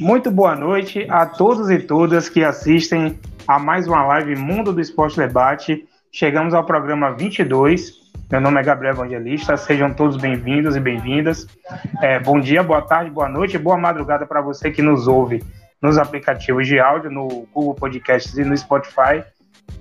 Muito boa noite a todos e todas que assistem a mais uma live Mundo do Esporte Debate. Chegamos ao programa 22. Meu nome é Gabriel Evangelista. Sejam todos bem-vindos e bem-vindas. É, bom dia, boa tarde, boa noite, boa madrugada para você que nos ouve nos aplicativos de áudio, no Google Podcasts e no Spotify.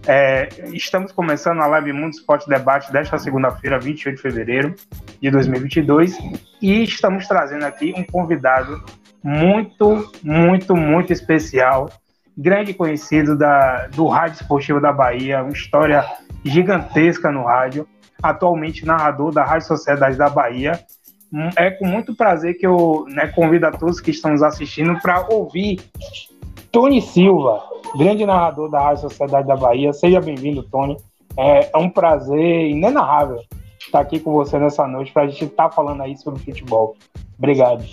É, estamos começando a live Mundo Esporte Debate desta segunda-feira, 28 de fevereiro de 2022, e estamos trazendo aqui um convidado muito, muito, muito especial, grande conhecido da, do Rádio Esportivo da Bahia, uma história gigantesca no rádio, atualmente narrador da Rádio Sociedade da Bahia. Hum, é com muito prazer que eu né, convido a todos que estão nos assistindo para ouvir Tony Silva, grande narrador da Rádio Sociedade da Bahia. Seja bem-vindo, Tony. É, é, um prazer inenarrável estar aqui com você nessa noite para a gente estar tá falando aí sobre futebol. Obrigado.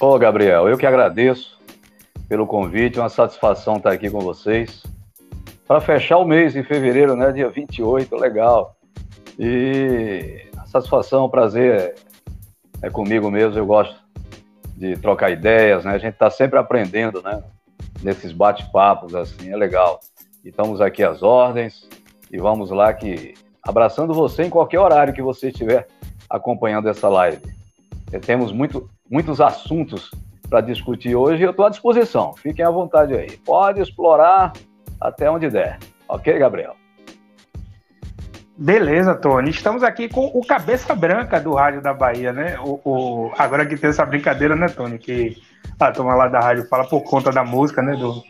Ô, Gabriel, eu que agradeço pelo convite, uma satisfação estar aqui com vocês. Para fechar o mês em fevereiro, né, dia 28, legal. E a satisfação, o prazer é, é comigo mesmo, eu gosto de trocar ideias, né? A gente está sempre aprendendo, né? Nesses bate-papos, assim, é legal. E estamos aqui às ordens e vamos lá que abraçando você em qualquer horário que você estiver acompanhando essa live. Temos muito, muitos assuntos para discutir hoje eu estou à disposição. Fiquem à vontade aí. Pode explorar até onde der. Ok, Gabriel? Beleza, Tony. Estamos aqui com o Cabeça Branca do Rádio da Bahia, né? O, o... Agora que tem essa brincadeira, né, Tony? Que a turma lá da rádio fala por conta da música, né? Do,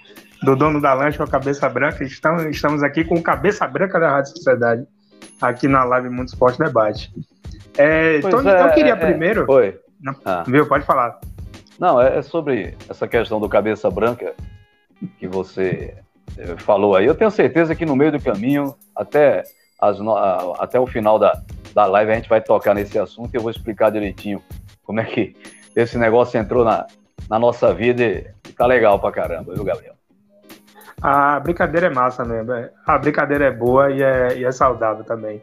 do dono da lancha, o Cabeça Branca. Estamos, estamos aqui com o Cabeça Branca da Rádio Sociedade, aqui na live Mundo Esporte Debate. É, Tony, é, eu queria é, primeiro. Oi. Não, ah. Viu? Pode falar. Não, é, é sobre essa questão do cabeça branca que você eh, falou aí. Eu tenho certeza que no meio do caminho, até, as, até o final da, da live, a gente vai tocar nesse assunto e eu vou explicar direitinho como é que esse negócio entrou na, na nossa vida e, e tá legal pra caramba, viu, Gabriel? A brincadeira é massa mesmo. É, a brincadeira é boa e é, e é saudável também.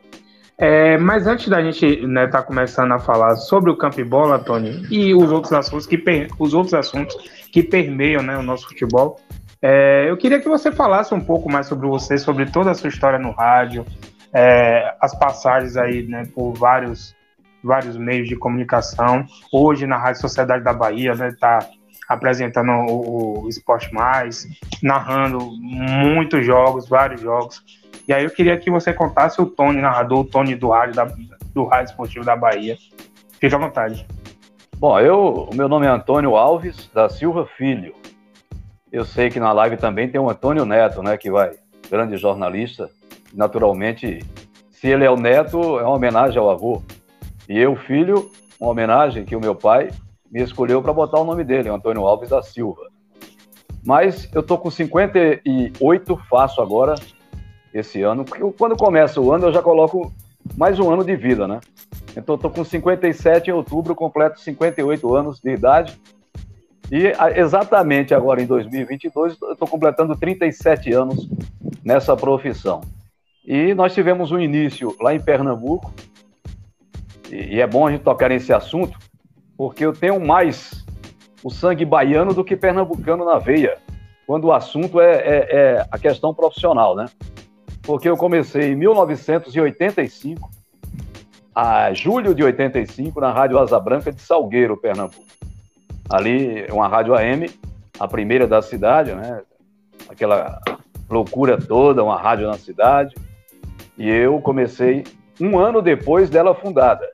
É, mas antes da gente estar né, tá começando a falar sobre o campo e bola, Tony, e os outros assuntos que, os outros assuntos que permeiam né, o nosso futebol, é, eu queria que você falasse um pouco mais sobre você, sobre toda a sua história no rádio, é, as passagens aí né, por vários, vários meios de comunicação. Hoje na Rádio Sociedade da Bahia, está né, apresentando o, o Esporte Mais, narrando muitos jogos, vários jogos. E aí eu queria que você contasse o Tony, narrador, o Tony do rádio, da, do rádio esportivo da Bahia. Fique à vontade. Bom, eu, meu nome é Antônio Alves da Silva Filho. Eu sei que na live também tem o Antônio Neto, né, que vai, grande jornalista. Naturalmente, se ele é o neto, é uma homenagem ao avô. E eu, filho, uma homenagem que o meu pai me escolheu para botar o nome dele, Antônio Alves da Silva. Mas eu tô com 58, faço agora esse ano, porque quando começa o ano eu já coloco mais um ano de vida, né? Então estou com 57 em outubro, completo 58 anos de idade. E exatamente agora em 2022 eu estou completando 37 anos nessa profissão. E nós tivemos um início lá em Pernambuco, e é bom a gente tocar nesse assunto, porque eu tenho mais o sangue baiano do que pernambucano na veia, quando o assunto é, é, é a questão profissional, né? Porque eu comecei em 1985, a julho de 85, na Rádio Asa Branca de Salgueiro, Pernambuco. Ali, uma rádio AM, a primeira da cidade, né? Aquela loucura toda, uma rádio na cidade. E eu comecei um ano depois dela fundada.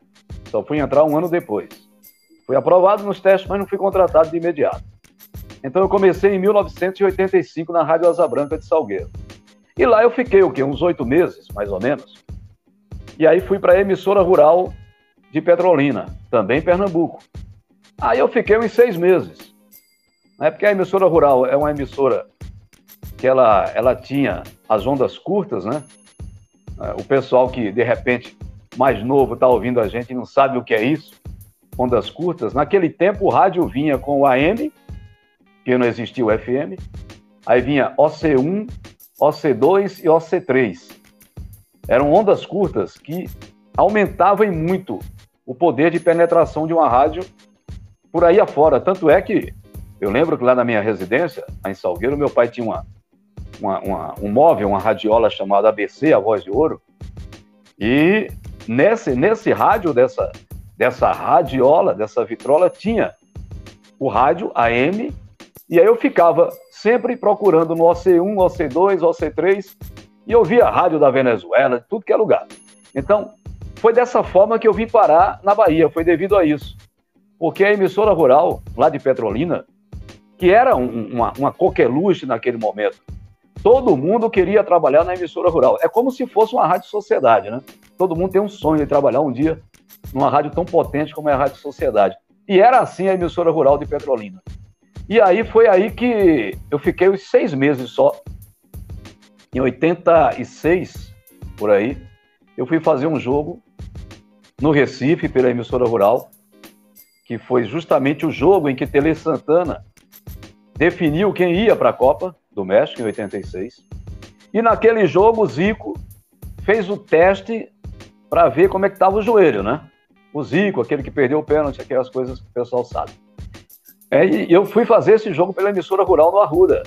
Só fui entrar um ano depois. Fui aprovado nos testes, mas não fui contratado de imediato. Então eu comecei em 1985 na Rádio Asa Branca de Salgueiro. E lá eu fiquei o quê? Uns oito meses, mais ou menos. E aí fui para a emissora rural de Petrolina, também Pernambuco. Aí eu fiquei uns seis meses. Né? Porque a emissora rural é uma emissora que ela, ela tinha as ondas curtas, né? É, o pessoal que, de repente, mais novo está ouvindo a gente e não sabe o que é isso, ondas curtas. Naquele tempo, o rádio vinha com o AM, que não existia o FM, aí vinha OC1, OC2 e OC3. Eram ondas curtas que aumentavam muito o poder de penetração de uma rádio por aí afora. Tanto é que Eu lembro que lá na minha residência, em Salgueiro, meu pai tinha uma, uma, uma, um móvel, uma radiola chamada ABC, a Voz de Ouro. E nesse, nesse rádio dessa, dessa radiola, dessa vitrola, tinha o rádio AM, e aí eu ficava sempre procurando no OC1, OC2, OC3, e eu via rádio da Venezuela, de tudo que é lugar. Então, foi dessa forma que eu vim parar na Bahia, foi devido a isso. Porque a emissora rural, lá de Petrolina, que era um, uma, uma coqueluche naquele momento, todo mundo queria trabalhar na emissora rural. É como se fosse uma rádio sociedade, né? Todo mundo tem um sonho de trabalhar um dia numa rádio tão potente como é a Rádio Sociedade. E era assim a emissora rural de Petrolina. E aí foi aí que eu fiquei os seis meses só. Em 86, por aí, eu fui fazer um jogo no Recife, pela emissora rural, que foi justamente o jogo em que Tele Santana definiu quem ia para a Copa do México, em 86. E naquele jogo, o Zico fez o teste para ver como é que estava o joelho, né? O Zico, aquele que perdeu o pênalti, aquelas coisas que o pessoal sabe. É, e eu fui fazer esse jogo pela emissora rural no Arruda.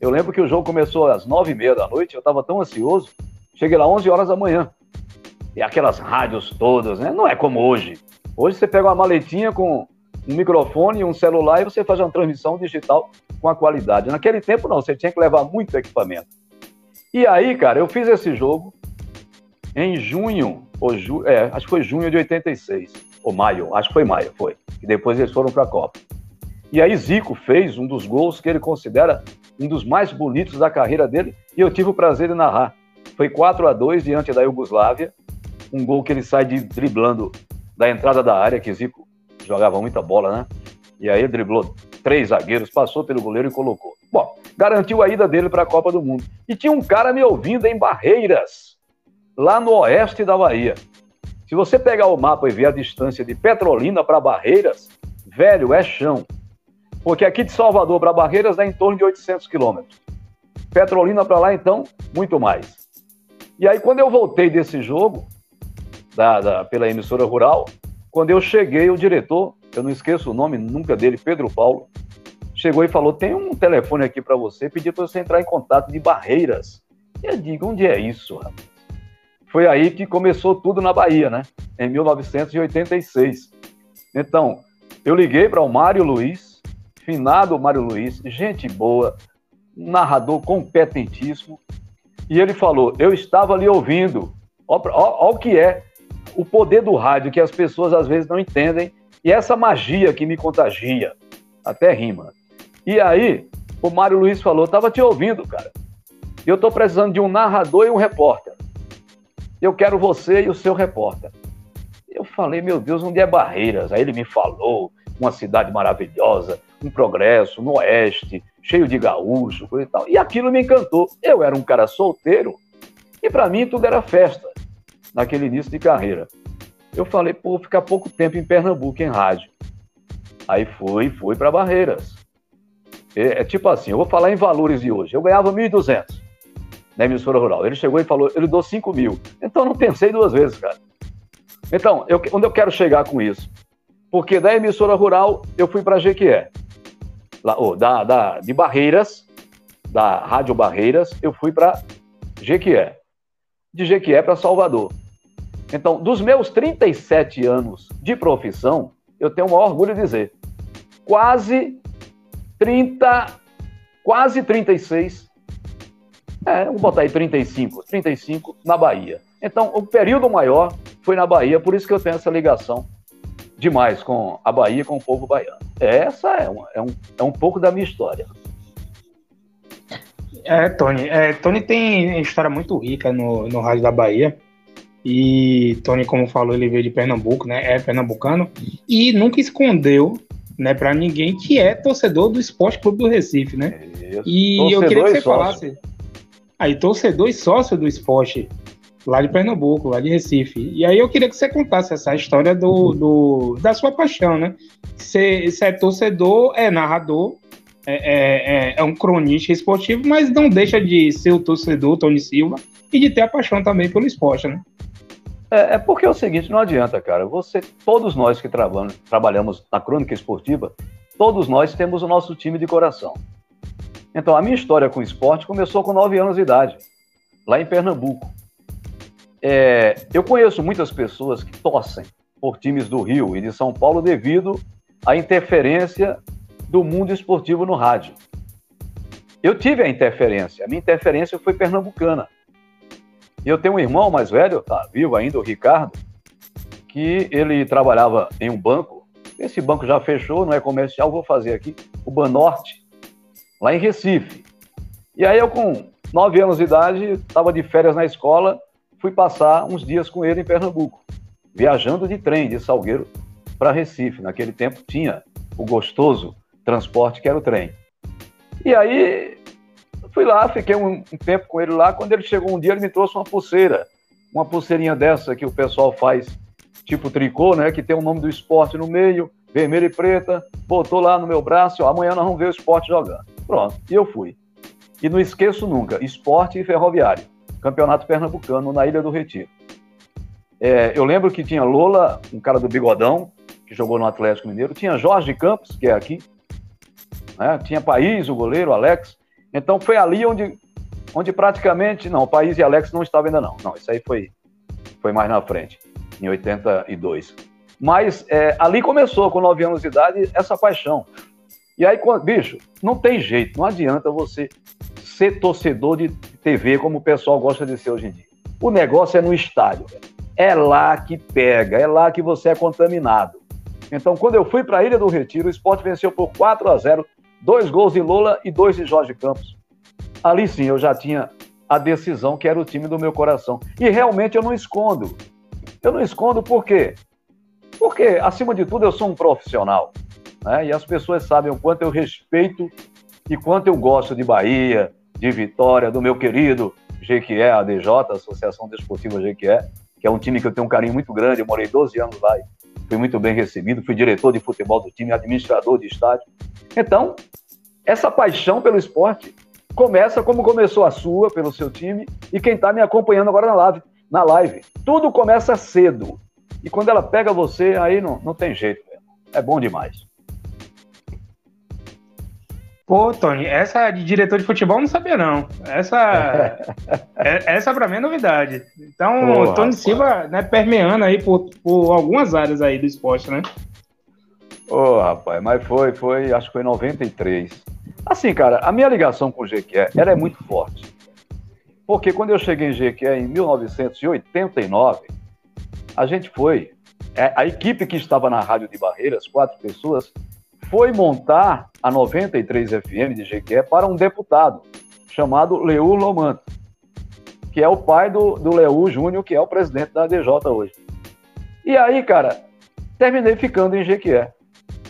Eu lembro que o jogo começou às nove e meia da noite, eu estava tão ansioso, cheguei lá às onze horas da manhã. E aquelas rádios todas, né? Não é como hoje. Hoje você pega uma maletinha com um microfone e um celular e você faz uma transmissão digital com a qualidade. Naquele tempo não, você tinha que levar muito equipamento. E aí, cara, eu fiz esse jogo em junho, ou ju... é, acho que foi junho de 86, ou maio, acho que foi maio, foi. E depois eles foram para a Copa. E aí Zico fez um dos gols que ele considera um dos mais bonitos da carreira dele, e eu tive o prazer de narrar. Foi 4 a 2 diante da Iugoslávia, um gol que ele sai de, driblando da entrada da área, que Zico jogava muita bola, né? E aí ele driblou três zagueiros, passou pelo goleiro e colocou. Bom, garantiu a ida dele para a Copa do Mundo. E tinha um cara me ouvindo em Barreiras, lá no oeste da Bahia. Se você pegar o mapa e ver a distância de Petrolina para Barreiras, velho, é chão. Porque aqui de Salvador para Barreiras dá em torno de 800 quilômetros. Petrolina para lá, então, muito mais. E aí, quando eu voltei desse jogo, da, da, pela emissora rural, quando eu cheguei, o diretor, eu não esqueço o nome nunca dele, Pedro Paulo, chegou e falou: tem um telefone aqui para você, pediu para você entrar em contato de Barreiras. E eu digo: onde é isso, rapaz? Foi aí que começou tudo na Bahia, né? Em 1986. Então, eu liguei para o Mário Luiz, finado Mário Luiz, gente boa, narrador competentíssimo, e ele falou: Eu estava ali ouvindo. Olha o que é o poder do rádio, que as pessoas às vezes não entendem, e essa magia que me contagia. Até rima. E aí, o Mário Luiz falou: Estava te ouvindo, cara. Eu estou precisando de um narrador e um repórter. Eu quero você e o seu repórter. Eu falei, meu Deus, onde é Barreiras? Aí ele me falou, uma cidade maravilhosa, um progresso no oeste, cheio de gaúcho, coisa e tal. E aquilo me encantou. Eu era um cara solteiro e para mim tudo era festa naquele início de carreira. Eu falei, pô, ficar pouco tempo em Pernambuco em rádio. Aí fui, fui para Barreiras. É, é, tipo assim, eu vou falar em valores de hoje. Eu ganhava 1.200 na emissora rural. Ele chegou e falou, ele dou 5 mil. Então eu não pensei duas vezes, cara. Então, eu, onde eu quero chegar com isso? Porque da emissora rural eu fui para Jequié. Lá, oh, da, da, de Barreiras, da Rádio Barreiras, eu fui para Jequié. De Jequié para Salvador. Então, dos meus 37 anos de profissão, eu tenho o maior orgulho de dizer, quase 30, quase 36 é, vamos botar aí 35, 35 na Bahia. Então, o período maior foi na Bahia, por isso que eu tenho essa ligação demais com a Bahia, com o povo baiano. Essa é, uma, é, um, é um pouco da minha história. É, Tony. É, Tony tem história muito rica no, no Rádio da Bahia. E Tony, como falou, ele veio de Pernambuco, né? É pernambucano. E nunca escondeu, né, para ninguém que é torcedor do Esporte Clube do Recife, né? Isso. E torcedor eu queria que você falasse. Aí, torcedor e sócio do esporte, lá de Pernambuco, lá de Recife. E aí eu queria que você contasse essa história do, do da sua paixão, né? Você, você é torcedor, é narrador, é, é, é, é, um cronista esportivo, mas não deixa de ser o torcedor, Tony Silva, e de ter a paixão também pelo esporte, né? É, é porque é o seguinte, não adianta, cara. Você, todos nós que trabalhamos, trabalhamos na crônica esportiva, todos nós temos o nosso time de coração. Então, a minha história com o esporte começou com 9 anos de idade, lá em Pernambuco. É, eu conheço muitas pessoas que torcem por times do Rio e de São Paulo devido à interferência do mundo esportivo no rádio. Eu tive a interferência, a minha interferência foi pernambucana. Eu tenho um irmão mais velho, tá vivo ainda, o Ricardo, que ele trabalhava em um banco. Esse banco já fechou, não é comercial, vou fazer aqui, o Banorte, lá em Recife. E aí eu, com nove anos de idade, estava de férias na escola, fui passar uns dias com ele em Pernambuco, viajando de trem de Salgueiro para Recife. Naquele tempo tinha o gostoso transporte que era o trem. E aí fui lá, fiquei um, um, tempo com ele lá. Quando ele chegou um dia, ele me trouxe uma pulseira, uma pulseirinha dessa que o pessoal faz tipo tricô, né? Que tem o nome do esporte no meio, vermelha e preta. Botou lá no meu braço, ó, amanhã nós vamos ver o esporte jogando. Pronto, e eu fui. E não esqueço nunca, esporte e ferroviário, campeonato pernambucano na Ilha do Retiro. É, eu lembro que tinha Lola, um cara do bigodão, que jogou no Atlético Mineiro, tinha Jorge Campos, que é aqui, né? tinha País, o goleiro, Alex. Então foi ali onde, onde praticamente, não, País e Alex não estavam ainda não. Não, isso aí foi, foi mais na frente, em 82. Mas é, ali começou, com 9 anos de idade, essa paixão. E aí, bicho, não tem jeito, não adianta você ser torcedor de TV como o pessoal gosta de ser hoje em dia. O negócio é no estádio. É lá que pega, é lá que você é contaminado. Então, quando eu fui para a Ilha do Retiro, o esporte venceu por 4 a 0 dois gols de Lola e dois de Jorge Campos. Ali sim eu já tinha a decisão que era o time do meu coração. E realmente eu não escondo. Eu não escondo por quê? Porque, acima de tudo, eu sou um profissional. Né? E as pessoas sabem o quanto eu respeito e quanto eu gosto de Bahia, de Vitória, do meu querido GQE, ADJ, Associação Desportiva GQE, que é um time que eu tenho um carinho muito grande. Eu morei 12 anos lá e fui muito bem recebido, fui diretor de futebol do time, administrador de estádio. Então, essa paixão pelo esporte começa como começou a sua, pelo seu time, e quem está me acompanhando agora na live, na live. Tudo começa cedo. E quando ela pega você, aí não, não tem jeito. É bom demais. Pô, Tony, essa de diretor de futebol não sabia, não. Essa, é, essa para mim é novidade. Então, o Tony Silva né, permeando aí por, por algumas áreas aí do esporte, né? Ô, oh, rapaz, mas foi, foi, acho que foi em 93. Assim, cara, a minha ligação com o GQE, ela é muito forte. Porque quando eu cheguei em GQE em 1989, a gente foi, é, a equipe que estava na Rádio de Barreiras, quatro pessoas, foi montar a 93 FM de Jequié para um deputado chamado Leu Lomanto, que é o pai do, do Leu Júnior, que é o presidente da DJ hoje. E aí, cara, terminei ficando em Jequié.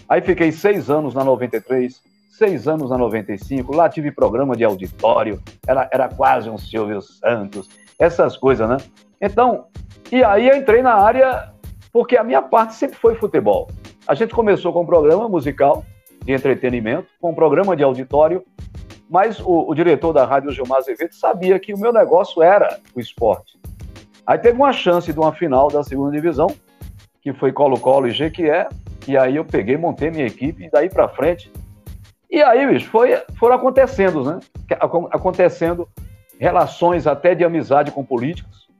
Aí fiquei seis anos na 93, seis anos na 95, lá tive programa de auditório, era, era quase um Silvio Santos, essas coisas, né? Então, e aí eu entrei na área, porque a minha parte sempre foi futebol. A gente começou com um programa musical de entretenimento, com um programa de auditório, mas o, o diretor da rádio, Gilmar Azevedo, sabia que o meu negócio era o esporte. Aí teve uma chance de uma final da segunda divisão, que foi Colo-Colo e Jequié, e aí eu peguei, montei minha equipe, e daí para frente. E aí, bicho, foi, foram acontecendo, né? Acontecendo relações até de amizade com políticos.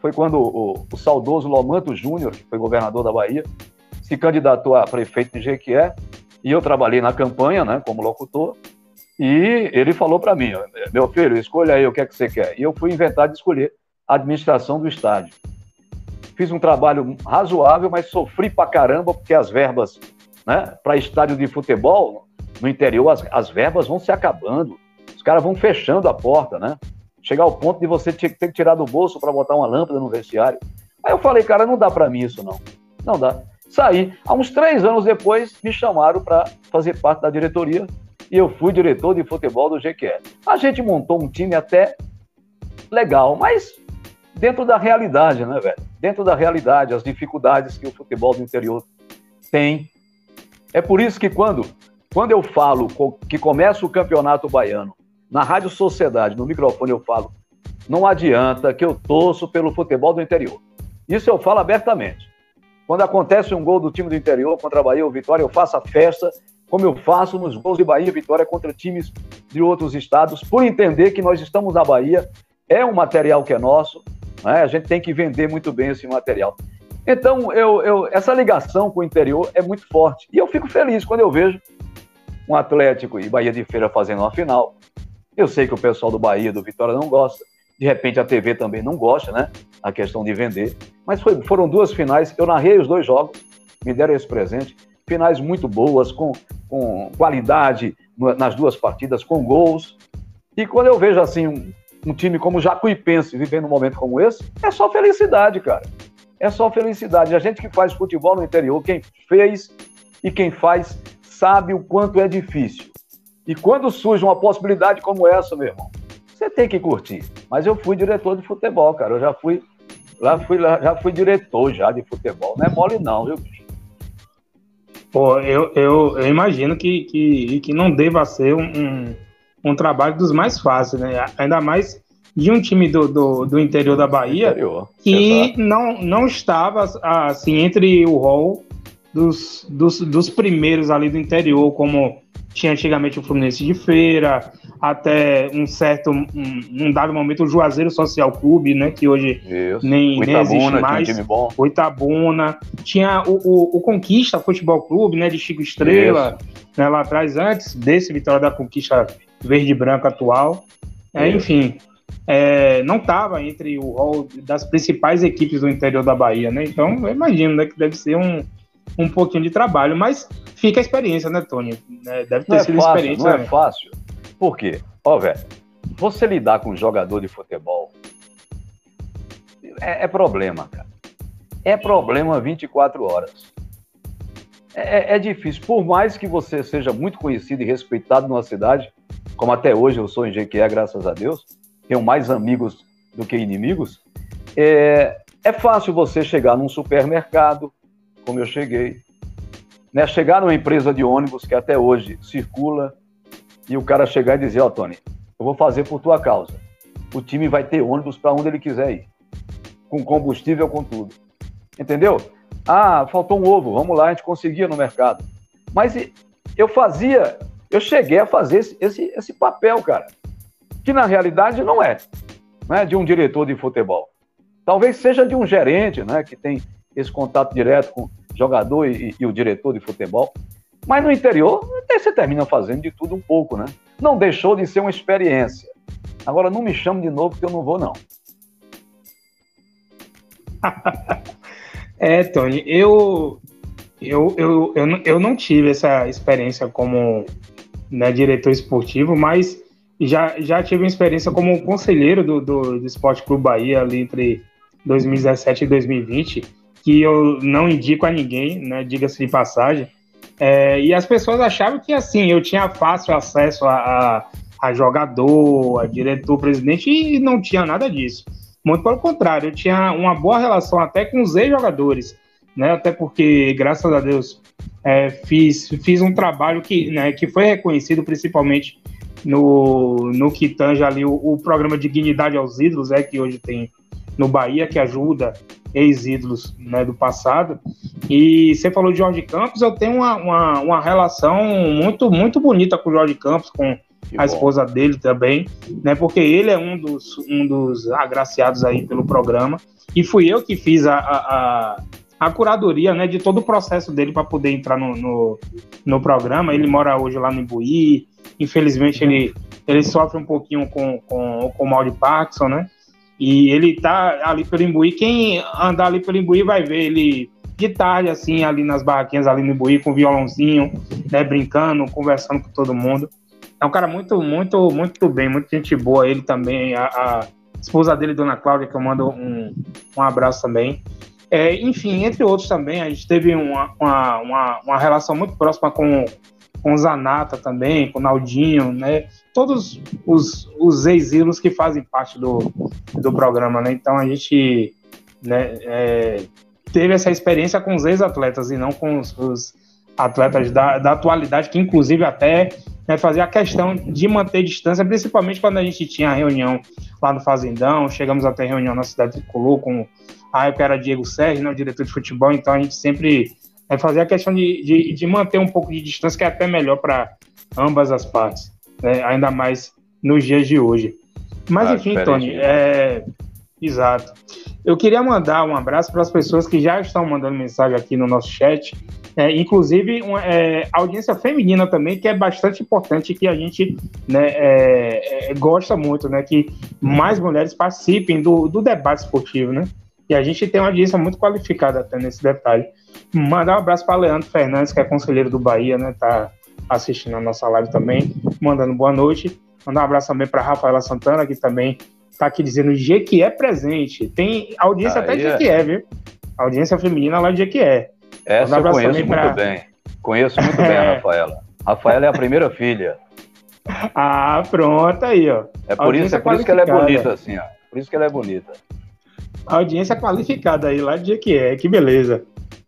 Foi quando o, o saudoso Lomanto Júnior, que foi governador da Bahia, se candidatou a prefeito de Jequié, e eu trabalhei na campanha, né, como locutor, e ele falou para mim, meu filho, escolha aí o que é que você quer. E eu fui inventar de escolher a administração do estádio. Fiz um trabalho razoável, mas sofri pra caramba, porque as verbas né, para estádio de futebol, no interior, as, as verbas vão se acabando. Os caras vão fechando a porta, né? Chegar ao ponto de você ter que tirar do bolso para botar uma lâmpada no vestiário. Aí eu falei, cara, não dá para mim isso, não. Não dá saí. Há uns três anos depois, me chamaram para fazer parte da diretoria e eu fui diretor de futebol do GQE. A gente montou um time até legal, mas dentro da realidade, né, velho? Dentro da realidade, as dificuldades que o futebol do interior tem. É por isso que quando, quando eu falo que começa o campeonato baiano, na Rádio Sociedade, no microfone eu falo, não adianta que eu torço pelo futebol do interior. Isso eu falo abertamente. Quando acontece um gol do time do interior contra a Bahia ou Vitória, eu faço a festa como eu faço nos gols de Bahia Vitória contra times de outros estados, por entender que nós estamos na Bahia, é um material que é nosso, né? a gente tem que vender muito bem esse material. Então, eu, eu, essa ligação com o interior é muito forte. E eu fico feliz quando eu vejo um Atlético e Bahia de Feira fazendo uma final. Eu sei que o pessoal do Bahia, do Vitória, não gosta. De repente a TV também não gosta, né? A questão de vender. Mas foi, foram duas finais, eu narrei os dois jogos, me deram esse presente. Finais muito boas, com, com qualidade nas duas partidas, com gols. E quando eu vejo assim um, um time como o Jacuipense vivendo um momento como esse, é só felicidade, cara é só felicidade. A gente que faz futebol no interior, quem fez e quem faz, sabe o quanto é difícil. E quando surge uma possibilidade como essa, meu irmão, você tem que curtir. Mas eu fui diretor de futebol, cara. Eu já fui, lá fui, já fui diretor já de futebol. Não é mole não, viu, bicho? Pô, eu, eu, eu imagino que, que, que não deva ser um, um, um trabalho dos mais fáceis, né? Ainda mais de um time do, do, do interior da Bahia interior. que não, não estava assim entre o rol dos, dos, dos primeiros ali do interior, como tinha antigamente o Fluminense de Feira, até um certo, um, um dado momento o Juazeiro Social Clube, né, que hoje Isso. nem, nem existe mais. Tinha um o Itabuna, tinha o, o, o, Conquista Futebol Clube, né, de Chico Estrela, né, lá atrás, antes desse Vitória da Conquista Verde e Branco atual. É, enfim, é, não estava entre o rol das principais equipes do interior da Bahia, né? Então, eu imagino né, que deve ser um, um pouquinho de trabalho, mas fica a experiência, né, Tony? É, deve ter não é sido é fácil, experiência. Não é fácil. Por quê? Ó, velho, você lidar com um jogador de futebol é, é problema, cara. É problema 24 horas. É, é, é difícil. Por mais que você seja muito conhecido e respeitado numa cidade, como até hoje eu sou em Jequié, graças a Deus, tenho mais amigos do que inimigos, é, é fácil você chegar num supermercado, como eu cheguei, né? chegar numa empresa de ônibus que até hoje circula, e o cara chegar e dizer, ó, oh, Tony, eu vou fazer por tua causa. O time vai ter ônibus para onde ele quiser ir. Com combustível, com tudo. Entendeu? Ah, faltou um ovo, vamos lá, a gente conseguia no mercado. Mas eu fazia, eu cheguei a fazer esse, esse, esse papel, cara que na realidade não é, né, de um diretor de futebol. Talvez seja de um gerente, né, que tem esse contato direto com o jogador e, e o diretor de futebol. Mas no interior, você termina fazendo de tudo um pouco, né? Não deixou de ser uma experiência. Agora, não me chame de novo que eu não vou, não. é, Tony, eu, eu, eu, eu, eu não tive essa experiência como né, diretor esportivo, mas já, já tive uma experiência como conselheiro do, do, do Esporte Clube Bahia ali entre 2017 e 2020, que eu não indico a ninguém, né, diga-se de passagem. É, e as pessoas achavam que assim, eu tinha fácil acesso a, a, a jogador, a diretor, presidente, e não tinha nada disso. Muito pelo contrário, eu tinha uma boa relação até com os ex-jogadores, né? Até porque, graças a Deus, é, fiz, fiz um trabalho que, né, que foi reconhecido principalmente no, no que tange ali o, o, programa Dignidade aos Ídolos, é que hoje tem no Bahia, que ajuda ex-ídolos né, do passado. E você falou de Jorge Campos, eu tenho uma, uma, uma relação muito, muito bonita com o Jorge Campos, com que a bom. esposa dele também, né? Porque ele é um dos, um dos agraciados aí pelo programa. E fui eu que fiz a, a, a curadoria né, de todo o processo dele para poder entrar no, no, no, programa. Ele mora hoje lá no Imbuí, Infelizmente, ele, ele sofre um pouquinho com, com, com o mal de Parkinson, né? E ele tá ali pelo Imbuí. Quem andar ali pelo Imbuí vai ver ele de tarde, assim, ali nas barraquinhas ali no Imbuí, com violãozinho, né? Brincando, conversando com todo mundo. É um cara muito, muito, muito bem, muito gente boa. Ele também, a, a esposa dele, Dona Cláudia, que eu mando um, um abraço também. É, enfim, entre outros também, a gente teve uma, uma, uma, uma relação muito próxima com com o Zanata também, com o Naldinho, né? Todos os, os ex-ídolos que fazem parte do, do programa, né? Então a gente né, é, teve essa experiência com os ex-atletas e não com os, os atletas da, da, atualidade, que inclusive até né, fazia a questão de manter distância, principalmente quando a gente tinha reunião lá no Fazendão, chegamos até reunião na cidade de Tricolor com a época era Diego Sérgio, né, o diretor de futebol, então a gente sempre É fazer a questão de, de, de manter um pouco de distância, que é até melhor para ambas as partes, né? ainda mais nos dias de hoje. Mas ah, enfim, Tony, é... exato. Eu queria mandar um abraço para as pessoas que já estão mandando mensagem aqui no nosso chat, é, inclusive uma, é, audiência feminina também, que é bastante importante, que a gente né, é, é, gosta muito, né, que mais mulheres participem do, do debate esportivo, né? E a gente tem uma audiência muito qualificada até nesse detalhe. Mandar um abraço para Leandro Fernandes, que é conselheiro do Bahia, né? Tá assistindo a nossa live também, mandando boa noite. Mandar um abraço também para Rafaela Santana, que também está aqui dizendo Jequié presente. Tem audiência Aí até de é. Jequié, viu? Audiência feminina lá de Jequié. Essa eu conheço muito pra... bem. Conheço muito bem a Rafaela. Rafaela é a primeira filha. Ah, pronto aí, ó. É por, isso, é por isso que ela é bonita, assim, ó. Por isso que ela é bonita. Audiência qualificada aí, lá de Jequié, que beleza.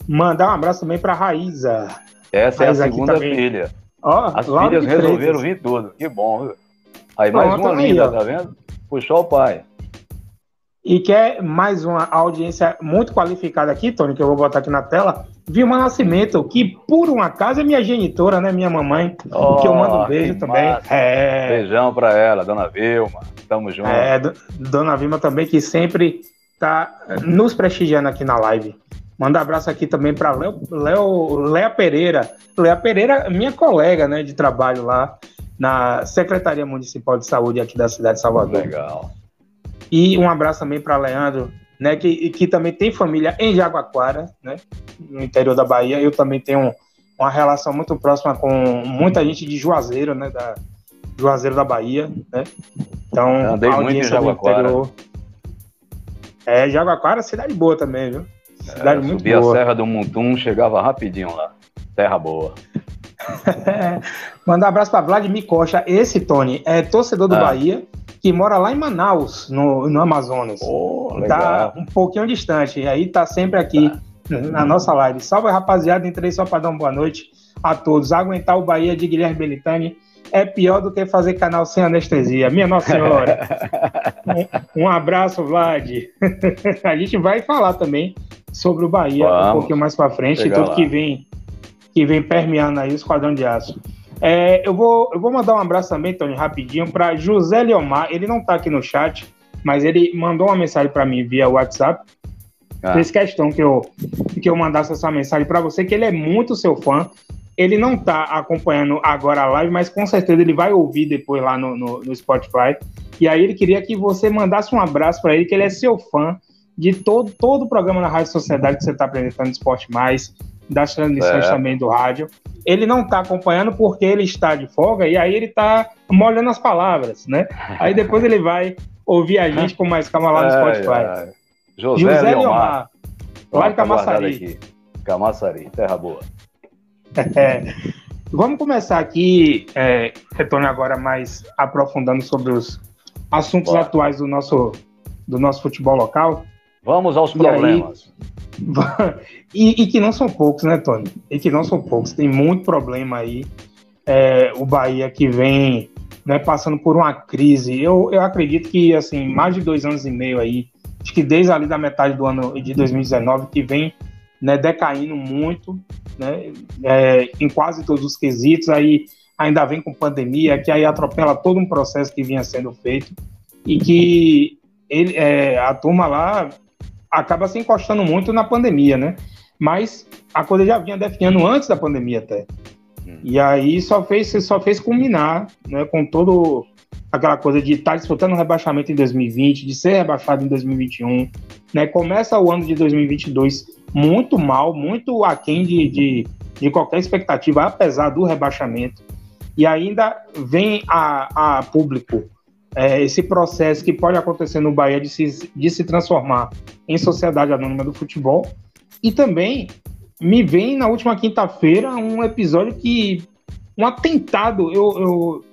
Mandar um abraço também para Raíza. Essa Raíza é a segunda filha. Ó, As filhas resolveram vir tudo. Que bom, viu? Aí mais Pronto, uma aí, linda, ó. tá vendo? Puxou o pai. E quer mais uma audiência muito qualificada aqui, Tony, que eu vou botar aqui na tela. Vilma Nascimento, que por um acaso é minha genitora, né? Minha mamãe. Oh, que eu mando um beijo também. É... Beijão pra ela, dona Vilma. Tamo junto. É, dona Vilma também, que sempre tá nos prestigiando aqui na live. Manda abraço aqui também para Léo, Léo, Léa Pereira. Léa Pereira, minha colega né, de trabalho lá na Secretaria Municipal de Saúde aqui da cidade de Salvador. Legal. E um abraço também para Leandro, né, que, que também tem família em Jaguaquara, né, no interior da Bahia. Eu também tenho uma relação muito próxima com muita gente de Juazeiro, né, da Juazeiro da Bahia, né. Então, Andei a muito em Jaguaquara. Interior... É, Jaguaquara, cidade boa também, viu? Cidade é, muito subia boa. a Serra do Muntum, chegava rapidinho lá. Terra boa. Mandar um abraço para Vladimir Costa. Esse, Tony, é torcedor do ah. Bahia, que mora lá em Manaus, no, no Amazonas. Oh, tá um pouquinho distante. E aí tá sempre aqui tá. na nossa live. Salve, rapaziada. Entrei só para dar uma boa noite a todos. Aguentar o Bahia de Guilherme Belitani é pior do que fazer canal sem anestesia. Minha Nossa Senhora. um, um abraço, Vlad. a gente vai falar também sobre o Bahia Vamos. um pouquinho mais para frente, Chega tudo lá. que vem que vem permeando aí o Esquadrão de Aço. É, eu, vou, eu vou mandar um abraço também, Tony, rapidinho, para José Leomar. Ele não está aqui no chat, mas ele mandou uma mensagem para mim via WhatsApp. Ah. Fez questão que eu, que eu mandasse essa mensagem para você, que ele é muito seu fã. Ele não está acompanhando agora a live, mas com certeza ele vai ouvir depois lá no, no, no Spotify. E aí ele queria que você mandasse um abraço para ele, que ele é seu fã de todo, todo o programa na Rádio Sociedade que você está apresentando Esporte Mais, das transmissões é. também do rádio. Ele não está acompanhando porque ele está de folga e aí ele está molhando as palavras, né? Aí depois ele vai ouvir a gente com mais calma lá no Spotify. É, é. José, José Leomar, lá de Camaçari. Camaçari, terra boa. É. Vamos começar aqui, é, retorno agora mais aprofundando sobre os assuntos Bora. atuais do nosso, do nosso futebol local. Vamos aos problemas. Aí, e, e, que não são poucos, né, Tony? E que não são poucos. Tem muito problema aí. É, o Bahia que vem né, passando por uma crise. Eu, eu acredito que, assim, mais de dois anos e meio aí, acho que desde ali da metade do ano de 2019, que vem né, decaindo muito, né, é, em quase todos os quesitos. Aí ainda vem com pandemia, que aí atropela todo um processo que vinha sendo feito e que ele, é, a turma lá acaba se encostando muito na pandemia, né? Mas a coisa já vinha definhando antes da pandemia até. Hum. E aí só fez, só fez culminar, né, com todo aquela coisa de estar tá disputando o rebaixamento em 2020, de ser rebaixado em 2021, né? Começa o ano de 2022 muito mal, muito aquém de, de, de qualquer expectativa, apesar do rebaixamento. E ainda vem a, a público é, esse processo que pode acontecer no Bahia de se, de se transformar em sociedade anônima do futebol. E também me vem na última quinta-feira um episódio que. Um atentado, eu, eu,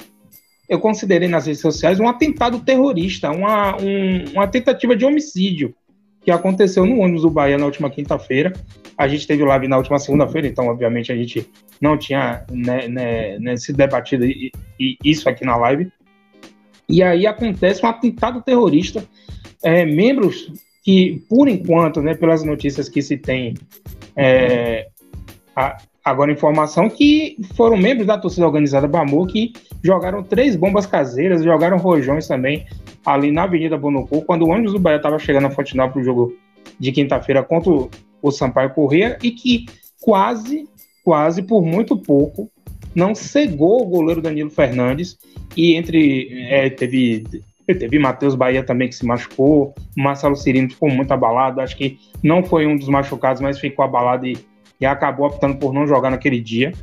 eu considerei nas redes sociais um atentado terrorista, uma, um, uma tentativa de homicídio que aconteceu no ônibus do Bahia na última quinta-feira. A gente teve live na última segunda-feira, então, obviamente, a gente não tinha né, né, né, se debatido isso aqui na live. E aí acontece um atentado terrorista. É, membros que, por enquanto, né, pelas notícias que se tem, é, agora, informação que foram membros da torcida organizada Bamu que jogaram três bombas caseiras, jogaram rojões também ali na Avenida Bonocu, quando o ônibus do Bahia estava chegando a Fontenal para o jogo de quinta-feira contra o Sampaio Corrêa e que quase, quase por muito pouco não cegou o goleiro Danilo Fernandes e entre é, teve teve Matheus Bahia também que se machucou, Marcelo Cirino ficou muito abalado, acho que não foi um dos machucados, mas ficou abalado e, e acabou optando por não jogar naquele dia.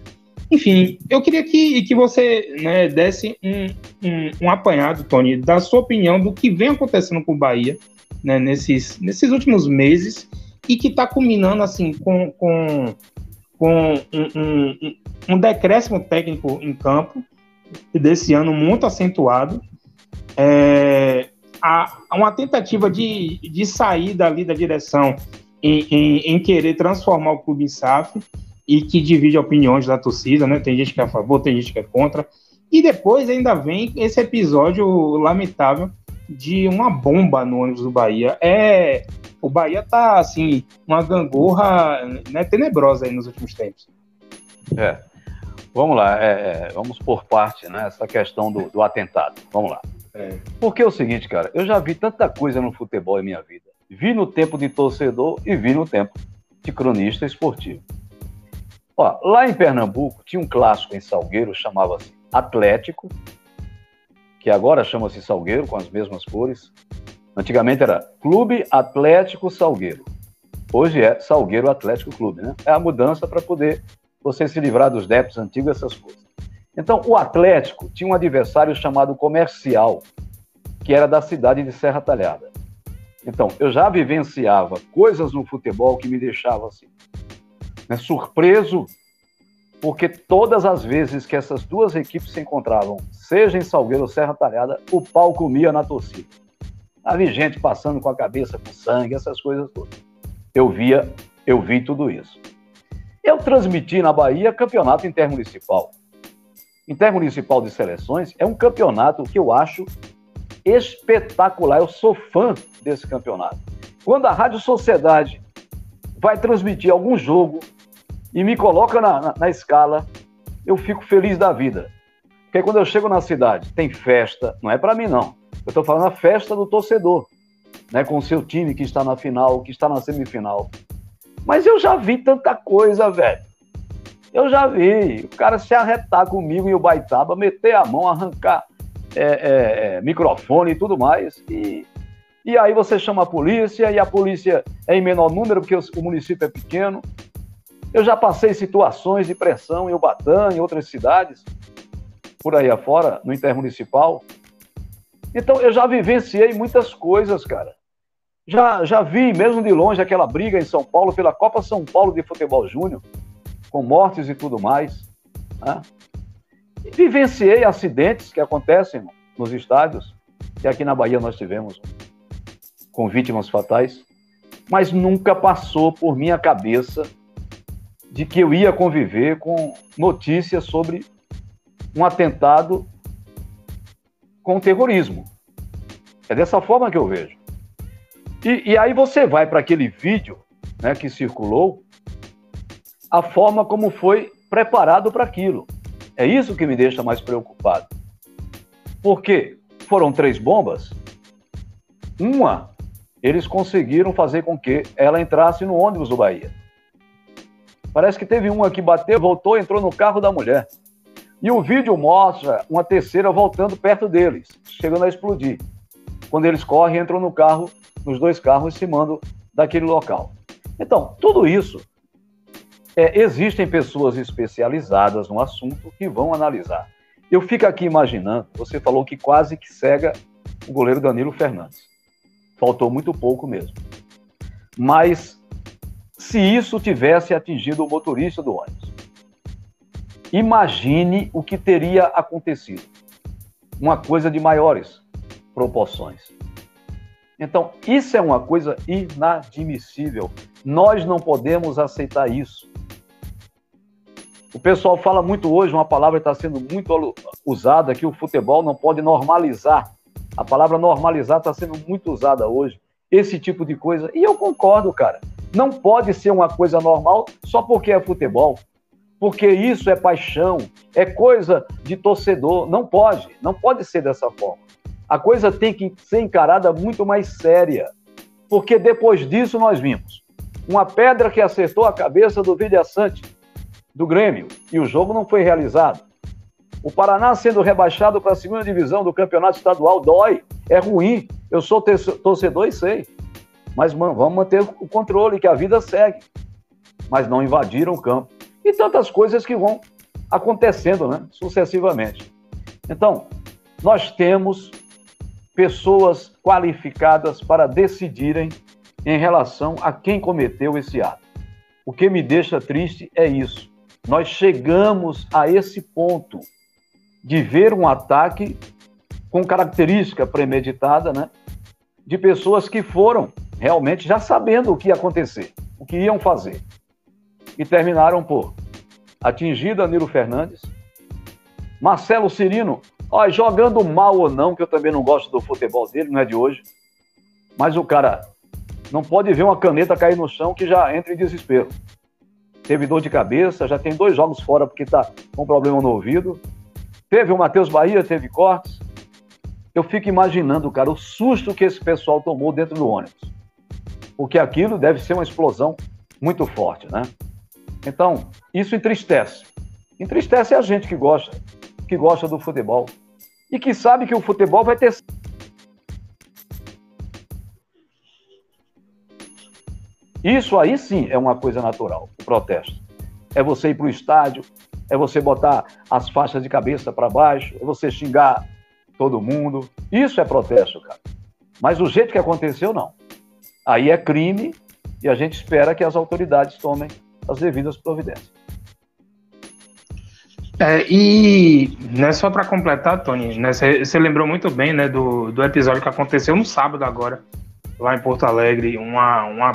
Enfim, eu queria que, que você né, desse um, um, um, apanhado, Tony, da sua opinião do que vem acontecendo com o Bahia né, nesses, nesses últimos meses e que está culminando assim com, com, com um, um, decréscimo técnico em campo desse ano muito acentuado, é, a, uma tentativa de, de sair dali da direção em, em, em, querer transformar o clube em SAF e que divide opiniões da torcida, né? Tem gente que é a favor, tem gente que é contra. E depois ainda vem esse episódio lamentável de uma bomba no ônibus do Bahia. É, o Bahia tá assim, uma gangorra né, tenebrosa aí nos últimos tempos. É. Vamos lá, é, é, vamos por parte, né? Essa questão do, do atentado. Vamos lá. É. Porque é o seguinte, cara, eu já vi tanta coisa no futebol em minha vida. Vi no tempo de torcedor e vi no tempo de cronista esportivo. Ó, lá em Pernambuco tinha um clássico em Salgueiro, chamava-se Atlético, que agora chama-se Salgueiro, com as mesmas cores. Antigamente era Clube Atlético Salgueiro. Hoje é Salgueiro Atlético Clube, né? É a mudança para poder você se livrar dos débitos antigos, essas coisas. Então, o Atlético tinha um adversário chamado Comercial, que era da cidade de Serra Talhada. Então, eu já vivenciava coisas no futebol que me deixavam assim, né, surpreso, porque todas as vezes que essas duas equipes se encontravam, seja em Salgueiro ou Serra Talhada, o pau comia na torcida. Havia gente passando com a cabeça com sangue, essas coisas todas. Eu via, eu vi tudo isso. Eu transmiti na Bahia campeonato intermunicipal. Intermunicipal de Seleções é um campeonato que eu acho espetacular. Eu sou fã desse campeonato. Quando a Rádio Sociedade vai transmitir algum jogo e me coloca na, na, na escala, eu fico feliz da vida. Porque quando eu chego na cidade, tem festa, não é para mim não. Eu estou falando a festa do torcedor, né, com o seu time que está na final, que está na semifinal. Mas eu já vi tanta coisa, velho. Eu já vi. O cara se arretar comigo e o Baitaba, meter a mão, arrancar é, é, é, microfone e tudo mais. E, e aí você chama a polícia, e a polícia é em menor número, porque o município é pequeno. Eu já passei situações de pressão em Ubatã, em outras cidades, por aí afora, no intermunicipal. Então, eu já vivenciei muitas coisas, cara. Já, já vi, mesmo de longe, aquela briga em São Paulo pela Copa São Paulo de Futebol Júnior, com mortes e tudo mais. Né? E vivenciei acidentes que acontecem nos estádios, e aqui na Bahia nós tivemos com vítimas fatais, mas nunca passou por minha cabeça de que eu ia conviver com notícias sobre um atentado com terrorismo. É dessa forma que eu vejo. E, e aí você vai para aquele vídeo né, que circulou, a forma como foi preparado para aquilo. É isso que me deixa mais preocupado. Porque foram três bombas, uma eles conseguiram fazer com que ela entrasse no ônibus do Bahia. Parece que teve uma que bateu, voltou, entrou no carro da mulher. E o vídeo mostra uma terceira voltando perto deles, chegando a explodir. Quando eles correm, entram no carro nos dois carros se mandam daquele local. Então, tudo isso, é, existem pessoas especializadas no assunto que vão analisar. Eu fico aqui imaginando, você falou que quase que cega o goleiro Danilo Fernandes. Faltou muito pouco mesmo. Mas se isso tivesse atingido o motorista do ônibus, imagine o que teria acontecido. Uma coisa de maiores proporções. Então, isso é uma coisa inadmissível. Nós não podemos aceitar isso. O pessoal fala muito hoje, uma palavra está sendo muito usada, que o futebol não pode normalizar. A palavra normalizar está sendo muito usada hoje. Esse tipo de coisa. E eu concordo, cara. Não pode ser uma coisa normal só porque é futebol. Porque isso é paixão, é coisa de torcedor. Não pode, não pode ser dessa forma. A coisa tem que ser encarada muito mais séria. Porque depois disso nós vimos uma pedra que acertou a cabeça do Vilha do Grêmio, e o jogo não foi realizado. O Paraná sendo rebaixado para a segunda divisão do campeonato estadual dói, é ruim. Eu sou torcedor e sei. Mas vamos manter o controle, que a vida segue. Mas não invadiram o campo. E tantas coisas que vão acontecendo né, sucessivamente. Então, nós temos pessoas qualificadas para decidirem em relação a quem cometeu esse ato. O que me deixa triste é isso. Nós chegamos a esse ponto de ver um ataque com característica premeditada, né? De pessoas que foram realmente já sabendo o que ia acontecer, o que iam fazer. E terminaram por atingir Danilo Fernandes, Marcelo Cirino, ó, jogando mal ou não, que eu também não gosto do futebol dele, não é de hoje, mas o cara não pode ver uma caneta cair no chão que já entra em desespero. Teve dor de cabeça, já tem dois jogos fora porque está com problema no ouvido, Teve o Matheus Bahia, teve cortes. Eu fico imaginando, cara, o susto que esse pessoal tomou dentro do ônibus. Porque aquilo deve ser uma explosão muito forte, né? Então, isso entristece. Entristece a gente que gosta, que gosta do futebol. E que sabe que o futebol vai ter. Isso aí sim é uma coisa natural, o protesto. É você ir para o estádio, é você botar as faixas de cabeça para baixo, é você xingar todo mundo. Isso é protesto, cara. Mas o jeito que aconteceu, não. Aí é crime e a gente espera que as autoridades tomem as devidas providências. É, e né, só para completar, Tony, né, você lembrou muito bem né, do, do episódio que aconteceu no sábado agora, lá em Porto Alegre, uma, uma,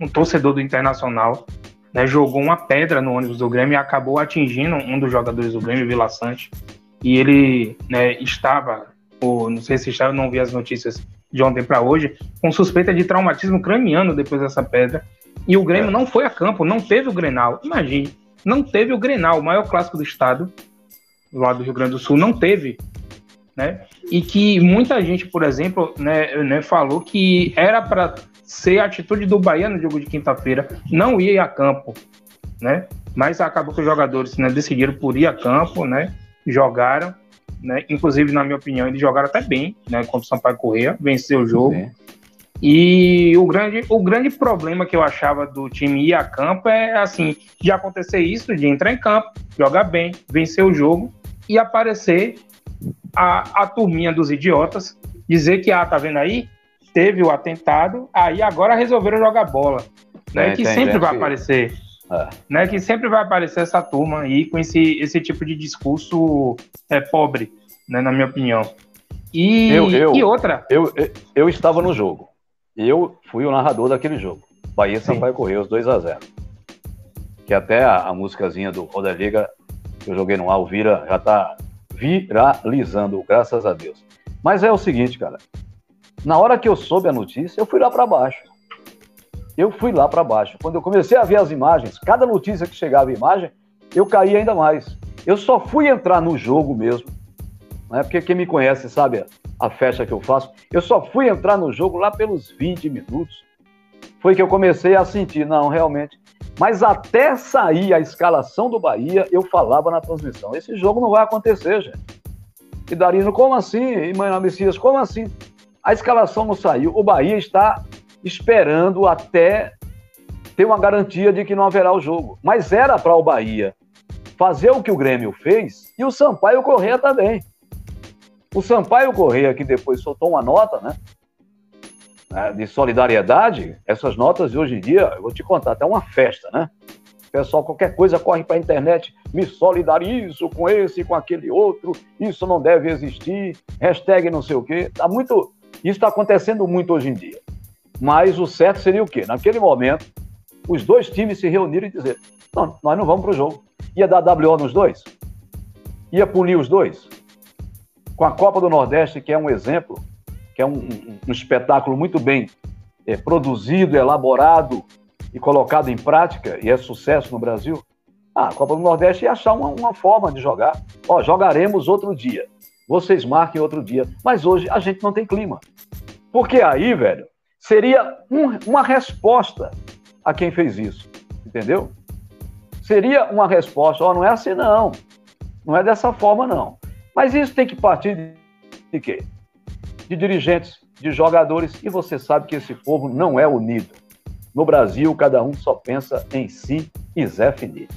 um torcedor do Internacional né, jogou uma pedra no ônibus do Grêmio e acabou atingindo um dos jogadores do Grêmio, Vila Sante. E ele né, estava, ou não sei se estava, não vi as notícias de ontem para hoje, com suspeita de traumatismo craniano depois dessa pedra. E o Grêmio é. não foi a campo, não teve o Grenal. Imagine, não teve o Grenal, o maior clássico do estado, lá do Rio Grande do Sul, não teve. Né? E que muita gente, por exemplo, né, né falou que era para ser a atitude do Bahia no jogo de quinta-feira, não ia a campo, né? Mas acabou que os jogadores né, decidiram por ir a campo, né? Jogaram, né? Inclusive, na minha opinião, eles jogaram até bem, né? Contra o Sampaio Correia, venceu o jogo. E o grande, o grande problema que eu achava do time ir a campo é assim, de acontecer isso, de entrar em campo, jogar bem, vencer o jogo e aparecer a, a turminha dos idiotas, dizer que, ah, tá vendo aí? teve o atentado, aí agora resolveram jogar bola. Né, é, que sempre vai aparecer. É. Né, que sempre vai aparecer essa turma aí com esse, esse tipo de discurso é, pobre, né, na minha opinião. E, eu, eu, e outra. Eu, eu, eu, estava no jogo. Eu fui o narrador daquele jogo. Bahia Sampaio Correia, os 2 a 0 Que até a, a músicazinha do Roda Liga que eu joguei no Alvira já está viralizando, graças a Deus. Mas é o seguinte, cara. Na hora que eu soube a notícia, eu fui lá para baixo. Eu fui lá para baixo. Quando eu comecei a ver as imagens, cada notícia que chegava imagem, eu caí ainda mais. Eu só fui entrar no jogo mesmo. Né? Porque quem me conhece sabe a festa que eu faço. Eu só fui entrar no jogo lá pelos 20 minutos. Foi que eu comecei a sentir, não, realmente. Mas até sair a escalação do Bahia, eu falava na transmissão: esse jogo não vai acontecer, gente. E Darino, como assim? E Mãe Messias, como assim? A escalação não saiu. O Bahia está esperando até ter uma garantia de que não haverá o jogo. Mas era para o Bahia fazer o que o Grêmio fez e o Sampaio Correia também. O Sampaio Correia, que depois soltou uma nota, né? né de solidariedade, essas notas de hoje em dia, eu vou te contar, até uma festa, né? Pessoal, qualquer coisa corre para a internet, me solidarizo com esse, com aquele outro, isso não deve existir, hashtag não sei o quê. Tá muito, isso está acontecendo muito hoje em dia. Mas o certo seria o quê? Naquele momento, os dois times se reuniram e dizer: não, nós não vamos para o jogo. Ia dar WO nos dois? Ia punir os dois? Com a Copa do Nordeste, que é um exemplo, que é um, um, um espetáculo muito bem é, produzido, elaborado, e colocado em prática e é sucesso no Brasil, a Copa do Nordeste ia achar uma, uma forma de jogar. Ó, jogaremos outro dia. Vocês marquem outro dia. Mas hoje a gente não tem clima. Porque aí, velho, seria um, uma resposta a quem fez isso. Entendeu? Seria uma resposta. Ó, não é assim, não. Não é dessa forma, não. Mas isso tem que partir de quê? De dirigentes, de jogadores. E você sabe que esse povo não é unido. No Brasil, cada um só pensa em si e Zé Fini.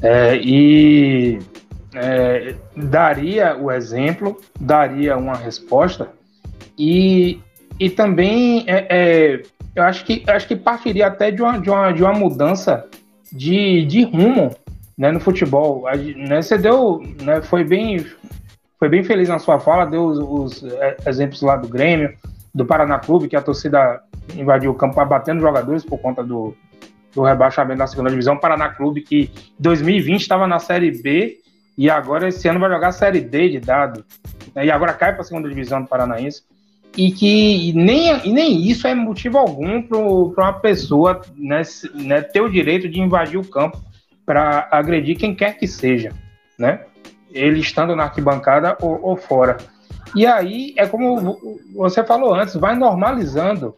É, e é, daria o exemplo, daria uma resposta, e, e também é, é, eu acho que, acho que partiria até de uma, de uma, de uma mudança de, de rumo né, no futebol. A, né, você deu, né, foi, bem, foi bem feliz na sua fala, deu os, os é, exemplos lá do Grêmio, do Paraná Clube, que a torcida invadiu o campo batendo jogadores por conta do, do rebaixamento da segunda divisão. Paraná Clube, que 2020 estava na Série B e agora esse ano vai jogar a Série D de dado. Né, e agora cai para a segunda divisão do Paranaense. E que nem, e nem isso é motivo algum para uma pessoa né, né, ter o direito de invadir o campo para agredir quem quer que seja, né? Ele estando na arquibancada ou, ou fora. E aí é como você falou antes, vai normalizando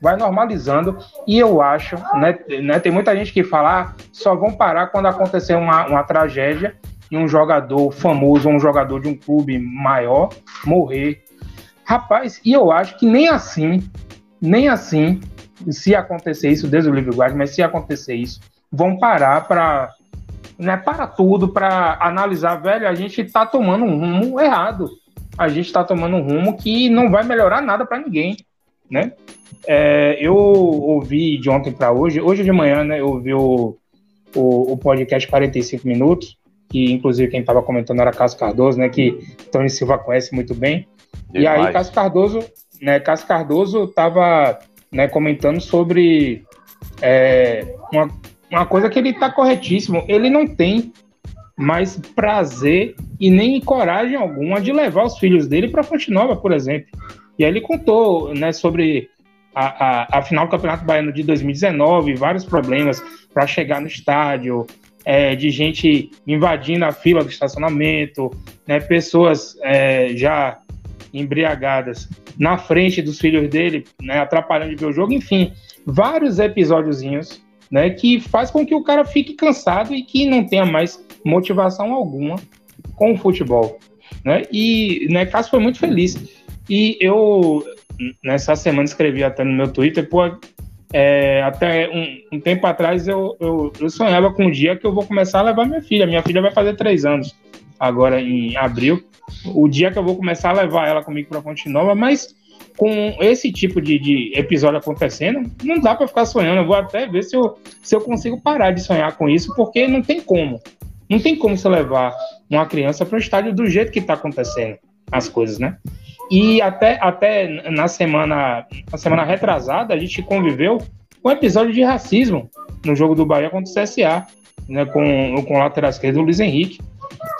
vai normalizando e eu acho, né, né tem muita gente que fala, ah, só vão parar quando acontecer uma, uma tragédia e um jogador famoso, um jogador de um clube maior morrer. Rapaz, e eu acho que nem assim, nem assim, se acontecer isso, Deus o livre guarde, mas se acontecer isso, vão parar para né, para tudo, para analisar, velho, a gente está tomando um rumo errado. A gente está tomando um rumo que não vai melhorar nada para ninguém, né? É, eu ouvi de ontem para hoje, hoje de manhã, né, eu ouvi o, o, o, podcast 45 Minutos, que inclusive quem estava comentando era Cássio Cardoso, né, que Tony Silva conhece muito bem. Demais. E aí Cássio Cardoso, né, Cássio Cardoso estava né, comentando sobre é, uma, uma coisa que ele está corretíssimo, ele não tem mais prazer e nem coragem alguma de levar os filhos dele para Fonte Nova, por exemplo. E aí ele contou né, sobre a, a, a final do Campeonato Baiano de 2019, vários problemas para chegar no estádio, é, de gente invadindo a fila do estacionamento, né, pessoas é, já embriagadas na frente dos filhos dele, né, atrapalhando de ver o jogo, enfim, vários episódiozinhos né, que faz com que o cara fique cansado e que não tenha mais motivação alguma com o futebol. Né? E né, Cássio foi muito feliz. E eu, nessa semana escrevi até no meu Twitter, pô, é, até um, um, tempo atrás eu, eu, eu, sonhava com um dia que eu vou começar a levar minha filha. Minha filha vai fazer três anos agora em abril. O dia que eu vou começar a levar ela comigo para Fonte Nova, mas com esse tipo de, de episódio acontecendo, não dá para ficar sonhando. Eu vou até ver se eu, se eu consigo parar de sonhar com isso, porque não tem como. Não tem como você levar uma criança para o estádio do jeito que está acontecendo as coisas, né? E até, até na semana na semana retrasada, a gente conviveu com um episódio de racismo no jogo do Bahia contra o CSA, né, com, com o lateral esquerdo Luiz Henrique,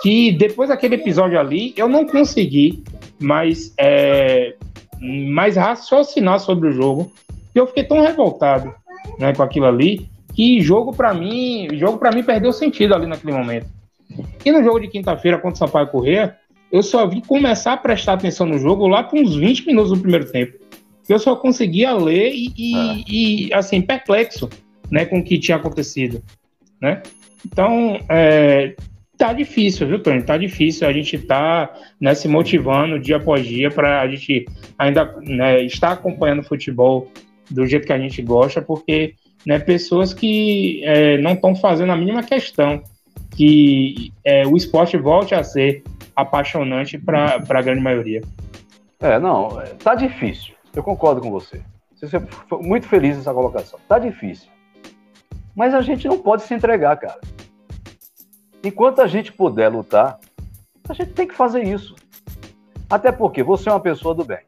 que depois daquele episódio ali, eu não consegui mais, é, mais raciocinar sobre o jogo, e eu fiquei tão revoltado né, com aquilo ali, que jogo para mim, jogo para mim perdeu sentido ali naquele momento. E no jogo de quinta-feira contra o Sampaio Corrêa, eu só vi começar a prestar atenção no jogo lá com uns 20 minutos do primeiro tempo. Eu só conseguia ler e, e, ah. e assim, perplexo né, com o que tinha acontecido. Né? Então, é, tá difícil, viu, Tony? Tá difícil. A gente tá né, se motivando dia após dia para a gente ainda né, estar acompanhando o futebol do jeito que a gente gosta, porque né, pessoas que é, não estão fazendo a mínima questão que é, o esporte volte a ser apaixonante para a grande maioria. É, não, tá difícil. Eu concordo com você. Você foi muito feliz nessa colocação. Tá difícil. Mas a gente não pode se entregar, cara. Enquanto a gente puder lutar, a gente tem que fazer isso. Até porque você é uma pessoa do bem.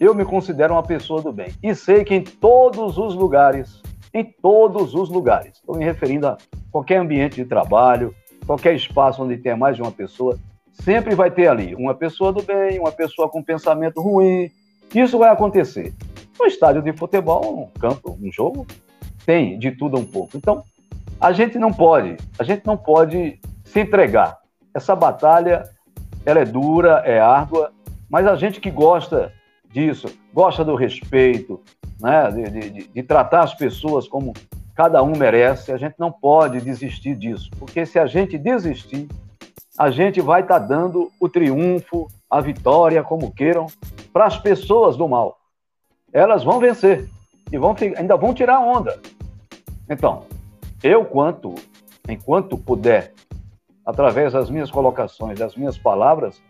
Eu me considero uma pessoa do bem. E sei que em todos os lugares, em todos os lugares, estou me referindo a qualquer ambiente de trabalho, qualquer espaço onde tenha mais de uma pessoa, sempre vai ter ali uma pessoa do bem, uma pessoa com pensamento ruim. Isso vai acontecer. No estádio de futebol, um campo, um jogo, tem de tudo um pouco. Então, a gente não pode, a gente não pode se entregar. Essa batalha, ela é dura, é árdua, mas a gente que gosta disso, gosta do respeito, né, de, de, de tratar as pessoas como cada um merece, a gente não pode desistir disso, porque se a gente desistir, a gente vai estar tá dando o triunfo, a vitória, como queiram, para as pessoas do mal. Elas vão vencer e vão, ainda vão tirar onda. Então, eu, quanto, enquanto puder, através das minhas colocações, das minhas palavras,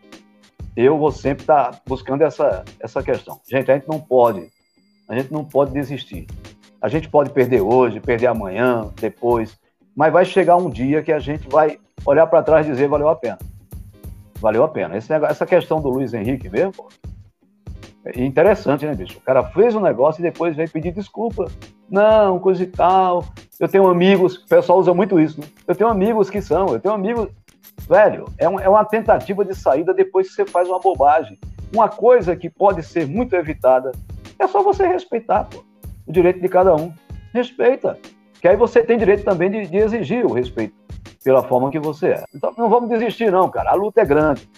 eu vou sempre estar tá buscando essa, essa questão. Gente, a gente não pode, a gente não pode desistir. A gente pode perder hoje, perder amanhã, depois, mas vai chegar um dia que a gente vai olhar para trás e dizer valeu a pena. Valeu a pena. Esse negócio, essa questão do Luiz Henrique mesmo, é interessante, né, bicho? O cara fez um negócio e depois veio pedir desculpa. Não, coisa e tal. Eu tenho amigos, o pessoal usa muito isso, né? Eu tenho amigos que são, eu tenho amigos. Velho, é, um, é uma tentativa de saída depois que você faz uma bobagem. Uma coisa que pode ser muito evitada é só você respeitar, pô o direito de cada um. Respeita. Que aí você tem direito também de, de exigir o respeito pela forma que você é. Então não vamos desistir, não, cara. A luta é grande.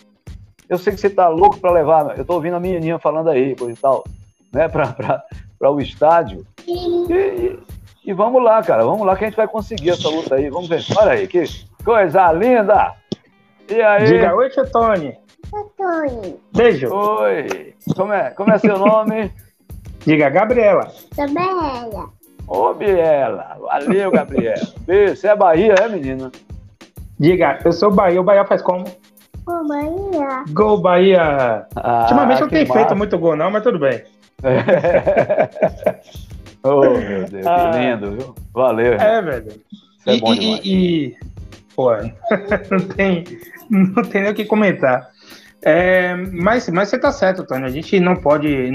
Eu sei que você tá louco para levar. Eu tô ouvindo a menininha falando aí, coisa e tal, né, para o estádio. E, e, e, vamos lá, cara. Vamos lá que a gente vai conseguir essa luta aí. Vamos ver. Olha aí, que coisa linda! E aí? Diga oi, Tony. Oi, Tony. Beijo. Oi. Como é, como é seu nome? Diga, Gabriela. Gabriela. Ô, Biela. Valeu, Gabriela. Beijo. Você é Bahia, é, menina? Dia, eu sou Bahia. O Bahia faz como? Gol Bahia. Gol Bahia. Ah, Ultimamente não tem massa. feito muito gol, não, mas tudo bem. oh, meu Deus, ah, que lindo, viu? Valeu. É, velho. É e, e, e, Pô, não tem, não tem nem o que comentar. É, mas, mas você tá certo, Tony. A gente não pode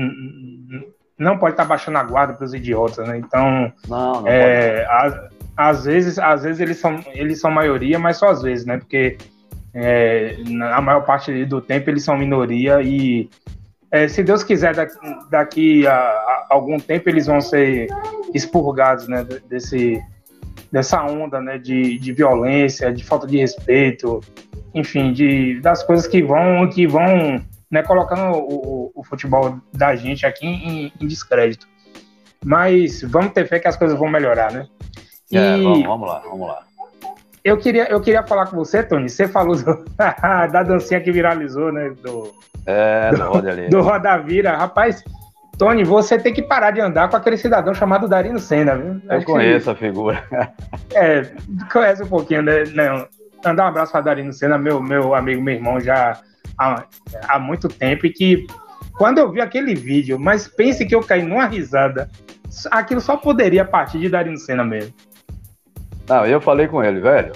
não pode estar tá baixando a guarda para os idiotas, né? Então, não, não é, a, às vezes, às vezes eles são, eles são maioria, mas só às vezes, né? Porque é, a maior parte do tempo eles são minoria e é, se Deus quiser daqui, daqui a, a, algum tempo eles vão ser expurgados, né? Desse dessa onda, né? De, de violência, de falta de respeito, enfim, de das coisas que vão que vão né, colocando o, o, futebol da gente aqui em, em, descrédito. Mas vamos ter fé que as coisas vão melhorar, né? E é, vamos, vamos, lá, vamos lá. Eu queria, eu queria falar com você, Tony. Você falou do, da dancinha que viralizou, né? Do, é, do, Roda do Roda Vira. Rapaz, Tony, você tem que parar de andar com aquele cidadão chamado Darino Senna, viu? Eu Acho conheço que, a figura. É, conhece um pouquinho, né? Não, andar um abraço para Darino Senna, meu, meu amigo, meu irmão, já há, há muito tempo e que quando eu vi aquele vídeo, mas pense que eu caí numa risada, aquilo só poderia partir de Darino Senna mesmo. Não, eu falei com ele, velho,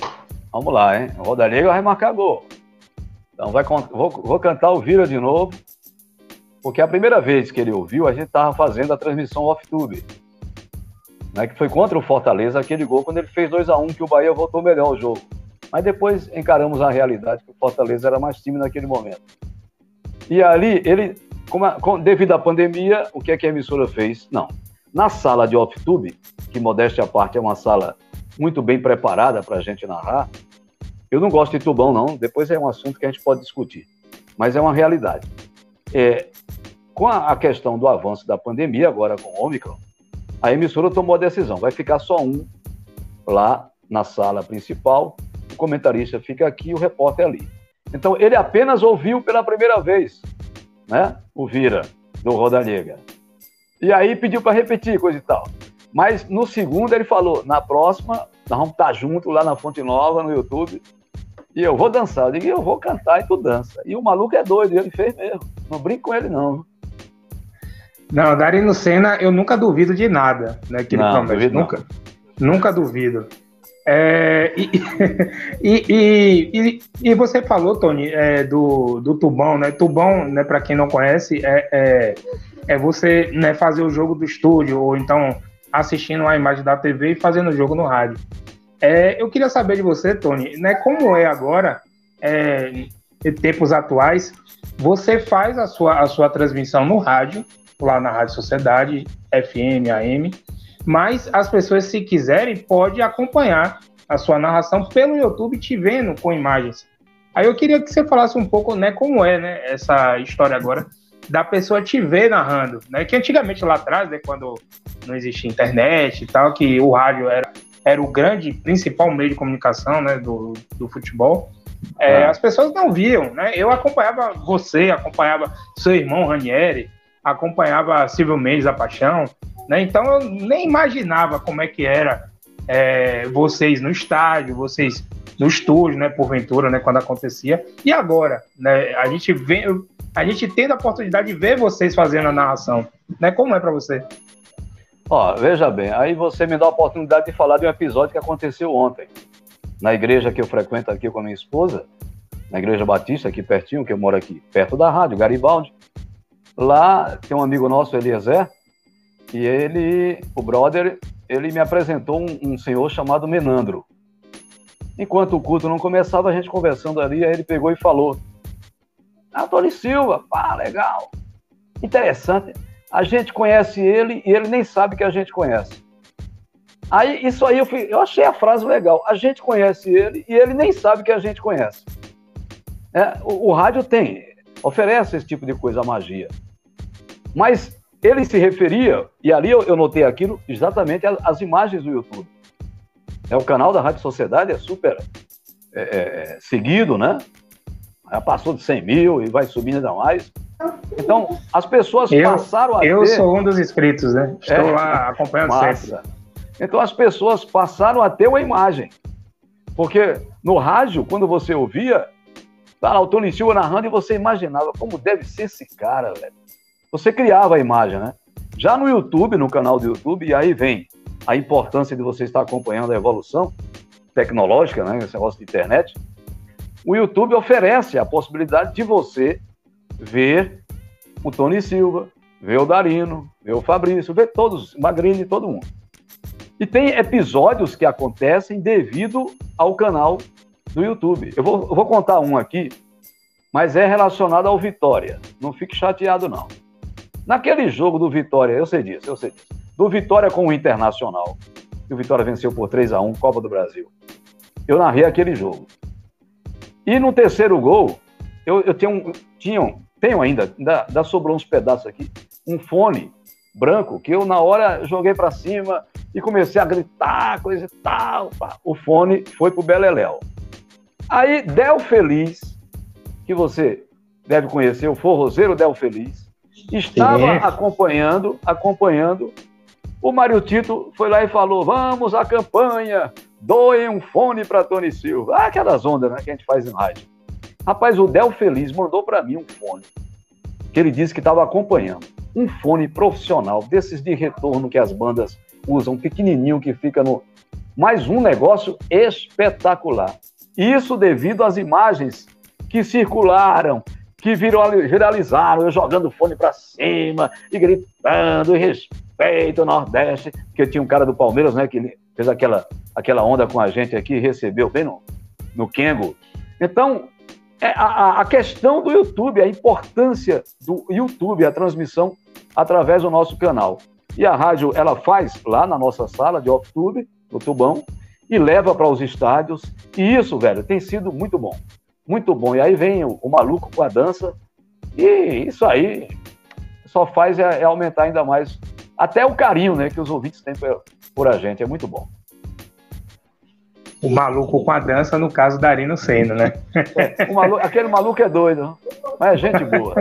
vamos lá, hein? O Rodallega vai marcar gol. Então vai, vou, vou cantar o Vira de novo, porque a primeira vez que ele ouviu, a gente estava fazendo a transmissão off-tube. Né, que foi contra o Fortaleza aquele gol quando ele fez 2 a 1 um, que o Bahia voltou melhor ao jogo. Mas depois encaramos a realidade que o Fortaleza era mais time naquele momento. E ali, ele, com a, com, devido à pandemia, o que é que a emissora fez? Não. Na sala de off-tube, que modéstia à parte é uma sala muito bem preparada para a gente narrar, eu não gosto de tubão, não. Depois é um assunto que a gente pode discutir. Mas é uma realidade. É, com a, a questão do avanço da pandemia, agora com o Omicron, a emissora tomou a decisão. Vai ficar só um lá na sala principal comentarista fica aqui, o repórter ali. Então, ele apenas ouviu pela primeira vez, né? O Vira, do Rodallega. E aí pediu para repetir, coisa e tal. Mas no segundo ele falou, na próxima, nós vamos estar junto lá na Fonte Nova, no YouTube, e eu vou dançar. Eu digo, eu vou cantar e tu dança. E o maluco é doido, ele fez mesmo. Não brinco com ele, não. Não, Darino Senna, eu nunca duvido de nada, né? Promete. Nunca, não. nunca duvido. É, e, e, e, e, você falou, Tony, é, do, do tubão, né? Tubão, né, para quem não conhece, é, é, é, você né, fazer o jogo do estúdio, ou então assistindo a imagem da TV e fazendo o jogo no rádio. É, eu queria saber de você, Tony, né, como é agora, é, em tempos atuais, você faz a sua, a sua transmissão no rádio, lá na Rádio Sociedade, FM, AM. Mas as pessoas, se quiserem, pode acompanhar a sua narração pelo YouTube, te vendo com imagens. Aí eu queria que você falasse um pouco, né, como é, né, essa história agora da pessoa te ver narrando, né? Que antigamente lá atrás, né, quando não existia internet e tal, que o rádio era, era o grande principal meio de comunicação, né, do, do futebol. É, ah. As pessoas não viam, né? Eu acompanhava você, acompanhava seu irmão Ranieri, acompanhava Silvio Mendes a Paixão, né? Então eu nem imaginava como é que era é, vocês no estádio, vocês no estúdio, né, porventura, né, quando acontecia. E agora, né, a gente vê, a gente tendo a oportunidade de ver vocês fazendo a narração, né? Como é para você? Ó, veja bem, aí você me dá a oportunidade de falar de um episódio que aconteceu ontem, na igreja que eu frequento aqui com a minha esposa, na igreja Batista, aqui pertinho, que eu moro aqui, perto da rádio, Garibaldi. Lá tem um amigo nosso, Eliezer, e ele, o brother, ele me apresentou um, um senhor chamado Menandro. Enquanto o culto não começava, a gente conversando ali, aí ele pegou e falou: Antônio Silva, pá, legal, interessante. A gente conhece ele e ele nem sabe que a gente conhece. Aí, isso aí, eu, fui, eu achei a frase legal. A gente conhece ele e ele nem sabe que a gente conhece. É, o, o rádio tem, oferece esse tipo de coisa, a magia. Mas ele se referia, e ali eu, eu notei aquilo, exatamente as, imagens do YouTube. É, o canal da Rádio Sociedade é super é, é, é seguido, né? Já passou de 100 mil e vai subindo ainda mais. Então, as pessoas eu, passaram a eu ter... Eu sou um dos inscritos, né? Estou é, lá acompanhando massa. sempre. Então, as pessoas passaram a ter uma imagem. Porque no rádio, quando você ouvia, tá lá o Tony Silva narrando e você imaginava como deve ser esse cara, velho. Você criava a imagem, né? Já no YouTube, no canal do YouTube, e aí vem a importância de você estar acompanhando a evolução tecnológica, né? Esse negócio de internet o YouTube oferece a possibilidade de você ver o Tony Silva, ver o Darino, ver o Fabrício, ver todos, Magrini, todo mundo. E tem episódios que acontecem devido ao canal do YouTube. Eu vou, eu vou contar um aqui, mas é relacionado ao Vitória. Não fique chateado, não. Naquele jogo do Vitória, eu sei disso, eu sei disso. Do Vitória com o Internacional, que o Vitória venceu por 3 a 1 Copa do Brasil. Eu narrei aquele jogo. E no terceiro gol, eu, eu tenho, tinha, tenho ainda, ainda, ainda sobrou uns pedaços aqui, um fone branco que eu na hora joguei para cima e comecei a gritar, coisa e tal. O fone foi pro Beleléu. Aí Del Feliz, que você deve conhecer, o forrozeiro Del Feliz, estava Sim. acompanhando, acompanhando. O Mário Tito foi lá e falou: "Vamos à campanha, Doem um fone para Tony Silva. Ah, aquelas ondas né, que a gente faz em rádio. Rapaz, o Del Feliz mandou para mim um fone, que ele disse que estava acompanhando. Um fone profissional, desses de retorno que as bandas usam, pequenininho que fica no. Mais um negócio espetacular. Isso devido às imagens que circularam, que viralizaram, eu jogando fone para cima e gritando, e respeito o Nordeste, porque tinha um cara do Palmeiras, né, que fez aquela, aquela onda com a gente aqui, recebeu bem no, no Kengo. Então, é a, a questão do YouTube, a importância do YouTube, a transmissão através do nosso canal. E a rádio, ela faz lá na nossa sala de off-tube, no Tubão, e leva para os estádios. E isso, velho, tem sido muito bom. Muito bom. E aí vem o, o maluco com a dança. E isso aí só faz é, é aumentar ainda mais até o carinho né, que os ouvintes têm por a gente. É muito bom. O maluco com a dança, no caso da Arino Senna, né? É, maluco, aquele maluco é doido, mas é gente boa.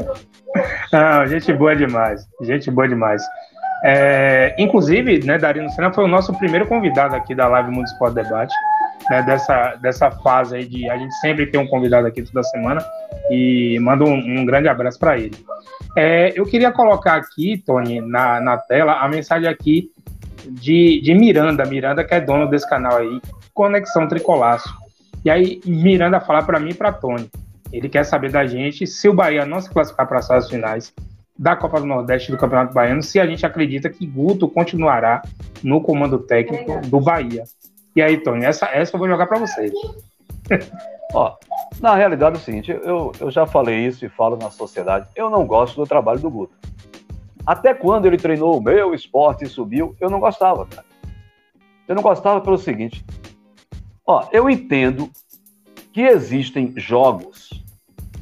Não, gente boa demais. Gente boa demais. É, inclusive, né, Darino Senna foi o nosso primeiro convidado aqui da Live Mundo Esporte Debate, né, dessa, dessa fase aí de a gente sempre tem um convidado aqui toda semana e mando um, um grande abraço para ele. É, eu queria colocar aqui, Tony, na, na tela, a mensagem aqui de, de Miranda, Miranda que é dono desse canal aí, Conexão Tricolaço. E aí Miranda fala para mim e para Tony, ele quer saber da gente se o Bahia não se classificar para as fases finais da Copa do Nordeste do Campeonato Baiano, se a gente acredita que Guto continuará no comando técnico do Bahia. E aí, Tony, essa, essa eu vou jogar para vocês. Ó, na realidade é o seguinte, eu, eu já falei isso e falo na sociedade, eu não gosto do trabalho do Guto. Até quando ele treinou o meu esporte e subiu, eu não gostava, cara. Eu não gostava pelo seguinte. Ó, eu entendo que existem jogos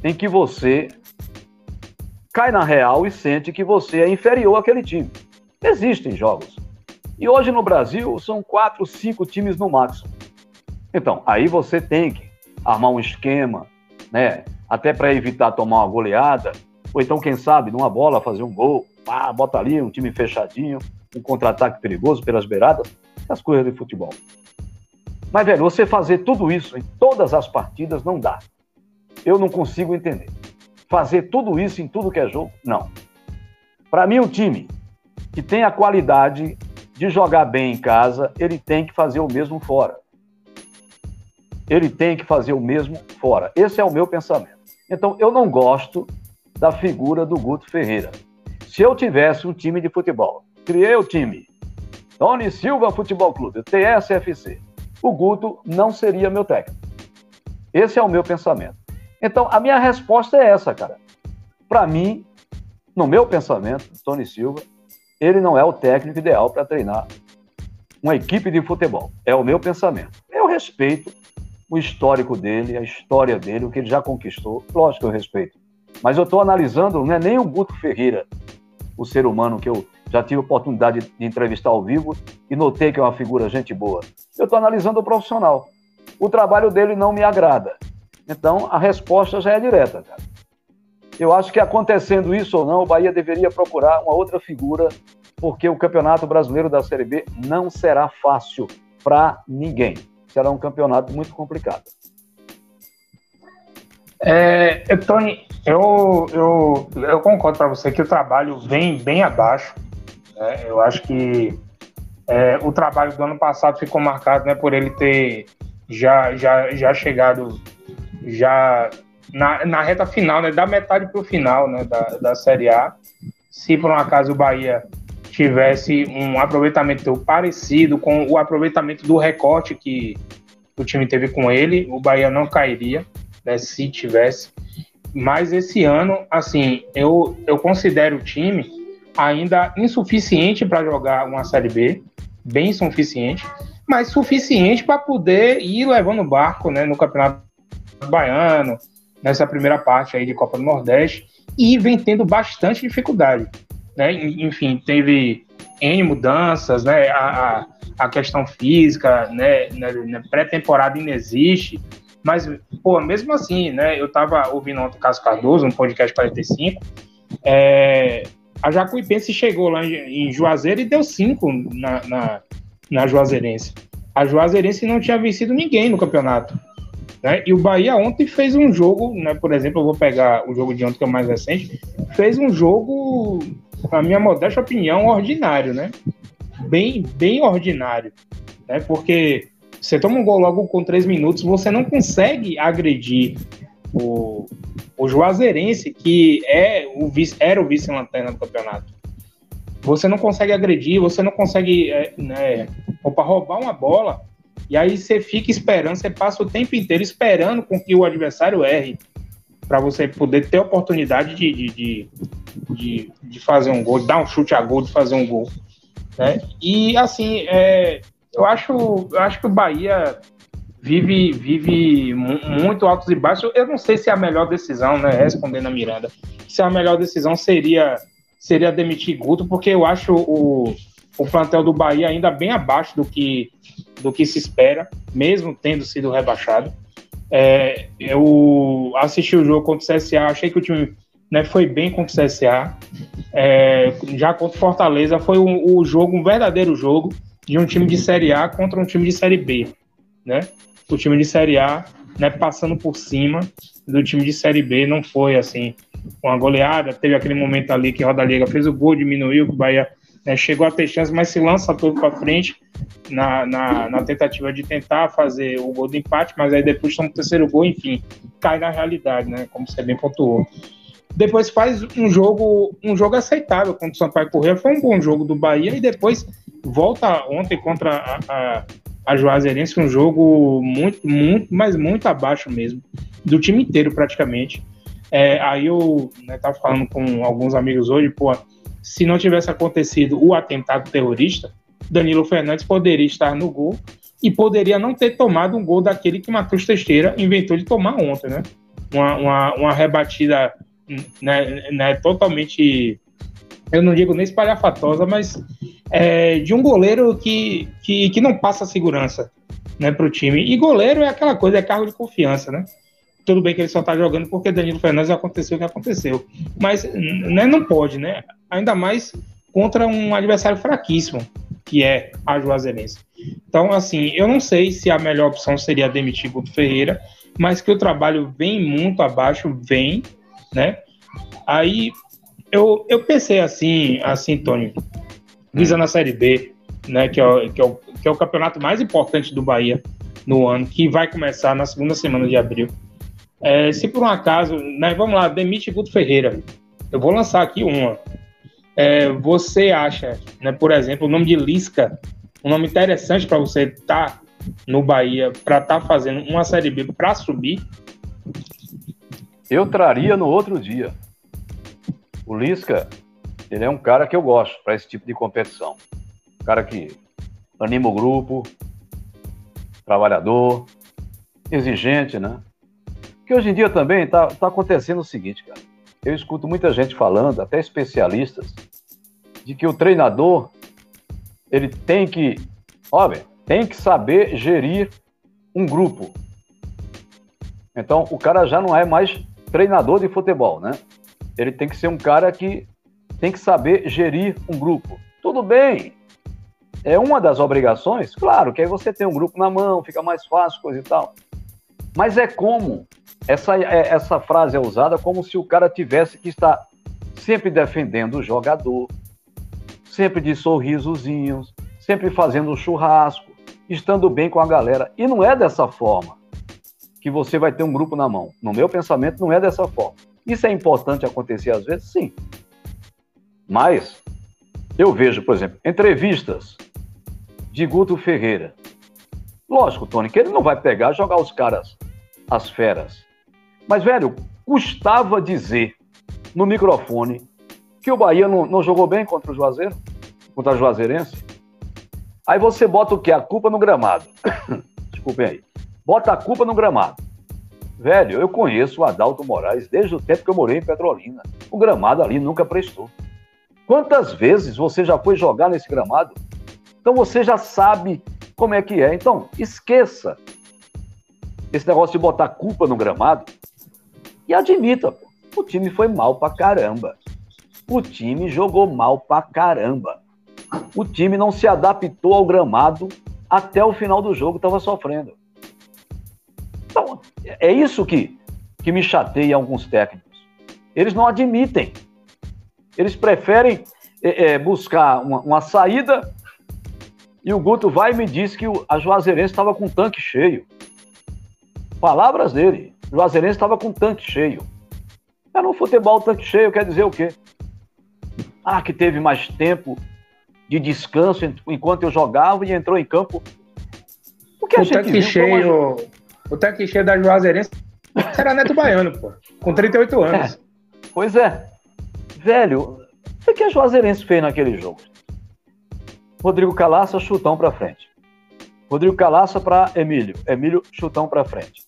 em que você cai na real e sente que você é inferior àquele time. Existem jogos. E hoje no Brasil são quatro, cinco times no máximo. Então, aí você tem que armar um esquema, né? Até para evitar tomar uma goleada, ou então, quem sabe, numa bola fazer um gol, pá, bota ali um time fechadinho, um contra-ataque perigoso pelas beiradas, essas coisas de futebol. Mas, velho, você fazer tudo isso em todas as partidas não dá. Eu não consigo entender. Fazer tudo isso em tudo que é jogo, não. Para mim, um time que tem a qualidade de jogar bem em casa, ele tem que fazer o mesmo fora. Ele tem que fazer o mesmo fora. Esse é o meu pensamento. Então, eu não gosto da figura do Guto Ferreira. Se eu tivesse um time de futebol, criei o time Tony Silva Futebol Clube, TSFC, o Guto não seria meu técnico. Esse é o meu pensamento. Então, a minha resposta é essa, cara. Para mim, no meu pensamento, Tony Silva, ele não é o técnico ideal para treinar uma equipe de futebol. É o meu pensamento. Eu respeito o histórico dele, a história dele, o que ele já conquistou. Lógico que eu respeito. Mas eu estou analisando, não é nem o Guto Ferreira, o ser humano que eu já tive a oportunidade de entrevistar ao vivo e notei que é uma figura gente boa. Eu estou analisando o profissional. O trabalho dele não me agrada. Então, a resposta já é direta, cara. Eu acho que acontecendo isso ou não, o Bahia deveria procurar uma outra figura, porque o Campeonato Brasileiro da Série B não será fácil para ninguém. Será um campeonato muito complicado. É, Tony, eu, eu, eu concordo para você que o trabalho vem bem abaixo. Né? Eu acho que é, o trabalho do ano passado ficou marcado né, por ele ter já, já, já chegado já na, na reta final, né, da metade para o final né, da, da Série A. Se por um acaso o Bahia tivesse um aproveitamento parecido com o aproveitamento do recorte que o time teve com ele, o Bahia não cairia né, se tivesse. Mas esse ano, assim, eu, eu considero o time ainda insuficiente para jogar uma Série B, bem suficiente, mas suficiente para poder ir levando o barco né, no Campeonato Baiano, nessa primeira parte aí de Copa do Nordeste, e vem tendo bastante dificuldade. Né? Enfim, teve N mudanças, né? a, a questão física, né? pré-temporada ainda existe, mas, pô, mesmo assim, né? Eu tava ouvindo ontem o Caso Cardoso, um podcast 45. É, a Jacuipense chegou lá em, Juazeiro e deu cinco na, na, na Juazeirense. A Juazeirense não tinha vencido ninguém no campeonato. Né? E o Bahia ontem fez um jogo, né? Por exemplo, eu vou pegar o jogo de ontem, que é o mais recente, fez um jogo, na minha modesta opinião, ordinário, né? Bem, bem ordinário. Né? Porque você toma um gol logo com três minutos, você não consegue agredir o, o Juazeirense, que é o vice, era o vice-lanterna do campeonato. Você não consegue agredir, você não consegue é, né, roubar uma bola, e aí você fica esperando, você passa o tempo inteiro esperando com que o adversário erre, para você poder ter oportunidade de, de, de, de, de fazer um gol, dar um chute a gol, de fazer um gol. Né? E assim, é, eu acho, eu acho que o Bahia vive, vive muito altos e baixos. Eu não sei se é a melhor decisão, né? Respondendo a Miranda, se a melhor decisão seria seria demitir Guto, porque eu acho o, o plantel do Bahia ainda bem abaixo do que, do que se espera, mesmo tendo sido rebaixado. É, eu assisti o jogo contra o CSA, achei que o time né, foi bem contra o CSA. É, já contra o Fortaleza foi o, o jogo, um verdadeiro jogo de um time de Série A contra um time de Série B, né? O time de Série A, né, passando por cima do time de Série B, não foi assim uma goleada. Teve aquele momento ali que Roda Liga fez o gol, diminuiu, que o Bahia né, chegou a ter chance, mas se lança todo para frente na, na, na, tentativa de tentar fazer o gol do empate, mas aí depois toma o terceiro gol, enfim, cai na realidade, né? Como você bem pontuou. Depois faz um jogo, um jogo aceitável contra o Sampaio Corrêa, foi um bom jogo do Bahia e depois volta ontem contra a, a, a Juazeirense, um jogo muito, muito, mas muito abaixo mesmo, do time inteiro praticamente. É, aí eu né, tava falando com alguns amigos hoje, pô, se não tivesse acontecido o atentado terrorista, Danilo Fernandes poderia estar no gol e poderia não ter tomado um gol daquele que Matheus Teixeira inventou de tomar ontem, né? Uma, uma, uma rebatida né, né, totalmente, eu não digo nem espalhafatosa, mas é, de um goleiro que, que, que não passa segurança né, para o time. E goleiro é aquela coisa, é carro de confiança, né? Tudo bem que ele só está jogando porque Danilo Fernandes aconteceu o que aconteceu. Mas né, não pode, né? Ainda mais contra um adversário fraquíssimo, que é a Juazeirense. Então, assim, eu não sei se a melhor opção seria demitir Guto Ferreira, mas que o trabalho vem muito abaixo, vem, né? Aí eu, eu pensei assim, assim, Tony, visando a Série B, né, que é, que, é o, que é o campeonato mais importante do Bahia no ano, que vai começar na segunda semana de abril. É, se por um acaso, né, vamos lá, demite Guto Ferreira. Eu vou lançar aqui uma. É, você acha, né, por exemplo, o nome de Lisca, um nome interessante para você estar tá no Bahia, para estar tá fazendo uma Série B para subir? Eu traria no outro dia. O Lisca, ele é um cara que eu gosto para esse tipo de competição. Um cara que anima o grupo, trabalhador, exigente, né? Que hoje em dia também está tá acontecendo o seguinte, cara. Eu escuto muita gente falando, até especialistas, de que o treinador ele tem que, olha, tem que saber gerir um grupo. Então, o cara já não é mais treinador de futebol, né? Ele tem que ser um cara que tem que saber gerir um grupo. Tudo bem, é uma das obrigações, claro, que aí você tem um grupo na mão, fica mais fácil, coisa e tal. Mas é como, essa, é, essa frase é usada como se o cara tivesse que estar sempre defendendo o jogador, sempre de sorrisozinhos, sempre fazendo churrasco, estando bem com a galera. E não é dessa forma que você vai ter um grupo na mão. No meu pensamento, não é dessa forma. Isso é importante acontecer às vezes? Sim. Mas eu vejo, por exemplo, entrevistas de Guto Ferreira. Lógico, Tony, que ele não vai pegar jogar os caras, as feras. Mas, velho, custava dizer no microfone que o Bahia não, não jogou bem contra o Juazeiro, contra a Juazeirense. Aí você bota o quê? A culpa no gramado. Desculpem aí. Bota a culpa no gramado. Velho, eu conheço o Adalto Moraes desde o tempo que eu morei em Petrolina. O gramado ali nunca prestou. Quantas vezes você já foi jogar nesse gramado? Então você já sabe como é que é. Então, esqueça esse negócio de botar culpa no gramado e admita, o time foi mal pra caramba. O time jogou mal pra caramba. O time não se adaptou ao gramado até o final do jogo, estava sofrendo. Então, é isso que, que me chateia alguns técnicos. Eles não admitem. Eles preferem é, é, buscar uma, uma, saída e o Guto vai e me diz que o, a Juazeirense estava com o tanque cheio. Palavras dele. Juazeirense estava com tanque cheio. É no futebol tanque cheio quer dizer o quê? Ah, que teve mais tempo de descanso enquanto eu jogava e entrou em campo. O que a o gente tanque cheio, o tanque cheio da Juazeirense era Neto Baiano, pô, com 38 anos. É. Pois é. Velho, o que a Juazeirense fez naquele jogo? Rodrigo Calaça, chutão para frente. Rodrigo Calaça para Emílio. Emílio, chutão para frente.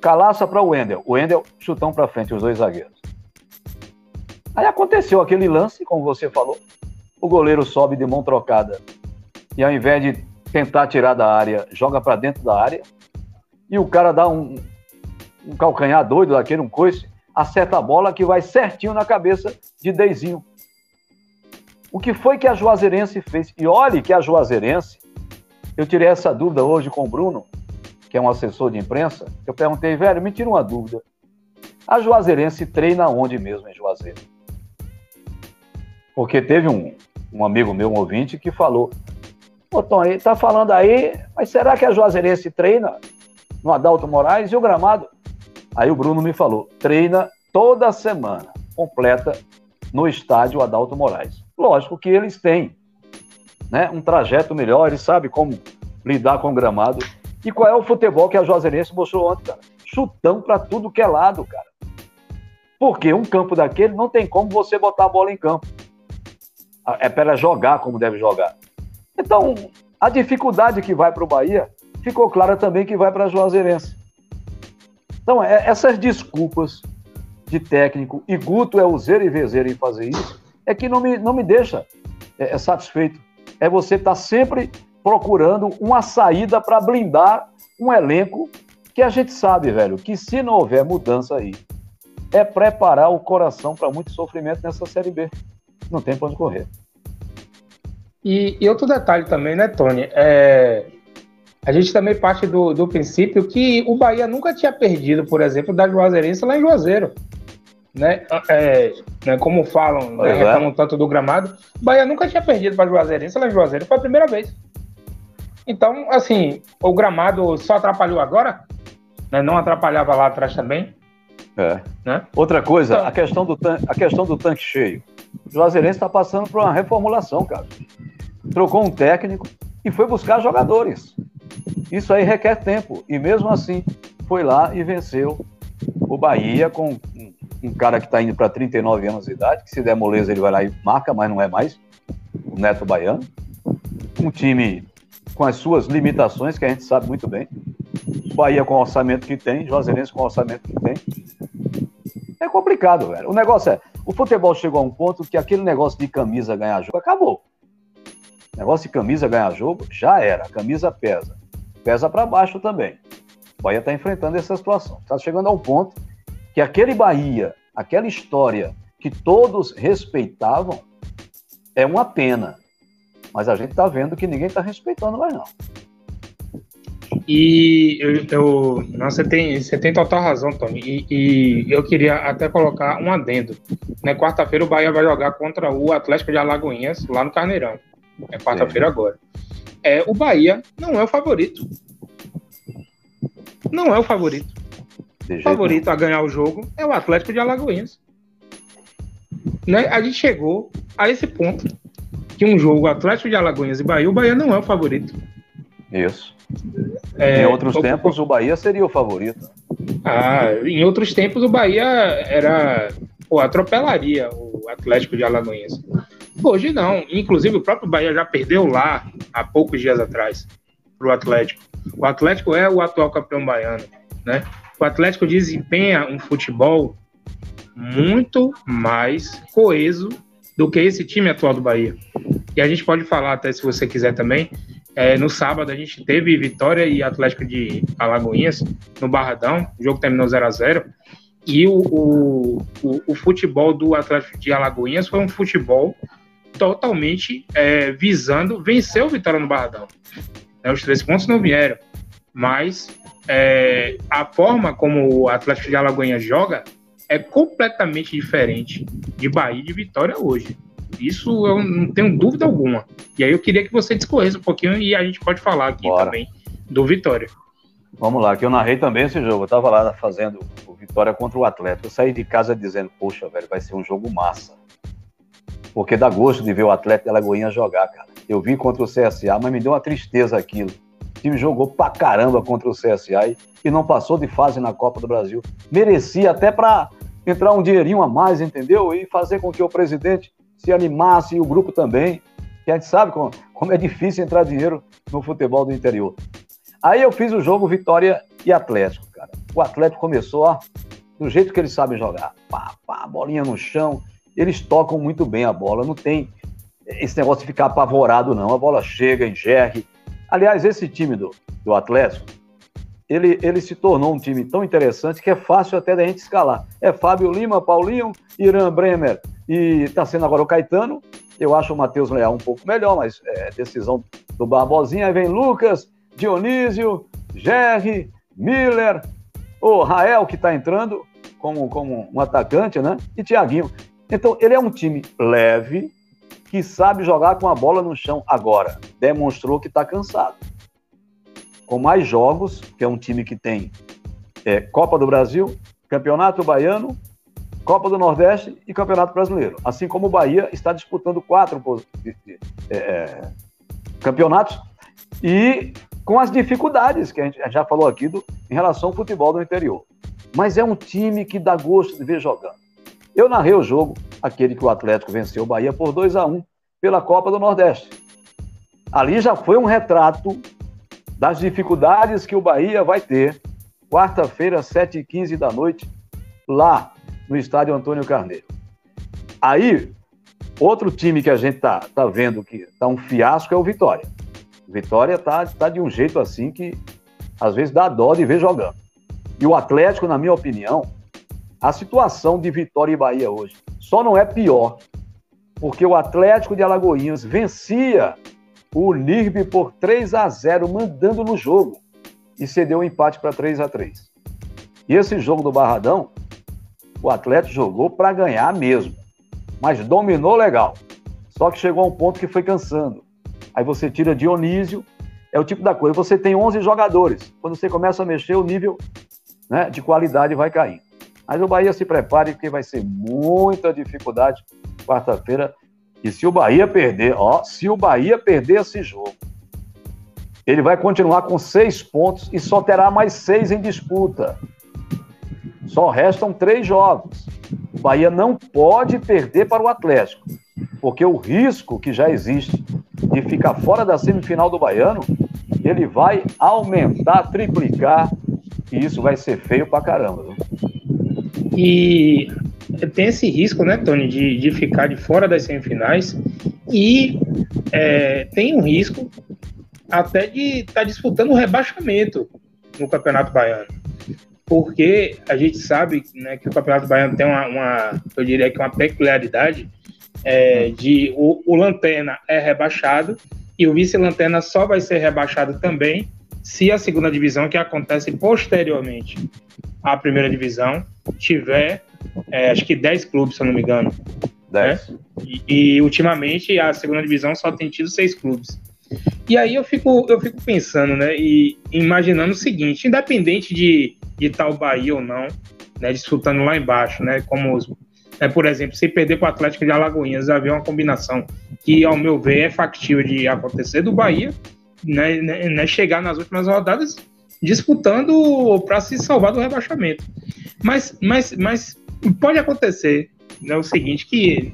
Calaça para Wendel. Wendel, chutão para frente, os dois zagueiros. Aí aconteceu aquele lance, como você falou. O goleiro sobe de mão trocada. E ao invés de tentar tirar da área, joga para dentro da área e o cara dá um, um calcanhar doido daquele, um coice, acerta a bola que vai certinho na cabeça de Deizinho. O que foi que a Juazeirense fez? E olhe que a Juazeirense, eu tirei essa dúvida hoje com o Bruno, que é um assessor de imprensa, eu perguntei, velho, me tira uma dúvida. A Juazeirense treina onde mesmo em Juazeiro? Porque teve um, um amigo meu, um ouvinte, que falou, Ô Tom, ele tá falando aí, mas será que a Juazeirense treina no Adalto Moraes e o gramado. Aí o Bruno me falou: treina toda semana, completa no estádio Adalto Moraes. Lógico que eles têm né, um trajeto melhor, eles sabem como lidar com o gramado. E qual é o futebol que a Juazeirense mostrou ontem, cara? Chutão para tudo que é lado, cara. Porque um campo daquele não tem como você botar a bola em campo. é para jogar como deve jogar. Então, a dificuldade que vai para o Bahia ficou clara também que vai para a Juazeirense. Então, é, essas desculpas de técnico, e Guto é o zero e vezeiro em fazer isso, é que não me, não me deixa é, é satisfeito. É você estar tá sempre procurando uma saída para blindar um elenco que a gente sabe, velho, que se não houver mudança aí, é preparar o coração para muito sofrimento nessa Série B. Não tem para onde correr. E, e, outro detalhe também, né, Tony? É, a gente também parte do, do princípio que o Bahia nunca tinha perdido, por exemplo, da Juazeirense lá em Juazeiro. Né? É, né, como falam, né, é. reclamam tanto do gramado, o Bahia nunca tinha perdido para Juazeirense lá em Juazeiro, foi a primeira vez. Então, assim, o gramado só atrapalhou agora, né, não atrapalhava lá atrás também. É. Né? Outra coisa, então, a, questão do a questão do tanque cheio. O Juazeirense está passando por uma reformulação, cara. Trocou um técnico e foi buscar jogadores. Isso aí requer tempo. E mesmo assim, foi lá e venceu o Bahia com um cara que está indo para 39 anos de idade, que se der moleza ele vai lá e marca, mas não é mais o Neto Baiano. Um time com as suas limitações, que a gente sabe muito bem. Bahia com o orçamento que tem, Juazeirense com o orçamento que tem. É complicado, velho. O negócio é, o futebol chegou a um ponto que aquele negócio de camisa ganhar jogo acabou. Negócio de camisa ganhar jogo já era. A camisa pesa. Pesa para baixo também. O Bahia está enfrentando essa situação. Está chegando a um ponto que aquele Bahia, aquela história que todos respeitavam, é uma pena. Mas a gente está vendo que ninguém está respeitando mais, não. E eu, eu você, tem, você tem total razão, Tony. E, e eu queria até colocar um adendo. Na quarta-feira o Bahia vai jogar contra o Atlético de Alagoinhas, lá no Carneirão. É quarta-feira agora. É, o Bahia não é o favorito. Não é o favorito. O favorito a ganhar o jogo é o Atlético de Alagoinhas. Né? A gente chegou a esse ponto que um jogo Atlético de Alagoinhas e Bahia, o Bahia não é o favorito. Isso. É, em outros o, tempos, o Bahia seria o favorito. Ah, em outros tempos, o Bahia era. Pô, atropelaria o Atlético de Alagoinhas. Hoje não. Inclusive, o próprio Bahia já perdeu lá há poucos dias atrás para o Atlético. O Atlético é o atual campeão baiano. Né? O Atlético desempenha um futebol muito mais coeso do que esse time atual do Bahia. E a gente pode falar, até se você quiser também, é, no sábado a gente teve Vitória e Atlético de Alagoinhas no Barradão, o jogo terminou 0 a 0 e o, o, o, o, futebol do Atlético de Alagoinhas foi um futebol totalmente é, visando vencer o Vitória no Barradão. É, os três pontos não vieram, mas é, a forma como o Atlético de Alagoinhas joga é completamente diferente de Bahia e de Vitória hoje. Isso eu não tenho dúvida alguma. E aí eu queria que você discorresse um pouquinho e a gente pode falar aqui Bora. também do Vitória. Vamos lá, que eu narrei também esse jogo. Eu tava lá fazendo o Vitória contra o Atlético. Eu saí de casa dizendo, poxa, velho, vai ser um jogo massa. Porque dá gosto de ver o Atlético de Alagoinha jogar, cara. Eu vi contra o CSA, mas me deu uma tristeza aquilo. Time jogou pra caramba contra o CSA e, não passou de fase na Copa do Brasil. Merecia até para entrar um dinheirinho a mais, entendeu? E fazer com que o presidente se animasse e o grupo também, que a gente sabe como, como é difícil entrar dinheiro no futebol do interior. Aí eu fiz o jogo Vitória e Atlético, cara. O Atlético começou, ó, do jeito que eles sabem jogar. Pá, pá, bolinha no chão. Eles tocam muito bem a bola, não tem esse negócio de ficar apavorado, não. A bola chega, engerre. Aliás, esse time do, do Atlético, ele, ele se tornou um time tão interessante que é fácil até da gente escalar. É Fábio Lima, Paulinho, Irã Bremer, e está sendo agora o Caetano. Eu acho o Matheus Leal um pouco melhor, mas é decisão do Barbosinha. Aí vem Lucas, Dionísio, Jerry, Miller, o Rael, que está entrando como, como um atacante, né? E Tiaguinho. Então, ele é um time leve, que sabe jogar com a bola no chão agora. Demonstrou que está cansado. Com mais jogos, que é um time que tem é, Copa do Brasil, Campeonato Baiano Copa do Nordeste e Campeonato Brasileiro. Assim como o Bahia está disputando quatro é, é, campeonatos e com as dificuldades que a gente já falou aqui do, em relação ao futebol do interior. Mas é um time que dá gosto de ver jogando. Eu narrei o jogo, aquele que o Atlético venceu o Bahia por 2 a 1 pela Copa do Nordeste. Ali já foi um retrato das dificuldades que o Bahia vai ter quarta-feira, 7h15 da noite, lá no estádio Antônio Carneiro. Aí, outro time que a gente tá, tá vendo que tá um fiasco é o Vitória. O Vitória tá, tá de um jeito assim que às vezes dá dó de ver jogando. E o Atlético, na minha opinião, a situação de Vitória e Bahia hoje só não é pior porque o Atlético de Alagoinhas vencia o Nirbe por 3 a 0 mandando no jogo e cedeu o um empate para 3 a 3 E esse jogo do Barradão, o Atlético jogou para ganhar mesmo, mas dominou legal. Só que chegou a um ponto que foi cansando. Aí você tira Dionísio, é o tipo da coisa. Você tem 11 jogadores. Quando você começa a mexer, o nível né, de qualidade vai caindo. Mas o Bahia se prepare, porque vai ser muita dificuldade quarta-feira. E se o Bahia perder, ó, se o Bahia perder esse jogo, ele vai continuar com seis pontos e só terá mais seis em disputa. Só restam três jogos. O Bahia não pode perder para o Atlético, porque o risco que já existe de ficar fora da semifinal do Baiano, ele vai aumentar, triplicar, e isso vai ser feio pra caramba. Viu? E tem esse risco, né, Tony, de, de ficar de fora das semifinais e é, tem um risco até de estar tá disputando o rebaixamento no Campeonato Baiano. Porque a gente sabe né, que o Campeonato Baiano tem uma, uma eu diria que uma peculiaridade é, de o, o Lanterna é rebaixado e o vice-lanterna só vai ser rebaixado também se a segunda divisão, que acontece posteriormente à primeira divisão, tiver, é, acho que 10 clubes, se eu não me engano. 10. Né? E, e, ultimamente a segunda divisão só tem tido seis clubes. E aí eu fico, eu fico pensando, né, e imaginando o seguinte, independente de estar o Bahia ou não, né, disputando lá embaixo, né, como os, né, por exemplo, se perder para o Atlético de Alagoinhas, havia uma combinação que, ao meu ver, é factível de acontecer do Bahia, né, né, né chegar nas últimas rodadas disputando para se salvar do rebaixamento. Mas, mas, mas pode acontecer né, o seguinte, que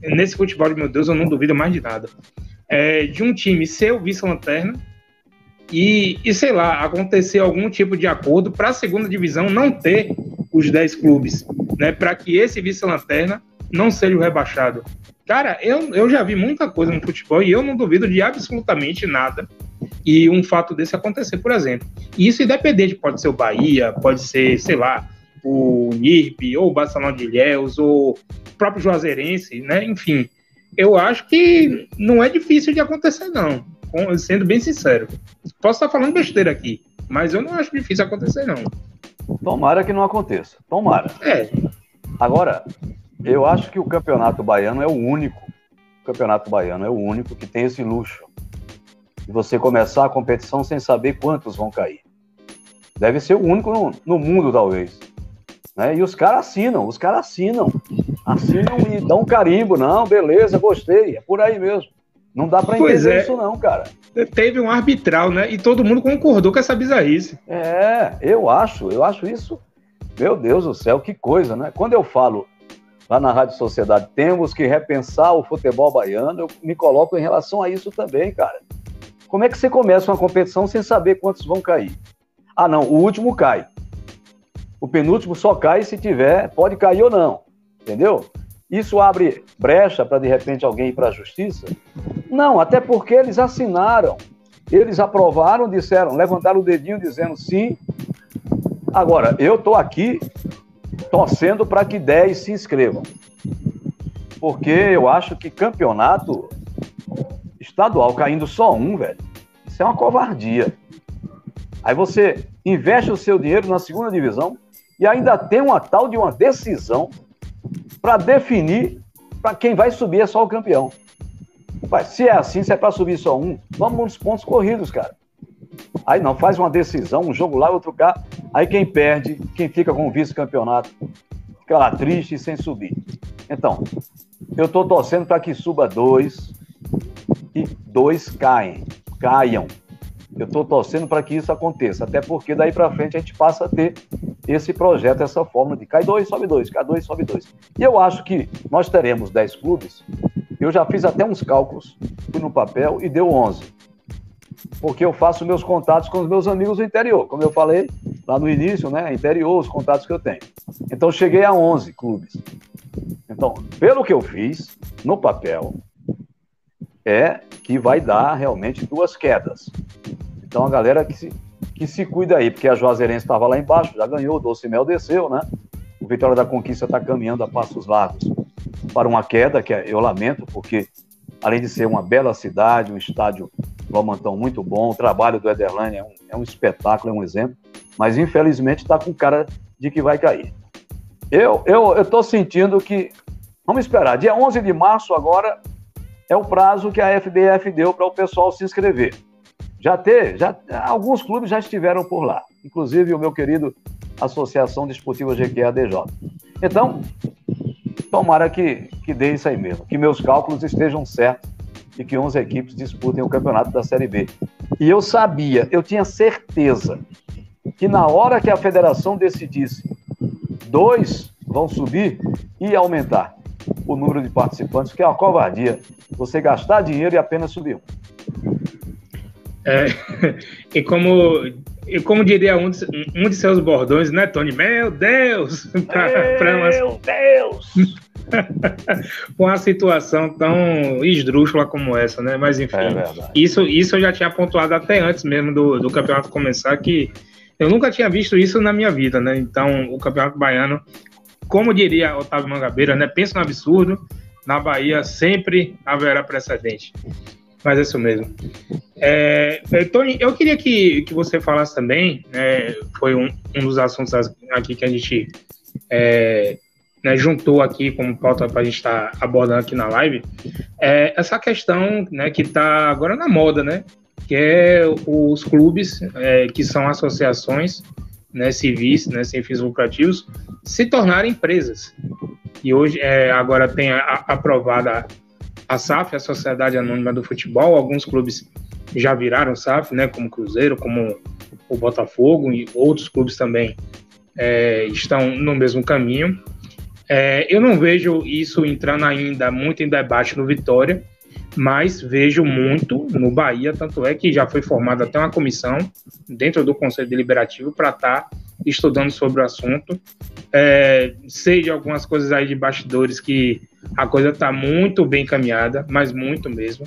nesse futebol, meu Deus, eu não duvido mais de nada. É, de um time ser o vice-lanterna e, e, sei lá, acontecer algum tipo de acordo para a segunda divisão não ter os 10 clubes, né? Para que esse vice-lanterna não seja o rebaixado. Cara, eu, eu já vi muita coisa no futebol e eu não duvido de absolutamente nada e um fato desse acontecer, por exemplo. E isso independente, pode ser o Bahia, pode ser, sei lá, o NIRB, ou o Barcelona de Ilhéus, ou o próprio Juazeirense, né? Enfim, eu acho que não é difícil de acontecer, não. Sendo bem sincero. Posso estar falando besteira aqui, mas eu não acho difícil acontecer, não. Tomara que não aconteça. Tomara. É. Agora, eu acho que o Campeonato Baiano é o único. O Campeonato Baiano é o único que tem esse luxo de você começar a competição sem saber quantos vão cair. Deve ser o único no, no mundo, talvez. Né? E os caras assinam, os caras assinam. Assinam e dão um carimbo. Não, beleza, gostei. É por aí mesmo. Não dá para entender é. isso, não, cara. Teve um arbitral, né? E todo mundo concordou com essa bizarrice. É, eu acho, eu acho isso. Meu Deus do céu, que coisa, né? Quando eu falo lá na Rádio Sociedade, temos que repensar o futebol baiano, eu me coloco em relação a isso também, cara. Como é que você começa uma competição sem saber quantos vão cair? Ah, não, o último cai. O penúltimo só cai se tiver, pode cair ou não, entendeu? Isso abre brecha para de repente alguém ir para a justiça? Não, até porque eles assinaram, eles aprovaram, disseram, levantaram o dedinho dizendo sim. Agora, eu estou aqui torcendo para que 10 se inscrevam. Porque eu acho que campeonato estadual caindo só um, velho, isso é uma covardia. Aí você investe o seu dinheiro na segunda divisão e ainda tem uma tal de uma decisão para definir para quem vai subir é só o campeão. Mas se é assim, se é para subir só um, vamos nos pontos corridos, cara. Aí não, faz uma decisão, um jogo lá, outro cá. Aí quem perde, quem fica com o vice-campeonato, fica lá triste sem subir. Então, eu estou torcendo para que suba dois e dois caem, caiam. Eu estou torcendo para que isso aconteça, até porque daí para frente a gente passa a ter esse projeto, essa forma de cai dois, sobe dois, cai dois, sobe dois. E eu acho que nós teremos dez clubes Eu já fiz até uns cálculos, fui no papel e deu 11. Porque eu faço meus contatos com os meus amigos do interior. Como eu falei lá no início, né? Interior, os contatos que eu tenho. Então cheguei a 11 clubes. Então, pelo que eu fiz no papel, é que vai dar realmente duas quedas. Então a galera que se, que se cuida aí, porque a Juazeirense estava lá embaixo, já ganhou, o Doce Mel desceu, né? O Vitória da Conquista está caminhando a passos largos para uma queda, que eu lamento, porque além de ser uma bela cidade, um estádio Valmantão muito bom, o trabalho do Ederlane é um, é um espetáculo, é um exemplo, mas infelizmente está com cara de que vai cair. Eu estou sentindo que, vamos esperar, dia 11 de março agora é o prazo que a FBF deu para o pessoal se inscrever. Já ter, já, alguns clubes já estiveram por lá, inclusive o meu querido Associação Desportiva GQADJ. Então, tomara que, que dê isso aí mesmo, que meus cálculos estejam certos e que 11 equipes disputem o campeonato da Série B. E eu sabia, eu tinha certeza que na hora que a federação decidisse dois vão subir e aumentar o número de participantes, que é uma covardia você gastar dinheiro e apenas subir um. É, e como e como diria um de, um de seus bordões, né, Tony? Meu Deus! Pra, pra uma, Meu Deus! uma situação tão esdrúxula como essa, né? Mas enfim, é isso, isso eu já tinha pontuado até antes mesmo do, do campeonato começar, que eu nunca tinha visto isso na minha vida, né? Então, o campeonato baiano, como diria Otávio Mangabeira, né? Pensa no absurdo, na Bahia sempre haverá precedente. Mas é isso mesmo. É, é, Tony, eu queria que, que você falasse também, né, foi um, um dos assuntos aqui que a gente é, né, juntou aqui como pauta para a gente estar tá abordando aqui na live, é essa questão né, que está agora na moda, né? Que é os clubes, é, que são associações né, civis, né, sem fins lucrativos, se tornarem empresas. E hoje, é, agora tem a, a, aprovada a SAF, a Sociedade Anônima do Futebol, alguns clubes já viraram SAF, né, como Cruzeiro, como o Botafogo e outros clubes também é, estão no mesmo caminho. É, eu não vejo isso entrando ainda muito em debate no Vitória, mas vejo muito no Bahia, tanto é que já foi formada até uma comissão dentro do Conselho Deliberativo para estar tá estudando sobre o assunto. É, sei de algumas coisas aí de bastidores que a coisa está muito bem encaminhada, mas muito mesmo,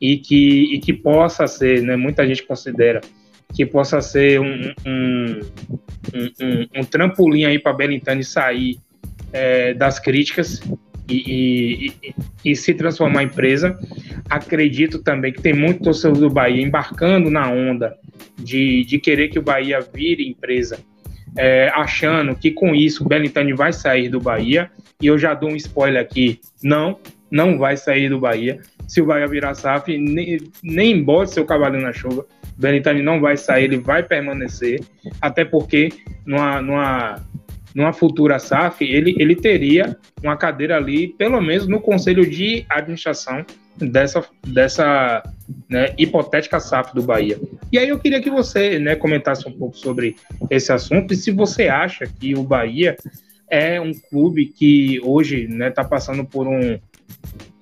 e que, e que possa ser, né, muita gente considera que possa ser um, um, um, um trampolim aí para Belintani sair é, das críticas e, e, e, se transformar em empresa. Acredito também que tem muito torcedor do Bahia embarcando na onda de, de querer que o Bahia vire empresa, é, achando que com isso o Belintani vai sair do Bahia. E eu já dou um spoiler aqui: não, não vai sair do Bahia. Se o Bahia virar SAF, nem, nem bote seu cavalo na chuva. Belintani não vai sair, ele vai permanecer, até porque numa, numa numa futura SAF, ele, ele teria uma cadeira ali, pelo menos no conselho de administração dessa, dessa né, hipotética SAF do Bahia. E aí eu queria que você né, comentasse um pouco sobre esse assunto e se você acha que o Bahia é um clube que hoje está né, tá passando por um,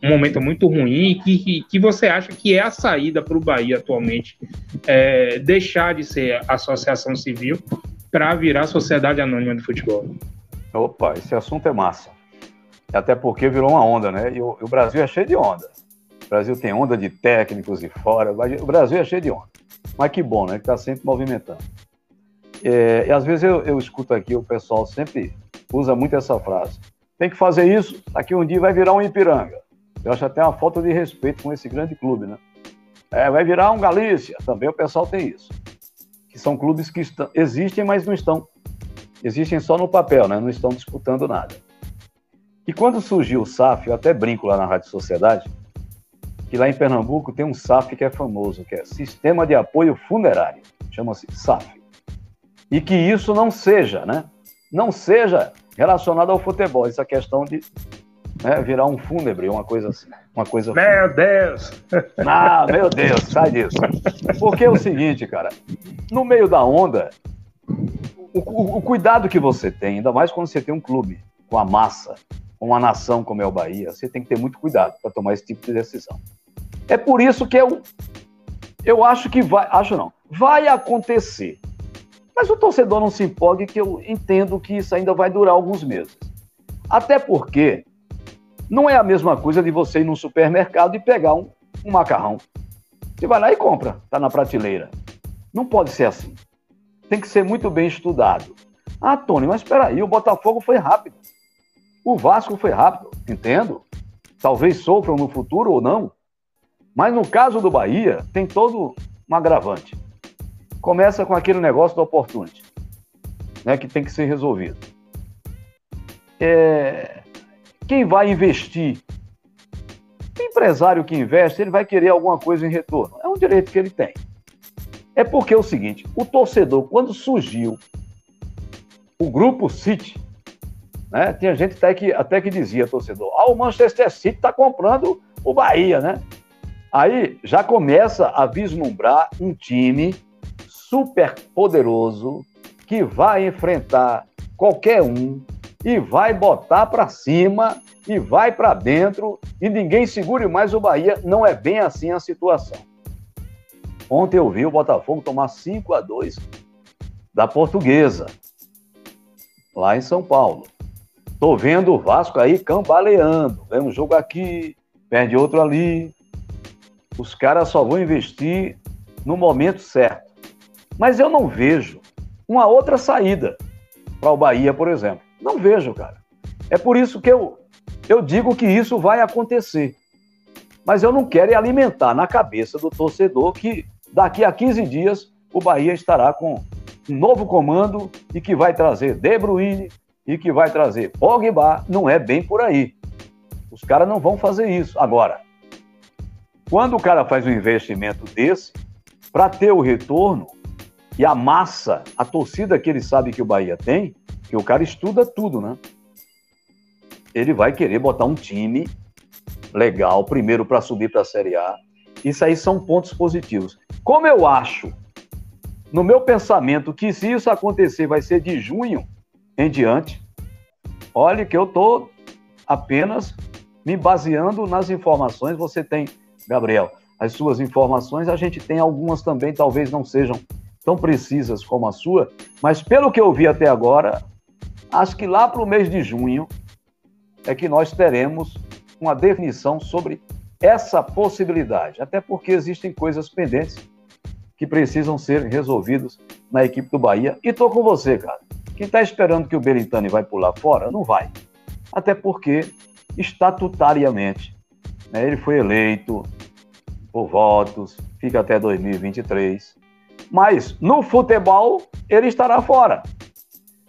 um momento muito ruim e que, que, você acha que é a saída para o Bahia atualmente é, deixar de ser associação civil para virar Sociedade Anônima de Futebol. Opa, esse assunto é massa. Até porque virou uma onda, né? E o, o Brasil é cheio de onda. O Brasil tem onda de técnicos e fora. O Brasil é cheio de onda. Mas que bom, né? Que está sempre movimentando. É, e às vezes eu, eu escuto aqui, o pessoal sempre usa muito essa frase. Tem que fazer isso, daqui um dia vai virar um Ipiranga. Eu acho até uma falta de respeito com esse grande clube, né? É, vai virar um Galícia, também o pessoal tem isso que são clubes que estão, existem, mas não estão. Existem só no papel, né? não estão disputando nada. E quando surgiu o SAF, eu até brinco lá na Rádio Sociedade, que lá em Pernambuco tem um SAF que é famoso, que é Sistema de Apoio Funerário, chama-se SAF. E que isso não seja, né? Não seja relacionado ao futebol, essa questão de né, virar um fúnebre, uma coisa assim. Uma coisa meu Deus! Ah, meu Deus, sai disso. Porque é o seguinte, cara, no meio da onda, o, o, o, cuidado que você tem, ainda mais quando você tem um clube com a massa, uma nação como é o Bahia, você tem que ter muito cuidado para tomar esse tipo de decisão. É por isso que eu, eu acho que vai, acho não, vai acontecer. Mas o torcedor não se empolgue que eu entendo que isso ainda vai durar alguns meses. Até porque não é a mesma coisa de você ir num supermercado e pegar um, um macarrão. Você vai lá e compra, está na prateleira. Não pode ser assim. Tem que ser muito bem estudado. Ah, Tony, mas espera aí, o Botafogo foi rápido. O Vasco foi rápido, entendo. Talvez sofram no futuro ou não. Mas no caso do Bahia, tem todo um agravante. Começa com aquele negócio do opportunity, né, que tem que ser resolvido. É, quem vai investir? O empresário que investe, ele vai querer alguma coisa em retorno. É um direito que ele tem. É porque é o seguinte, o torcedor, quando surgiu o grupo City, né? Tinha gente até que, até que dizia, torcedor, ah, o Manchester City está comprando o Bahia, né? Aí já começa a vislumbrar um time super poderoso que vai enfrentar qualquer um e vai botar para cima e vai para dentro e ninguém segure mais o Bahia. Não é bem assim a situação. Ontem eu vi o Botafogo tomar 5 a 2 da Portuguesa, lá em São Paulo. Tô vendo o Vasco aí cambaleando. Ganha um jogo aqui, perde outro ali. Os caras só vão investir no momento certo. Mas eu não vejo uma outra saída para o Bahia, por exemplo. Não vejo, cara. É por isso que eu, eu digo que isso vai acontecer. Mas eu não quero alimentar na cabeça do torcedor que daqui a 15 dias o Bahia estará com um novo comando e que vai trazer De Bruyne, e que vai trazer Pogba, não é bem por aí. Os caras não vão fazer isso. Agora, quando o cara faz um investimento desse, para ter o retorno e a massa, a torcida que ele sabe que o Bahia tem, que o cara estuda tudo, né? Ele vai querer botar um time legal, primeiro para subir para a Série A. Isso aí são pontos positivos. Como eu acho, no meu pensamento, que se isso acontecer vai ser de junho em diante. Olhe que eu estou apenas me baseando nas informações. Você tem, Gabriel, as suas informações, a gente tem algumas também, talvez não sejam tão precisas como a sua, mas pelo que eu vi até agora, acho que lá para o mês de junho é que nós teremos uma definição sobre essa possibilidade, até porque existem coisas pendentes que precisam ser resolvidas na equipe do Bahia. E estou com você, cara. Quem está esperando que o Belintani vai pular fora, não vai. Até porque, estatutariamente, né, ele foi eleito por votos, fica até 2023. Mas no futebol, ele estará fora.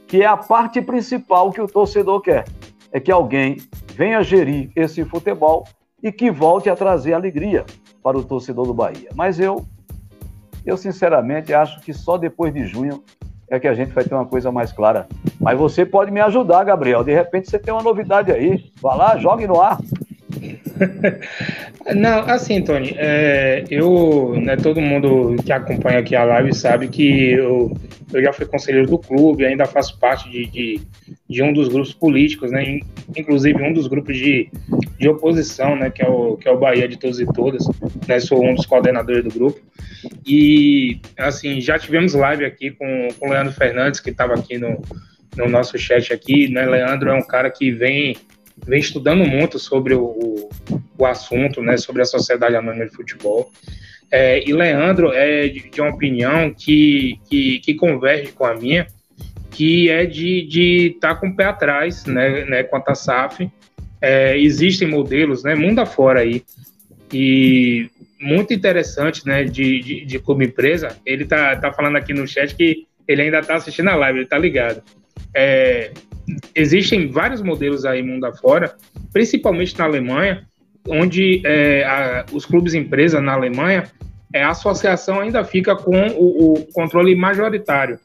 Que é a parte principal que o torcedor quer. É que alguém venha gerir esse futebol e que volte a trazer alegria para o torcedor do Bahia. Mas eu, eu sinceramente acho que só depois de junho é que a gente vai ter uma coisa mais clara. Mas você pode me ajudar, Gabriel. De repente você tem uma novidade aí. Vá lá, jogue no ar. Não, assim, Tony, é, eu, né, todo mundo que acompanha aqui a live sabe que eu, eu já fui conselheiro do clube, ainda faço parte de, de, de, um dos grupos políticos, né, inclusive um dos grupos de, de oposição, né, que é, o, que é o Bahia de Todos e Todas, né, sou um dos coordenadores do grupo, e, assim, já tivemos live aqui com, com o Leandro Fernandes, que estava aqui no, no nosso chat aqui, né, Leandro é um cara que vem vem estudando muito sobre o, o assunto, né, sobre a sociedade anônima de futebol. É, e Leandro é de, de uma opinião que, que, que, converge com a minha, que é de estar tá com o pé atrás, né, né quanto à SAF. É, existem modelos, né, mundo afora aí, e muito interessante, né, de, de, de empresa. Ele tá, tá falando aqui no chat que ele ainda tá assistindo a live, ele tá ligado. É, existem vários modelos aí mundo afora, principalmente na Alemanha, onde é, a, os clubes empresa na Alemanha, é, a associação ainda fica com o, o controle majoritário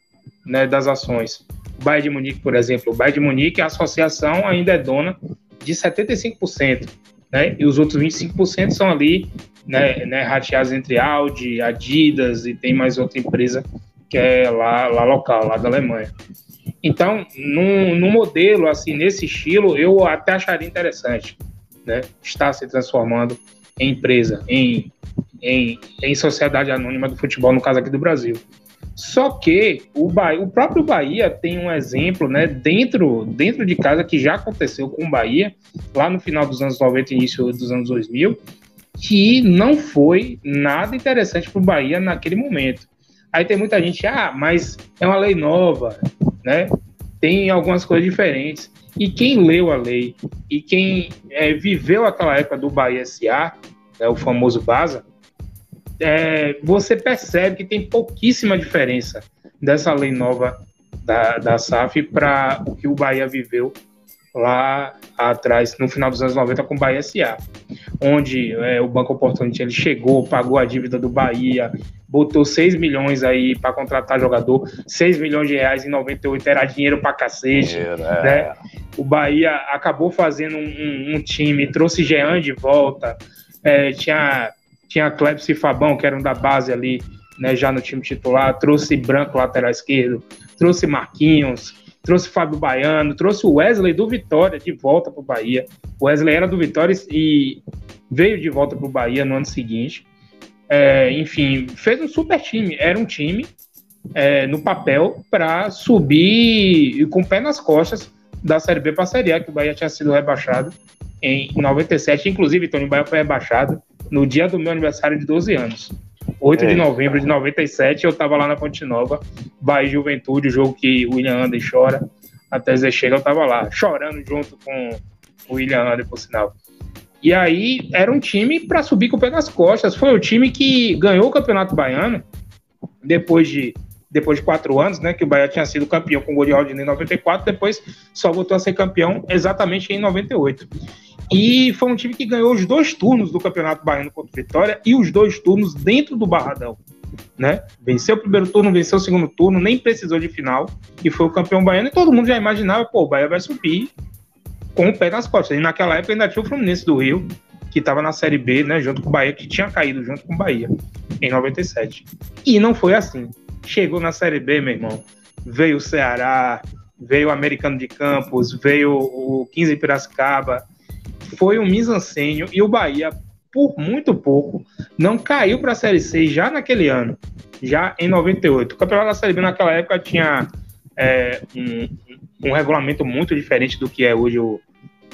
né, das ações. O Bayern de Munique, por exemplo, o Bayern de Munique, a associação ainda é dona de 75%, né, e os outros 25% são ali né, né, rateados entre Audi, Adidas e tem mais outra empresa que é lá, lá local, lá da Alemanha. Então, num, num modelo assim, nesse estilo, eu até acharia interessante, né? Estar se transformando em empresa, em, em, em sociedade anônima do futebol, no caso aqui do Brasil. Só que o, Bahia, o próprio Bahia tem um exemplo, né, dentro, dentro de casa que já aconteceu com o Bahia, lá no final dos anos 90 início dos anos 2000, que não foi nada interessante para o Bahia naquele momento. Aí tem muita gente, ah, mas é uma lei nova, né? Tem algumas coisas diferentes. E quem leu a lei e quem é, viveu aquela época do Bahia SA, né, o famoso Baza, é, você percebe que tem pouquíssima diferença dessa lei nova da, da SAF para o que o Bahia viveu lá atrás, no final dos anos 90, com o Bahia SA, onde é, o Banco Oportunity ele chegou, pagou a dívida do Bahia, botou 6 milhões aí para contratar jogador, 6 milhões de reais em 98 era dinheiro para cacete, é. né? O Bahia acabou fazendo um, um, um time, trouxe Jean de volta, é, tinha tinha Clebson e Fabão, que eram da base ali, né, já no time titular, trouxe Branco, lateral esquerdo, trouxe Marquinhos, trouxe Fábio Baiano, trouxe o Wesley do Vitória de volta para o Bahia. O Wesley era do Vitória e veio de volta para o Bahia no ano seguinte. É, enfim, fez um super time. Era um time é, no papel para subir com o pé nas costas da Série B para a Série A, que o Bahia tinha sido rebaixado em 97. Inclusive, Tony Bahia foi rebaixado no dia do meu aniversário de 12 anos. 8 é. de novembro de 97, eu estava lá na Ponte Nova, Bahia Juventude, o jogo que o William Ander chora, até Zé chega, eu estava lá, chorando junto com o William Ander, por sinal. E aí era um time para subir com o pé nas costas. Foi o time que ganhou o Campeonato Baiano depois de depois de quatro anos, né? Que o Bahia tinha sido campeão com o gol de Rodinei em 94, depois só voltou a ser campeão exatamente em 98. E foi um time que ganhou os dois turnos do Campeonato Baiano contra o Vitória e os dois turnos dentro do Barradão. Né? Venceu o primeiro turno, venceu o segundo turno, nem precisou de final e foi o campeão baiano. E todo mundo já imaginava, pô, o Bahia vai subir com o pé nas costas. E naquela época ainda tinha o Fluminense do Rio, que estava na Série B, né, junto com o Bahia, que tinha caído junto com o Bahia em 97. E não foi assim. Chegou na Série B, meu irmão. Veio o Ceará, veio o Americano de Campos, veio o 15 Piracicaba, foi um misancênio e o Bahia, por muito pouco, não caiu para a Série C já naquele ano, já em 98. O Campeonato da Série B naquela época tinha é, um, um, regulamento muito diferente do que é hoje o,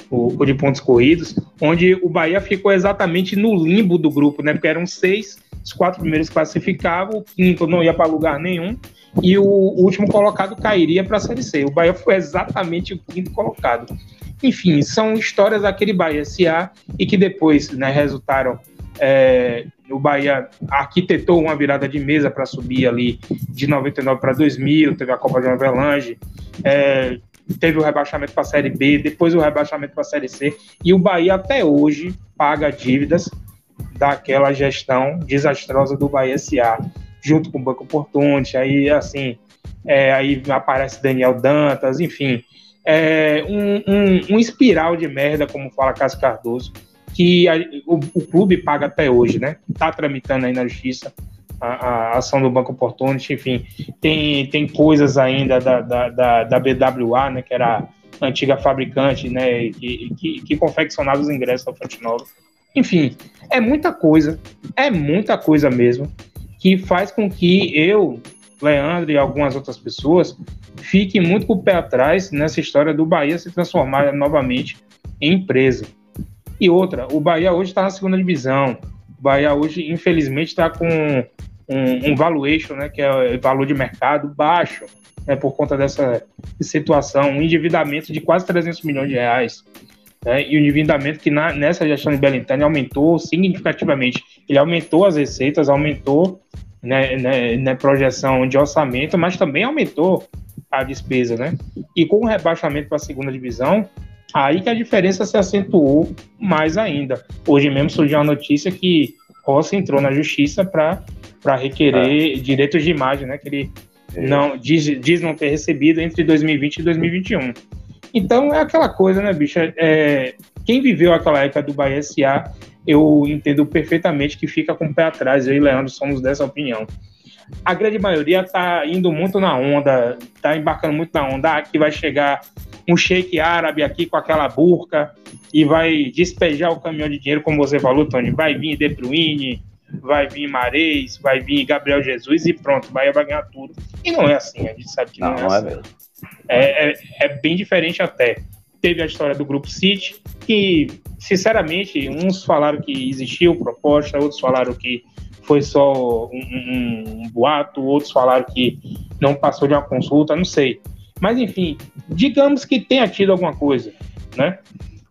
o, o, de pontos corridos, onde o Bahia ficou exatamente no limbo do grupo, né? Porque eram seis, os quatro primeiros classificavam, o quinto não ia para lugar nenhum e o último colocado cairia para a Série C. O Bahia foi exatamente o quinto colocado. Enfim, são histórias daquele Bahia SA e que depois né, resultaram. É, o Bahia arquitetou uma virada de mesa para subir ali de 99 para 2000, teve a Copa de Avelange, é, teve o rebaixamento para a Série B, depois o rebaixamento para a Série C, e o Bahia até hoje paga dívidas daquela gestão desastrosa do Bahia SA, junto com o Banco Portunte, aí assim, é, aí aparece Daniel Dantas, enfim, é, um, um, um, espiral de merda, como fala Cássio Cardoso, que a, o, o, clube paga até hoje, né? Está tramitando aí na justiça a, a, ação do Banco Opportunity, enfim, tem, tem coisas ainda da, da, da, da BWA, né? Que era a antiga fabricante, né? Que, que, que confeccionava os ingressos da Fonte Nova. Enfim, é muita coisa, é muita coisa mesmo, que faz com que eu, Leandro e algumas outras pessoas fiquem muito com o pé atrás nessa história do Bahia se transformar novamente em empresa. E outra, o Bahia hoje está na segunda divisão. O Bahia hoje, infelizmente, está com um, um, valuation, né, que é o valor de mercado baixo, né, por conta dessa situação, um endividamento de quase 300 milhões de reais. Né, e o endividamento que na, nessa gestão de Belintani aumentou significativamente. Ele aumentou as receitas, aumentou né, né, né, projeção de orçamento, mas também aumentou a despesa, né? E com o rebaixamento para a segunda divisão, aí que a diferença se acentuou mais ainda. Hoje mesmo surgiu a notícia que Rossi entrou na justiça para requerer é. direitos de imagem, né? Que ele não diz, diz não ter recebido entre 2020 e 2021. Então é aquela coisa, né, bicha? É, quem viveu aquela época do Bahia SA eu entendo perfeitamente que fica com o pé atrás. Eu e Leandro somos dessa opinião. a grande maioria está indo muito na onda, está embarcando muito na onda, que vai chegar um shake árabe aqui com aquela burca e vai despejar o caminhão de dinheiro, como você falou, Tony. Vai vir De Bruyne, vai vir Mares, vai vir Gabriel Jesus e pronto, Bahia vai ganhar tudo. E não é assim, a gente sabe que não, não é, é assim. É, é, é, bem diferente até. Teve a história do Grupo City, que, sinceramente, uns falaram que existiu proposta, outros falaram que foi só um, um, um boato, outros falaram que não passou de uma consulta, não sei. Mas, enfim, digamos que tenha tido alguma coisa, né?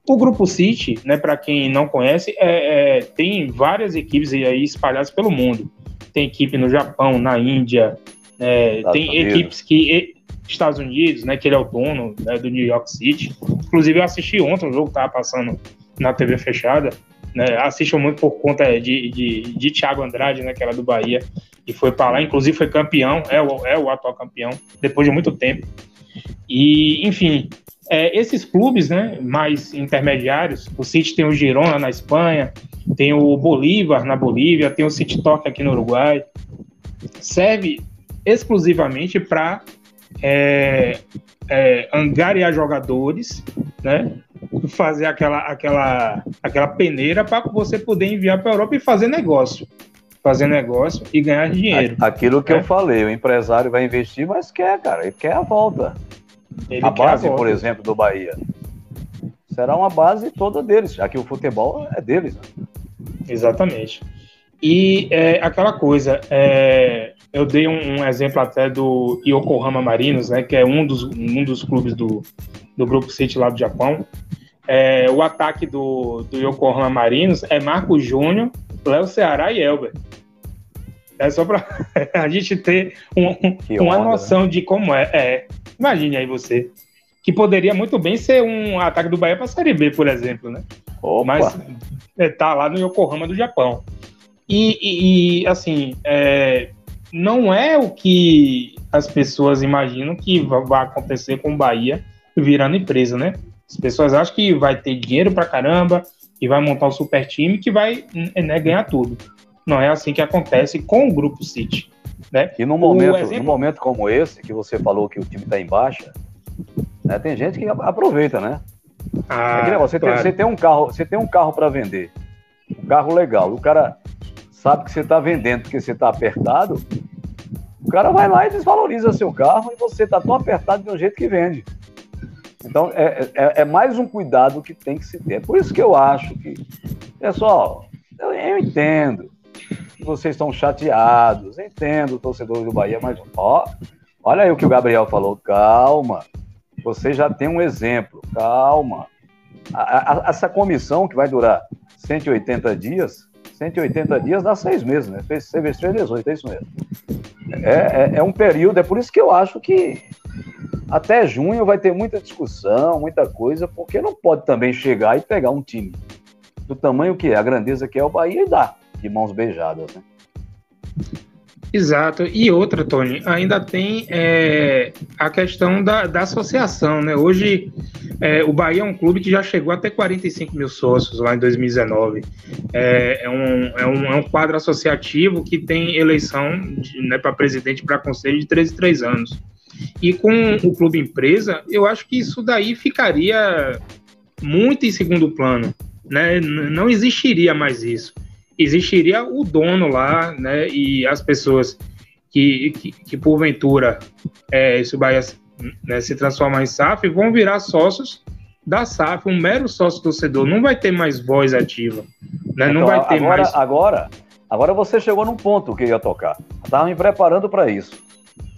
O Grupo City, né, para quem não conhece, é, é, tem várias equipes aí espalhadas pelo mundo. Tem equipe no Japão, na Índia, é, tem Unidos. equipes que Estados Unidos, né, que ele é o dono né, do New York City. Inclusive, eu assisti ontem um jogo estava passando na TV fechada. Né, assisto muito por conta de, de, de Thiago Andrade, né, que era do Bahia, e foi para lá. Inclusive, foi campeão, é o, é o atual campeão, depois de muito tempo. E, enfim, é, esses clubes né, mais intermediários, o City tem o Girona na Espanha, tem o Bolívar na Bolívia, tem o City Torque aqui no Uruguai, serve exclusivamente para é, é, angariar jogadores, né, fazer aquela, aquela, aquela peneira para você poder enviar para a Europa e fazer negócio. Fazer negócio e ganhar dinheiro. Aquilo que eu é. falei, o empresário vai investir, mas quer, cara, ele quer a volta. Ele a base, por exemplo, do Bahia. Será uma base toda deles, já que o futebol é deles. Né? Exatamente. E é, aquela coisa, é, eu dei um, um, exemplo até do Yokohama Marinos, né, que é um dos, um dos clubes do, do Grupo City lá do Japão. É, o ataque do, do Yokohama Marinos é Marco Júnior, Léo Ceará e Elber. É só para a gente ter um, uma onda, noção né? de como é. é. Imagine aí você. Que poderia muito bem ser um ataque do Bahia para a Série B, por exemplo, né? Opa. Mas é, tá lá no Yokohama do Japão. E, e, e assim, é, não é o que as pessoas imaginam que vai acontecer com o Bahia virando empresa, né? As pessoas acham que vai ter dinheiro pra caramba, que vai montar um super time, que vai né, ganhar tudo. Não é assim que acontece com o Grupo City. Né? E num momento, exemplo... num momento como esse, que você falou que o time está em baixa, né, tem gente que aproveita, né? Ah, é você, claro. tem, você, tem, um carro, você tem um carro para vender, um carro legal. O cara sabe que você está vendendo porque você está apertado. O cara vai lá e desvaloriza seu carro e você está tão apertado de um jeito que vende. Então é, é, é, mais um cuidado que tem que se ter. Por isso que eu acho que, pessoal, eu, eu entendo vocês estão chateados, entendo, torcedores do Bahia, mas ó, olha aí o que o Gabriel falou, calma, você já tem um exemplo, calma. A, a, essa comissão que vai durar 180 dias, 180 dias dá seis meses, né? Fez semestre 18, é isso mesmo. É, é, é um período, é por isso que eu acho que até junho vai ter muita discussão, muita coisa, porque não pode também chegar e pegar um time do tamanho que é, a grandeza que é o Bahia e dar de mãos beijadas, né? Exato. E outra, Tony, ainda tem é, a questão da, da associação, né? Hoje, é, o Bahia é um clube que já chegou a ter 45 mil sócios lá em 2019. É, é, um, é, um, é um quadro associativo que tem eleição né, para presidente para conselho de 13 3 anos. E com o clube empresa, eu acho que isso daí ficaria muito em segundo plano. Né? Não existiria mais isso existiria o dono lá, né, e as pessoas que, que, que porventura, é, se o Bahia né, se transformar em SAF, vão virar sócios da SAF, um mero sócio torcedor, não vai ter mais voz ativa, né, então, não vai ter agora, mais... Agora, agora você chegou num ponto que eu ia tocar, estava me preparando para isso,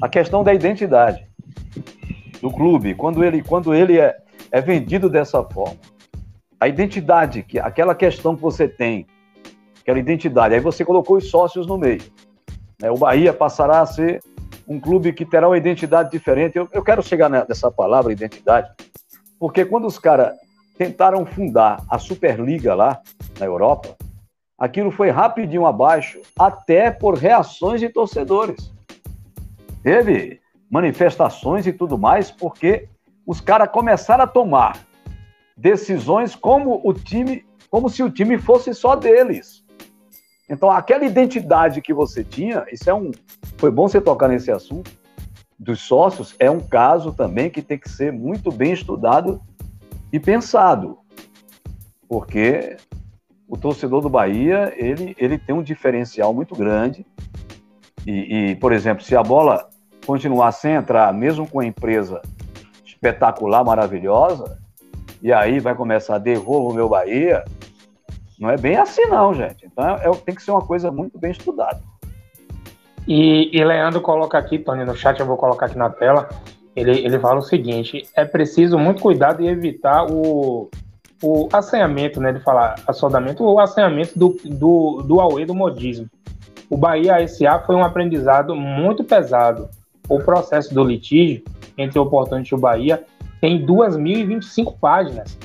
a questão da identidade do clube, quando ele, quando ele é, é vendido dessa forma, a identidade, que aquela questão que você tem aquela identidade. Aí você colocou os sócios no meio. Né? O Bahia passará a ser um clube que terá uma identidade diferente. Eu, eu quero chegar nessa palavra, identidade, porque quando os caras tentaram fundar a Superliga lá na Europa, aquilo foi rapidinho abaixo, até por reações de torcedores. Teve manifestações e tudo mais, porque os caras começaram a tomar decisões como o time, como se o time fosse só deles. Então, aquela identidade que você tinha, isso é um. Foi bom você tocar nesse assunto dos sócios, é um caso também que tem que ser muito bem estudado e pensado. Porque o torcedor do Bahia, ele, ele tem um diferencial muito grande. E, e, por exemplo, se a bola continuar sem entrar, mesmo com a empresa espetacular, maravilhosa, e aí vai começar a devolver o meu Bahia, não é bem assim não, gente. Então é, é, tem que ser uma coisa muito bem estudada. E, e Leandro coloca aqui, Tony, no chat, eu vou colocar aqui na tela, ele, ele fala o seguinte, é preciso muito cuidado e evitar o, o assanhamento, né, de falar assodamento, o assanhamento do, do, do Aue do modismo. O Bahia SA foi um aprendizado muito pesado. O processo do litígio entre o Oportunity e o Bahia tem 2.025 páginas.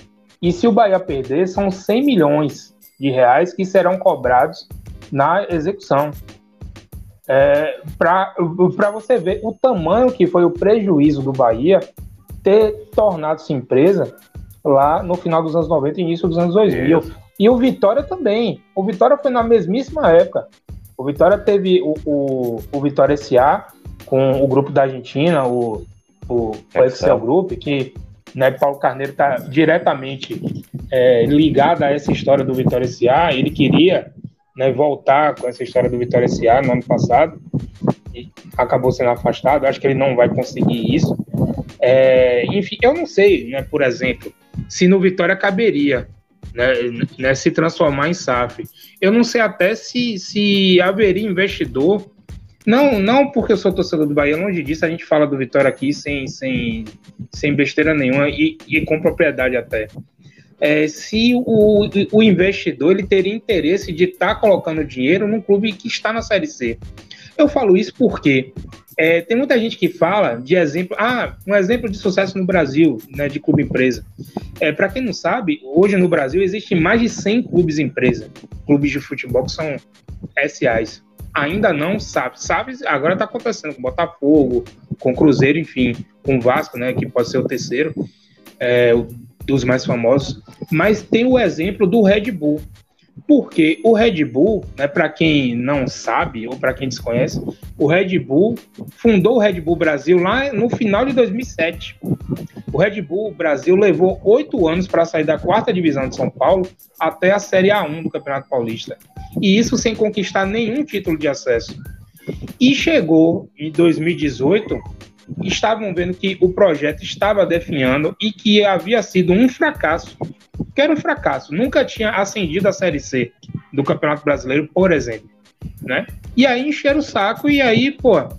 E se o Bahia perder, são 100 milhões de reais que serão cobrados na execução. É, Para você ver o tamanho que foi o prejuízo do Bahia ter tornado-se empresa lá no final dos anos 90 e início dos anos 2000. Isso. E o Vitória também. O Vitória foi na mesmíssima época. O Vitória teve o, o, o Vitória SA com o grupo da Argentina, o, o, o Excel Group, que né, Paulo Carneiro está diretamente é, ligado a essa história do Vitória SA. Ele queria né, voltar com essa história do Vitória SA no ano passado e acabou sendo afastado. Acho que ele não vai conseguir isso. É, enfim, eu não sei, né, por exemplo, se no Vitória caberia né, né, se transformar em SAF. Eu não sei até se, se haveria investidor. Não, não porque eu sou torcedor do Bahia, longe disso, a gente fala do Vitória aqui sem, sem, sem besteira nenhuma e, e com propriedade até. É, se o, o investidor ele teria interesse de estar tá colocando dinheiro num clube que está na Série C. Eu falo isso porque é, tem muita gente que fala de exemplo, ah, um exemplo de sucesso no Brasil, né, de clube empresa. É, Para quem não sabe, hoje no Brasil existem mais de 100 clubes empresa, clubes de futebol que são SAs. Ainda não sabe, sabe, agora está acontecendo com Botafogo, com Cruzeiro, enfim, com Vasco, né, que pode ser o terceiro, é, dos mais famosos. Mas tem o exemplo do Red Bull. Porque o Red Bull, né, para quem não sabe ou para quem desconhece, o Red Bull fundou o Red Bull Brasil lá no final de 2007. O Red Bull Brasil levou oito anos para sair da quarta divisão de São Paulo até a Série A1 do Campeonato Paulista. E isso sem conquistar nenhum título de acesso. E chegou em 2018 estavam vendo que o projeto estava definhando e que havia sido um fracasso. Que era um fracasso. Nunca tinha ascendido a Série C do Campeonato Brasileiro, por exemplo. Né? E aí encheram o saco e aí, pô,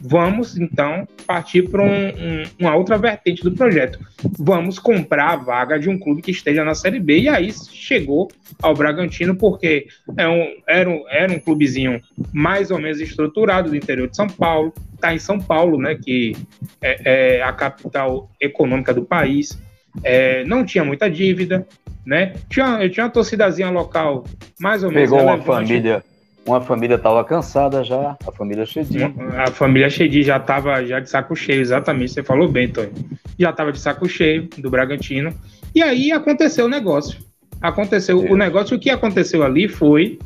vamos então partir para um, um, uma outra vertente do projeto. Vamos comprar a vaga de um clube que esteja na Série B. E aí chegou ao Bragantino, porque é um, era, um, era um clubezinho mais ou menos estruturado do interior de São Paulo, está em São Paulo, né, que é, é, a capital econômica do país. É, não tinha muita dívida, né? Tinha, tinha uma torcidazinha local mais ou menos. Pegou uma família uma família estava cansada já, a família Chedi. A família Chedi já estava já de saco cheio, exatamente, você falou bem, Tony. Já estava de saco cheio do Bragantino. E aí aconteceu o negócio. Aconteceu Isso. o negócio, o que aconteceu ali foi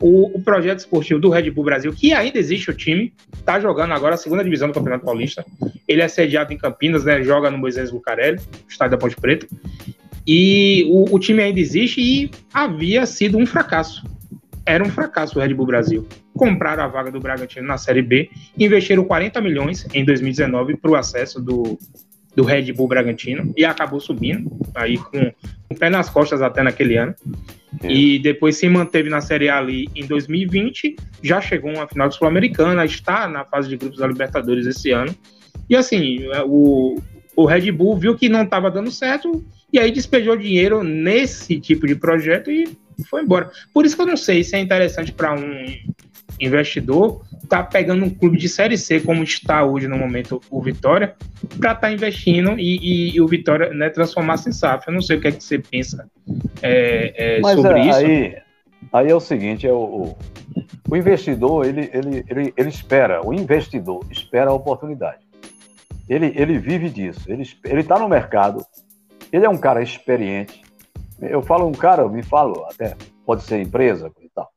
o, o, projeto esportivo do Red Bull Brasil, que ainda existe o time, está jogando agora a segunda divisão do Campeonato Paulista. Ele é sediado em Campinas, né? Joga no Moisés Lucarelli, estádio da Ponte Preta. E o, o time ainda existe e havia sido um fracasso era um fracasso o Red Bull Brasil. Compraram a vaga do Bragantino na Série B, investiram 40 milhões em 2019 para o acesso do, do Red Bull Bragantino e acabou subindo, aí com o pé nas costas até naquele ano. É. E depois se manteve na Série A ali em 2020, já chegou uma final Sul-Americana, está na fase de grupos da Libertadores esse ano. E assim, o, o Red Bull viu que não estava dando certo e aí despejou dinheiro nesse tipo de projeto e foi embora. Por isso que eu não sei se é interessante para um investidor estar tá pegando um clube de Série C, como está hoje no momento o Vitória, para estar tá investindo e, e, e, o Vitória né, transformar-se em SAF. Eu não sei o que é que você pensa é, é, sobre é, isso. Aí, aí é o seguinte, é o, o investidor, ele, ele, ele, ele espera, o investidor espera a oportunidade. Ele, ele vive disso, ele está no mercado, ele é um cara experiente, eu falo um cara, eu me falo até, pode ser empresa e tal.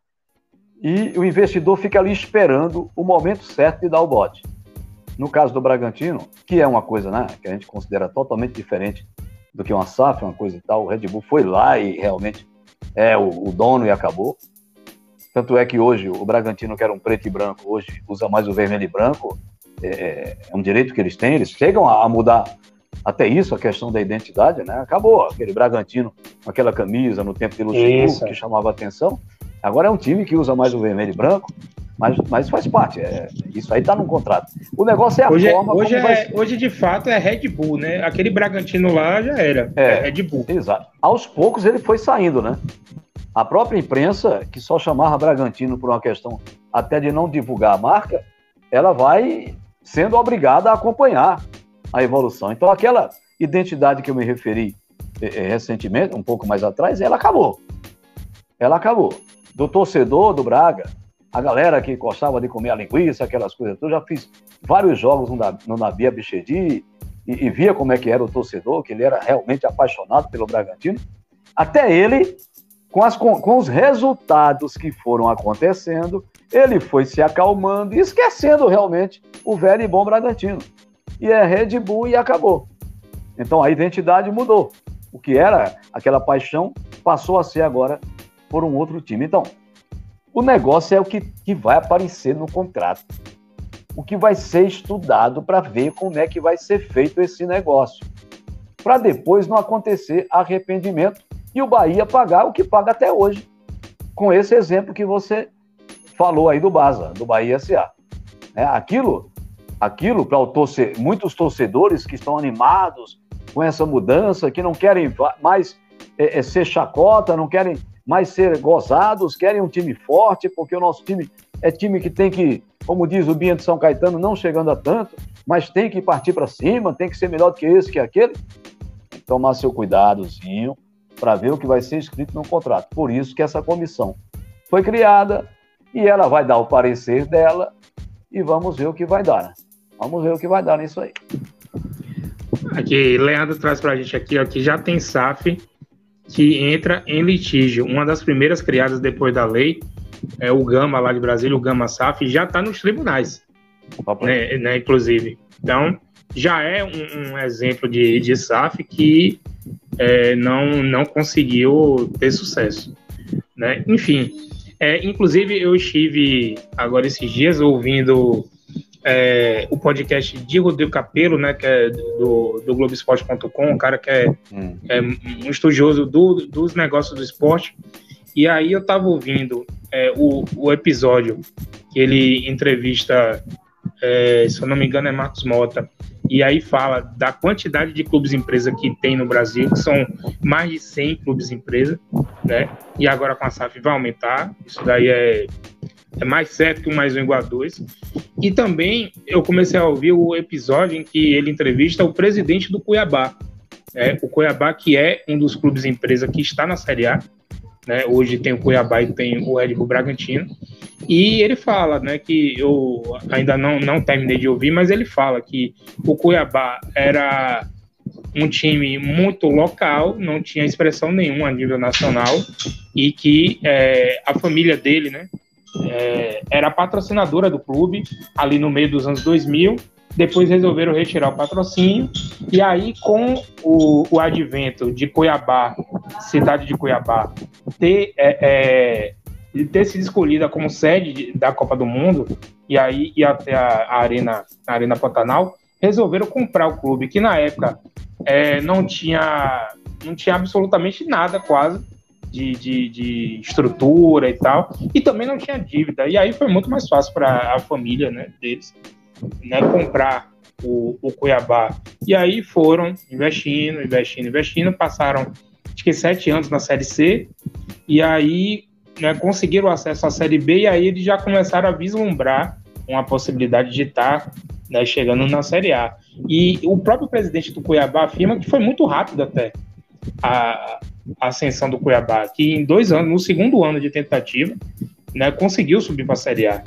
e o investidor fica ali esperando o momento certo de dar o bote. No caso do Bragantino, que é uma coisa né, que a gente considera totalmente diferente do que uma SAF, uma coisa e tal, o Red Bull foi lá e realmente é o, o dono e acabou. Tanto é que hoje o Bragantino, que era um preto e branco, hoje usa mais o vermelho e branco. É, é um direito que eles têm, eles chegam a, mudar até isso, a questão da identidade, né? Acabou aquele Bragantino com aquela camisa no tempo de Luxemburgo que chamava atenção. Agora é um time que usa mais o vermelho e branco, mas, mas faz parte. É, isso aí está no contrato. O negócio é a hoje, é- forma hoje, é, hoje, de fato, é Red Bull, né? Aquele Bragantino lá já era. É, é Red Bull. Exato. Aos poucos ele foi saindo, né? A própria imprensa, que só chamava Bragantino por uma questão até de não divulgar a marca, ela vai sendo obrigada a acompanhar a evolução. Então, aquela identidade que eu me referi eh, recentemente, um pouco mais atrás, ela acabou. Ela acabou do torcedor do Braga, a galera que gostava de comer a linguiça, aquelas coisas. Eu já fiz vários jogos no, no Nabi Abichedi e, e via como é que era o torcedor, que ele era realmente apaixonado pelo Bragantino. Até ele, com, as, com, com os resultados que foram acontecendo, ele foi se acalmando e esquecendo realmente o velho e bom Bragantino. E é Red Bull e acabou. Então a identidade mudou. O que era aquela paixão passou a ser agora por um outro time. Então, o negócio é o que, que vai aparecer no contrato. O que vai ser estudado para ver como é que vai ser feito esse negócio. Para depois não acontecer arrependimento e o Bahia pagar o que paga até hoje. Com esse exemplo que você falou aí do Baza, do Bahia SA. É, aquilo, aquilo para torce, muitos torcedores que estão animados com essa mudança, que não querem mais é, é, ser chacota, não querem mais ser gozados, querem um time forte, porque o nosso time é time que tem que, como diz o Binha de São Caetano, não chegando a tanto, mas tem que partir para cima, tem que ser melhor do que esse, que aquele. Tomar seu cuidadozinho para ver o que vai ser escrito no contrato. Por isso que essa comissão foi criada e ela vai dar o parecer dela e vamos ver o que vai dar. Vamos ver o que vai dar nisso aí. Aqui, Leandro traz para a gente aqui, ó, que já tem SAF que entra em litígio. Uma das primeiras criadas depois da lei é o Gama lá de Brasília, o Gama SAF, já está nos tribunais, né, né, inclusive. Então, já é um, um exemplo de, de SAF que é, não, não conseguiu ter sucesso. Né? Enfim, é, inclusive eu estive agora esses dias ouvindo é, o podcast de Rodrigo Capelo, né, que é do, do Globoesporte.com, um cara que é, hum. é um estudioso do, dos negócios do esporte. E aí eu estava ouvindo é, o, o episódio que ele entrevista, é, se eu não me engano, é Marcos Mota, e aí fala da quantidade de clubes empresa que tem no Brasil, que são mais de 100 clubes empresa, né? E agora com a SAF vai aumentar, isso daí é é mais certo que um mais um igual a dois. E também eu comecei a ouvir o episódio em que ele entrevista o presidente do Cuiabá. Né? O Cuiabá, que é um dos clubes empresa que está na Série A. Né? Hoje tem o Cuiabá e tem o Red Bull Bragantino. E ele fala, né, que eu ainda não, não terminei de ouvir, mas ele fala que o Cuiabá era um time muito local, não tinha expressão nenhuma a nível nacional, e que é, a família dele, né, é, era patrocinadora do clube ali no meio dos anos 2000. Depois resolveram retirar o patrocínio. E aí com o, o advento de Cuiabá, cidade de Cuiabá, ter, é, é, ter sido escolhida como sede da Copa do Mundo e aí ir até a, a arena, a arena Pantanal, resolveram comprar o clube que na época é, não tinha não tinha absolutamente nada quase de, de, de, estrutura e tal, e também não tinha dívida. E aí foi muito mais fácil para a família né, deles né, comprar o, o Cuiabá. E aí foram investindo, investindo, investindo, passaram acho que sete anos na Série C, e aí né, conseguiram acesso à Série B, e aí eles já começaram a vislumbrar uma possibilidade de estar né, chegando na Série A. E o próprio presidente do Cuiabá afirma que foi muito rápido até a ascensão do Cuiabá, que em dois anos, no segundo ano de tentativa, né, conseguiu subir para a Série A.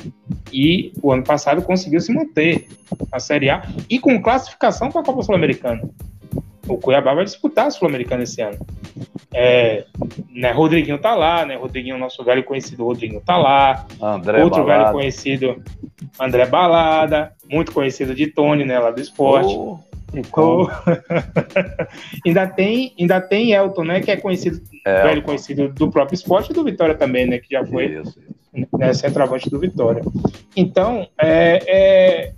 E o ano passado conseguiu se manter na Série A e com classificação para a Copa Sul-Americana. o Cuiabá vai disputar a Sul-Americana esse ano. É, né, Rodriguinho tá lá, né? Rodriguinho, nosso velho conhecido Rodriguinho tá lá. André Outro Balada. velho conhecido, André Balada, muito conhecido de Tony, né? Lá do esporte. Oh, como? ainda tem, ainda tem Elton, né? Que é conhecido, É, velho conhecido do próprio esporte e do Vitória também, né? Que já foi isso, isso. né, centroavante do Vitória. Então, é, é,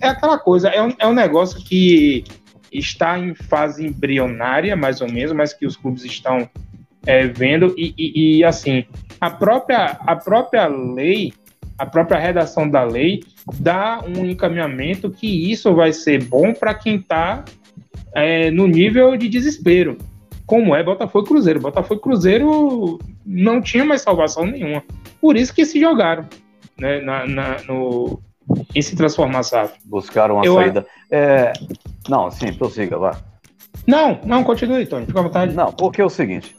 é aquela coisa, é um, é um negócio que está em fase embrionária, mais ou menos, mas que os clubes estão é, vendo, e, e- e, assim, a própria, a própria lei, a própria redação da lei dá um encaminhamento que isso vai ser bom para quem está no nível de desespero. Como é Botafogo e Cruzeiro. Botafogo e Cruzeiro não tinha mais salvação nenhuma. Por isso que se jogaram né, na, na- no, em se transformar SAF. Buscaram uma Eu- saída. É, não, sim, prossiga, vá. Não, não, continue, Tony. Fica à vontade. Não, porque é o seguinte: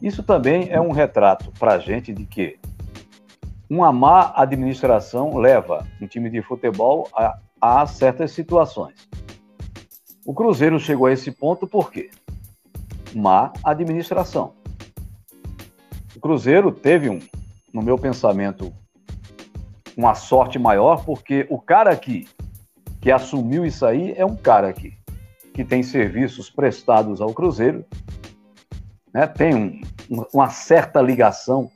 isso também é um retrato para a gente de que uma má administração leva um time de futebol a, a certas situações. O Cruzeiro chegou a esse ponto por quê? Má administração. O Cruzeiro teve um, no meu pensamento, uma sorte maior, porque o cara aqui que assumiu isso aí é um cara aqui que tem serviços prestados ao Cruzeiro, né, tem um- um- uma certa ligação,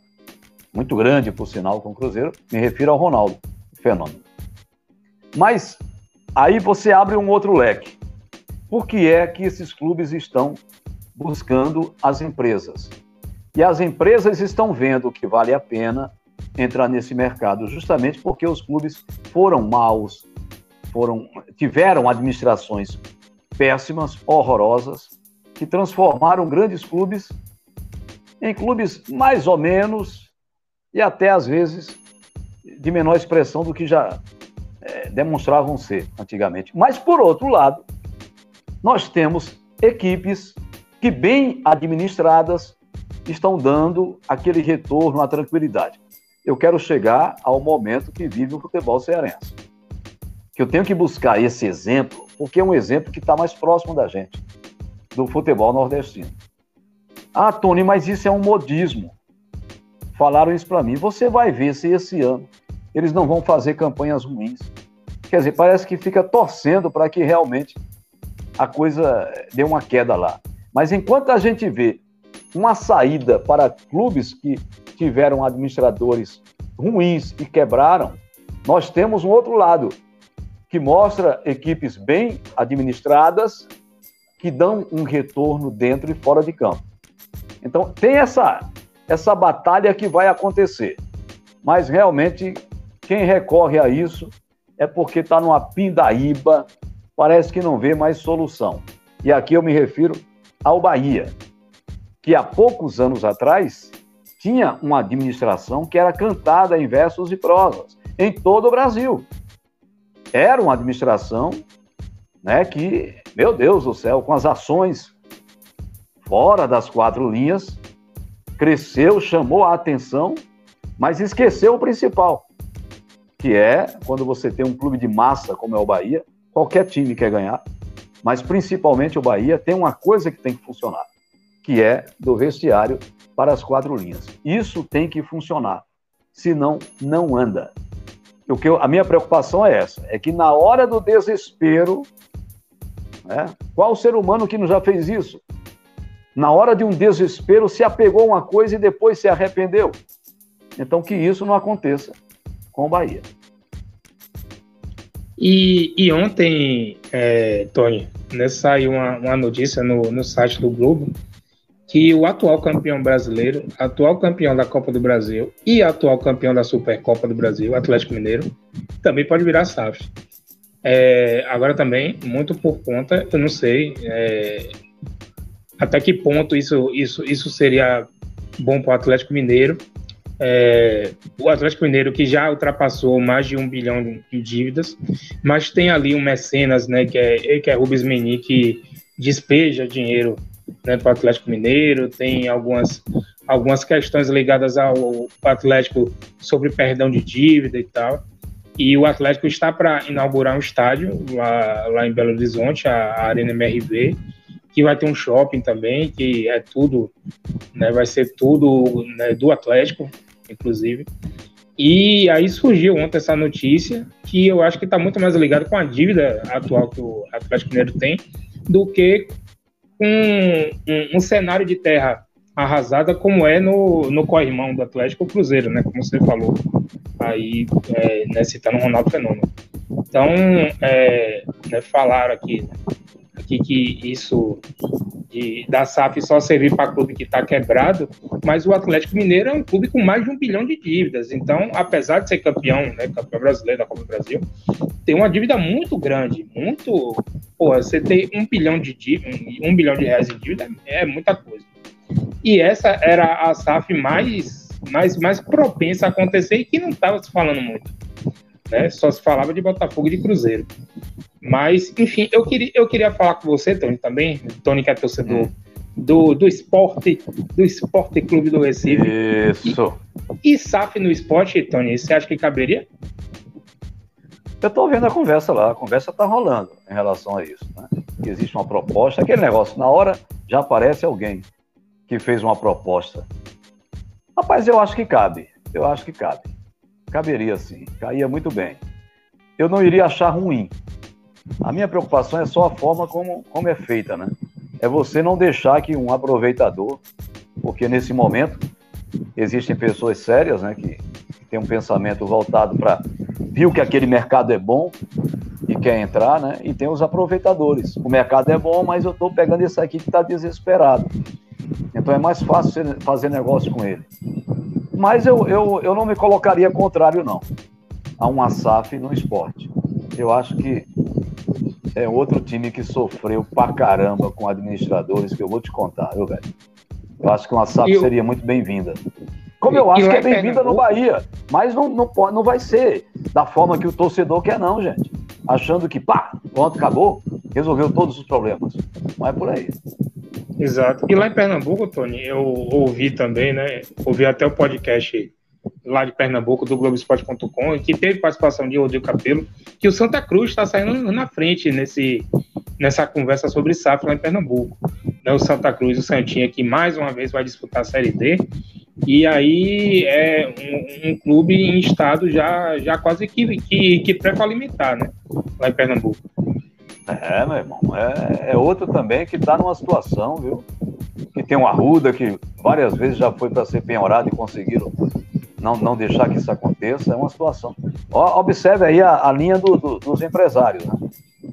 muito grande, por sinal, com o Cruzeiro, me refiro ao Ronaldo, fenômeno. Mas aí você abre um outro leque. Por que é que esses clubes estão buscando as empresas? E as empresas estão vendo que vale a pena entrar nesse mercado, justamente porque os clubes foram maus, foram, tiveram administrações péssimas, horrorosas, que transformaram grandes clubes em clubes mais ou menos e até às vezes de menor expressão do que já eh, demonstravam ser antigamente. Mas por outro lado, nós temos equipes que bem administradas estão dando aquele retorno à tranquilidade. Eu quero chegar ao momento que vive o futebol cearense. Que eu tenho que buscar esse exemplo, porque é um exemplo que está mais próximo da gente, do futebol nordestino. Ah, Tony, mas isso é um modismo. Falaram isso para mim. Você vai ver se esse ano eles não vão fazer campanhas ruins. Quer dizer, parece que fica torcendo para que realmente a coisa dê uma queda lá. Mas enquanto a gente vê uma saída para clubes que tiveram administradores ruins e quebraram, nós temos um outro lado que mostra equipes bem administradas que dão um retorno dentro e fora de campo. Então tem essa essa batalha que vai acontecer, mas realmente quem recorre a isso é porque está numa pindaíba, parece que não vê mais solução. E aqui eu me refiro ao Bahia, que há poucos anos atrás tinha uma administração que era cantada em versos e prosas em todo o Brasil. Era uma administração né, que, meu Deus do céu, com as ações fora das quatro linhas, cresceu, chamou a atenção, mas esqueceu o principal, que é quando você tem um clube de massa como é o Bahia, qualquer time quer ganhar, mas principalmente o Bahia tem uma coisa que tem que funcionar, que é do vestiário para as quatro linhas. Isso tem que funcionar, senão não anda. O que eu, a minha preocupação é essa, é que na hora do desespero, né, qual ser humano que não já fez isso? Na hora de um desespero, se apegou a uma coisa e depois se arrependeu. Então, que isso não aconteça com o Bahia. E, e ontem, é, Tony, né, saiu uma, uma notícia no, no site do Globo que o atual campeão brasileiro, atual campeão da Copa do Brasil e atual campeão da Supercopa do Brasil, Atlético Mineiro, também pode virar SAF. É, agora também, muito por conta, eu não sei é, até que ponto isso, isso, isso seria bom para o Atlético Mineiro. É, o Atlético Mineiro que já ultrapassou mais de um bilhão de dívidas, mas tem ali um mecenas, né, que é, que é Rubens Meni, que despeja dinheiro né, para o Atlético Mineiro, tem algumas, algumas questões ligadas ao Atlético sobre perdão de dívida e tal. E o Atlético está para inaugurar um estádio lá, lá em Belo Horizonte, a, a Arena MRV, que vai ter um shopping também, que é tudo, né, vai ser tudo né, do Atlético, inclusive. E aí surgiu ontem essa notícia que eu acho que está muito mais ligado com a dívida atual que o Atlético Mineiro tem do que com um, um cenário de terra arrasada como é no, no corrimão do Atlético Cruzeiro, né? Como você falou aí, é, né, citando o Ronaldo Fenômeno. Então, é, né, falaram aqui, aqui que isso de, da SAF só servir para clube que está quebrado, mas o Atlético Mineiro é um clube com mais de um bilhão de dívidas. Então, apesar de ser campeão, né, campeão brasileiro da Copa do Brasil, tem uma dívida muito grande, muito. Pô, você ter um bilhão de dívida, um bilhão de reais em dívida é muita coisa. E essa era a SAF mais, mais, mais propensa a acontecer e que não estava se falando muito. Né? Só se falava de Botafogo e de Cruzeiro. Mas, enfim, eu queria, eu queria falar com você, Tony, também. Tony, que é torcedor do, do esporte, do Esporte Clube do Recife. Isso. E, e SAF no esporte, Tony, você acha que caberia? Eu estou vendo a conversa lá, a conversa está rolando em relação a isso. Né? Existe uma proposta, aquele negócio, na hora já aparece alguém que fez uma proposta. Rapaz, eu acho que cabe. Eu acho que cabe. Caberia sim. Caía muito bem. Eu não iria achar ruim. A minha preocupação é só a forma como, como é feita, né? É você não deixar que um aproveitador, porque nesse momento existem pessoas sérias, né, que, que têm um pensamento voltado para viu que aquele mercado é bom e quer entrar, né? E tem os aproveitadores. O mercado é bom, mas eu estou pegando esse aqui que está desesperado. Então é mais fácil fazer negócio com ele. Mas eu, eu, eu não me colocaria contrário, não, a um ASAF no esporte. Eu acho que é outro time que sofreu pra caramba com administradores que eu vou te contar, viu, velho? Eu acho que uma eu... seria muito bem-vinda. Como eu acho que é bem-vinda no Bahia, mas não, não, pode, não vai ser da forma que o torcedor quer, não, gente. Achando que, pá, pronto, acabou, resolveu todos os problemas. Não é por aí. Exato. E lá em Pernambuco, Tony, eu ouvi também, né? Ouvi até o podcast lá de Pernambuco, do Globoesporte.com, que teve participação de Rodrigo Capelo, que o Santa Cruz está saindo na frente nesse, nessa conversa sobre SAF lá em Pernambuco. Né, o Santa Cruz, o Santinha, que mais uma vez vai disputar a Série D, e aí é um, um clube em estado já, já quase que, que, que pré-limitar, né? Lá em Pernambuco. É, meu irmão, é, é outro também que está numa situação, viu? Que tem um Arruda que várias vezes já foi para ser penhorado e conseguiram não, não deixar que isso aconteça. É uma situação. Ó, observe aí a, a linha do, do, dos empresários, né?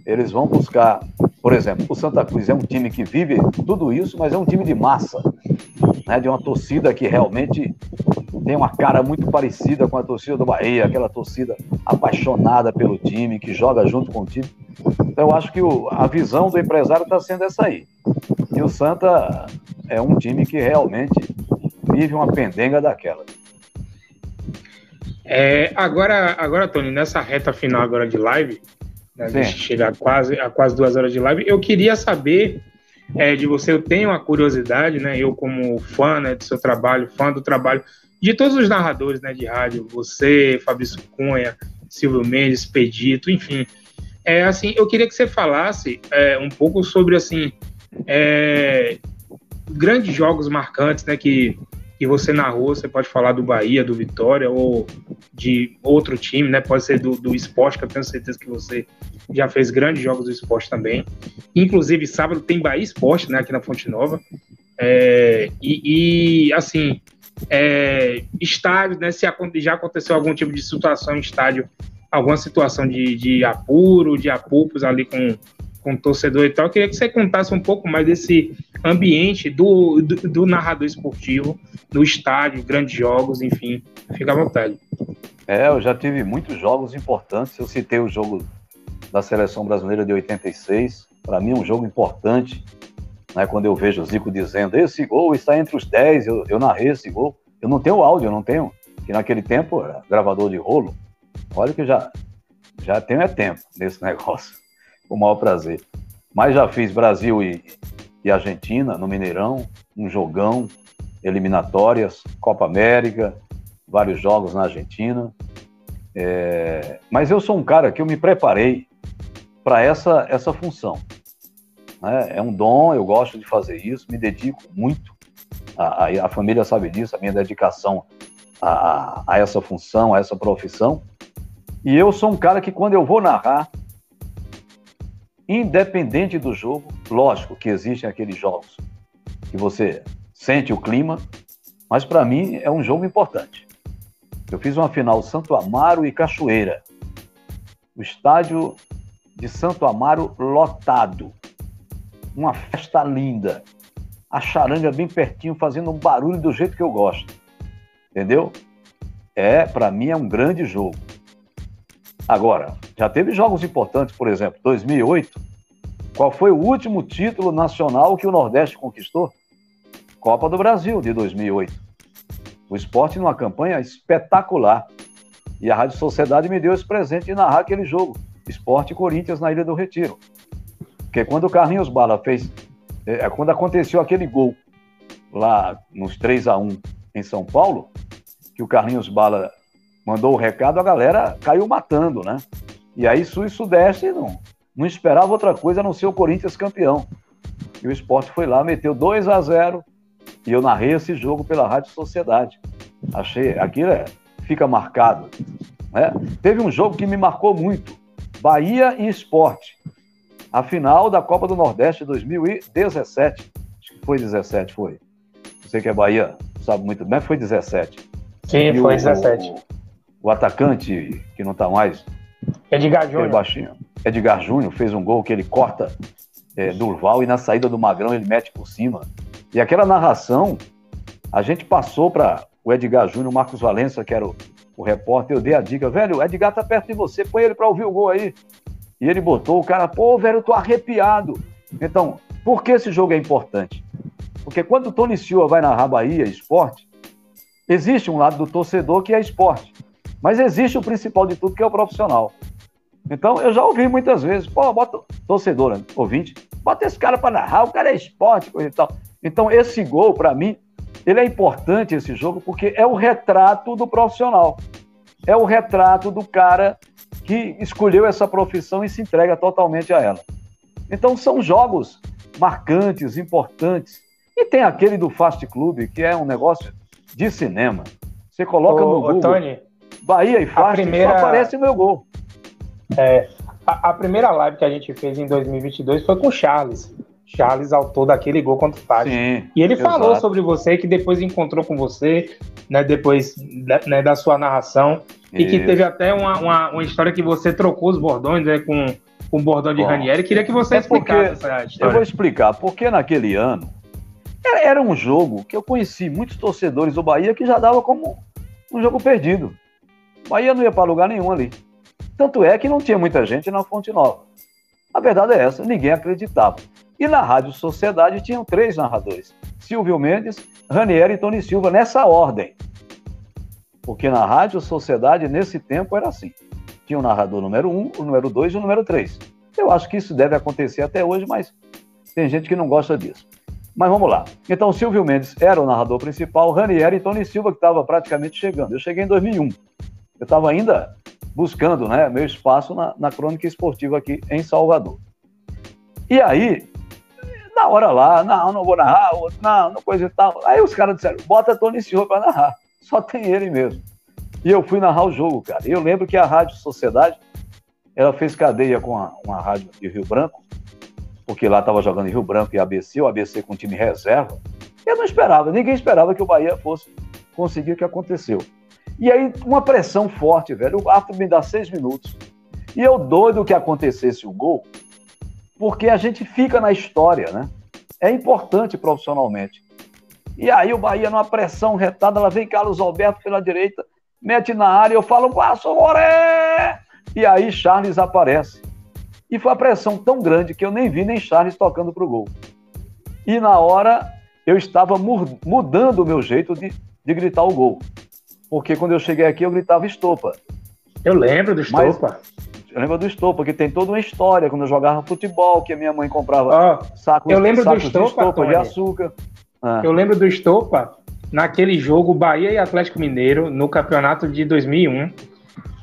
Eles vão buscar, por exemplo, o Santa Cruz é um time que vive tudo isso, mas é um time de massa, né? De uma torcida que realmente tem uma cara muito parecida com a torcida do Bahia, aquela torcida apaixonada pelo time, que joga junto com o time. Então, eu acho que o, a visão do empresário está sendo essa aí. E o Santa é um time que realmente vive uma pendenga daquela. É, agora, agora, Tony, nessa reta final agora de live, né, a gente chega a quase, a quase duas horas de live, eu queria saber é, de você, eu tenho uma curiosidade, né? Eu como fã né, do seu trabalho, fã do trabalho de todos os narradores né, de rádio, você, Fabrício Cunha, Silvio Mendes, Pedito, enfim. É, assim, eu queria que você falasse é, um pouco sobre assim é, grandes jogos marcantes, né, que, que você narrou. Você pode falar do Bahia, do Vitória ou de outro time, né? Pode ser do, do esporte, que eu tenho certeza que você já fez grandes jogos do esporte também. Inclusive sábado tem Bahia Esporte, né, aqui na Fonte Nova. É, e, e, assim, é, estádio, né? Se já aconteceu algum tipo de situação em estádio alguma situação de, de apuro, de apupos ali com, com o torcedor e tal. Eu queria que você contasse um pouco mais desse ambiente do, do, do narrador esportivo, do estádio, grandes jogos, enfim. Fica à vontade. É, eu já tive muitos jogos importantes. Eu citei o jogo da seleção brasileira de 86. Para mim, é um jogo importante. Né, quando eu vejo o Zico dizendo esse gol está entre os 10, eu, eu narrei esse gol. Eu não tenho áudio, eu não tenho. Que naquele tempo era gravador de rolo. Olha que já, já tenho é tempo nesse negócio. Com o maior prazer. Mas já fiz Brasil e, e Argentina no Mineirão, um jogão, eliminatórias, Copa América, vários jogos na Argentina. É, mas eu sou um cara que eu me preparei para essa, essa função. Né? É um dom, eu gosto de fazer isso, me dedico muito. A, a, a família sabe disso, a minha dedicação a, a essa função, a essa profissão. E eu sou um cara que, quando eu vou narrar, independente do jogo, lógico que existem aqueles jogos que você sente o clima, mas para mim é um jogo importante. Eu fiz uma final Santo Amaro e Cachoeira. O estádio de Santo Amaro lotado. Uma festa linda. A charanga bem pertinho, fazendo um barulho do jeito que eu gosto. Entendeu? É, para mim, é um grande jogo. Agora, já teve jogos importantes, por exemplo, 2008. Qual foi o último título nacional que o Nordeste conquistou? Copa do Brasil, de 2008. O esporte numa campanha espetacular. E a Rádio Sociedade me deu esse presente de narrar aquele jogo. Esporte Corinthians na Ilha do Retiro. Porque quando o Carlinhos Bala fez. É, é quando aconteceu aquele gol lá nos 3 a 1 em São Paulo, que o Carlinhos Bala mandou o recado, a galera caiu matando, né? E aí Sul e Sudeste não, não esperava outra coisa a não ser o Corinthians campeão. E o esporte foi lá, meteu 2 a 0 e eu narrei esse jogo pela Rádio Sociedade. Achei, aquilo é, fica marcado. Né? Teve um jogo que me marcou muito: Bahia e Esporte. A final da Copa do Nordeste 2017. Acho que foi 17, foi. Você que é Bahia sabe muito bem, foi 17. Sim, e foi o, 17. O, atacante, que não está mais. Edgar Júnior. Baixinho. Edgar Júnior fez um gol que ele corta é, Durval e na saída do Magrão ele mete por cima. E aquela narração, a gente passou para o Edgar Júnior, o Marcos Valença, que era o, o repórter, eu dei a dica, velho, o Edgar tá perto de você, põe ele para ouvir o gol aí. E ele botou, o cara, pô, velho, eu tô arrepiado. Então, por que esse jogo é importante? Porque quando o Tony Silva vai narrar Bahia Esporte, existe um lado do torcedor que é esporte. Mas existe o principal de tudo, que é o profissional. Então, eu já ouvi muitas vezes, pô, bota torcedor, né, ouvinte, bota esse cara para narrar, o cara é esporte, coisa e tal. Então, esse gol, para mim, ele é importante, esse jogo, porque é o retrato do profissional. É o retrato do cara que escolheu essa profissão e se entrega totalmente a ela. Então, são jogos marcantes, importantes. E tem aquele do Fast Club, que é um negócio de cinema. Você coloca ô, no Google, Tony, Bahia e Fast, primeira... só aparece meu gol. É, a, a, primeira live que a gente fez em 2022 foi com o Charles. Charles, autor daquele gol contra o Fast. Sim, e ele exato. falou sobre você, que depois encontrou com você, né, depois né, da sua narração, Isso. e que teve até uma, uma, uma, história que você trocou os bordões né, com, com o bordão de Bom, Ranieri. Queria que você é explicasse essa história. Eu vou explicar, porque naquele ano era um jogo que eu conheci muitos torcedores do Bahia que já dava como um jogo perdido. Bahia não ia para lugar nenhum ali. Tanto é que não tinha muita gente na Fonte Nova. A verdade é essa, ninguém acreditava. E na Rádio Sociedade tinham três narradores: Silvio Mendes, Ranieri e Tony Silva, nessa ordem. Porque na Rádio Sociedade, nesse tempo, era assim: tinha o narrador número um, o número dois e o número três. Eu acho que isso deve acontecer até hoje, mas tem gente que não gosta disso. Mas vamos lá. Então, Silvio Mendes era o narrador principal, Ranieri e Tony Silva, que estava praticamente chegando. Eu cheguei em 2001. Eu estava ainda buscando né, meu espaço na, na crônica esportiva aqui em Salvador. E aí, na hora lá, não, não vou narrar, outro, não, não coisa e tal. Aí os caras disseram, bota Tony Silva para narrar. Só tem ele mesmo. E eu fui narrar o jogo, cara. E eu lembro que a Rádio Sociedade, ela fez cadeia com a, uma rádio de Rio Branco, porque lá estava jogando Rio Branco e ABC, o ABC com time reserva. Eu não esperava, ninguém esperava que o Bahia fosse conseguir o que aconteceu. E aí, uma pressão forte, velho. O árbitro me dá seis minutos. E eu doido que acontecesse o gol, porque a gente fica na história, né? É importante profissionalmente. E aí o Bahia, numa pressão retada, ela vem Carlos Alberto pela direita, mete na área, eu falo, passo, Moré! E aí Charles aparece. E foi a pressão tão grande que eu nem vi nem Charles tocando pro gol. E na hora eu estava mudando o meu jeito de, de gritar o gol. Porque quando eu cheguei aqui eu gritava estopa. Eu lembro do estopa. Mas, eu lembro do estopa, que tem toda uma história quando eu jogava futebol, que a minha mãe comprava oh, sacos, eu lembro sacos do estopa, de estopa de açúcar. Ah. Eu lembro do estopa naquele jogo Bahia e Atlético Mineiro no campeonato de 2001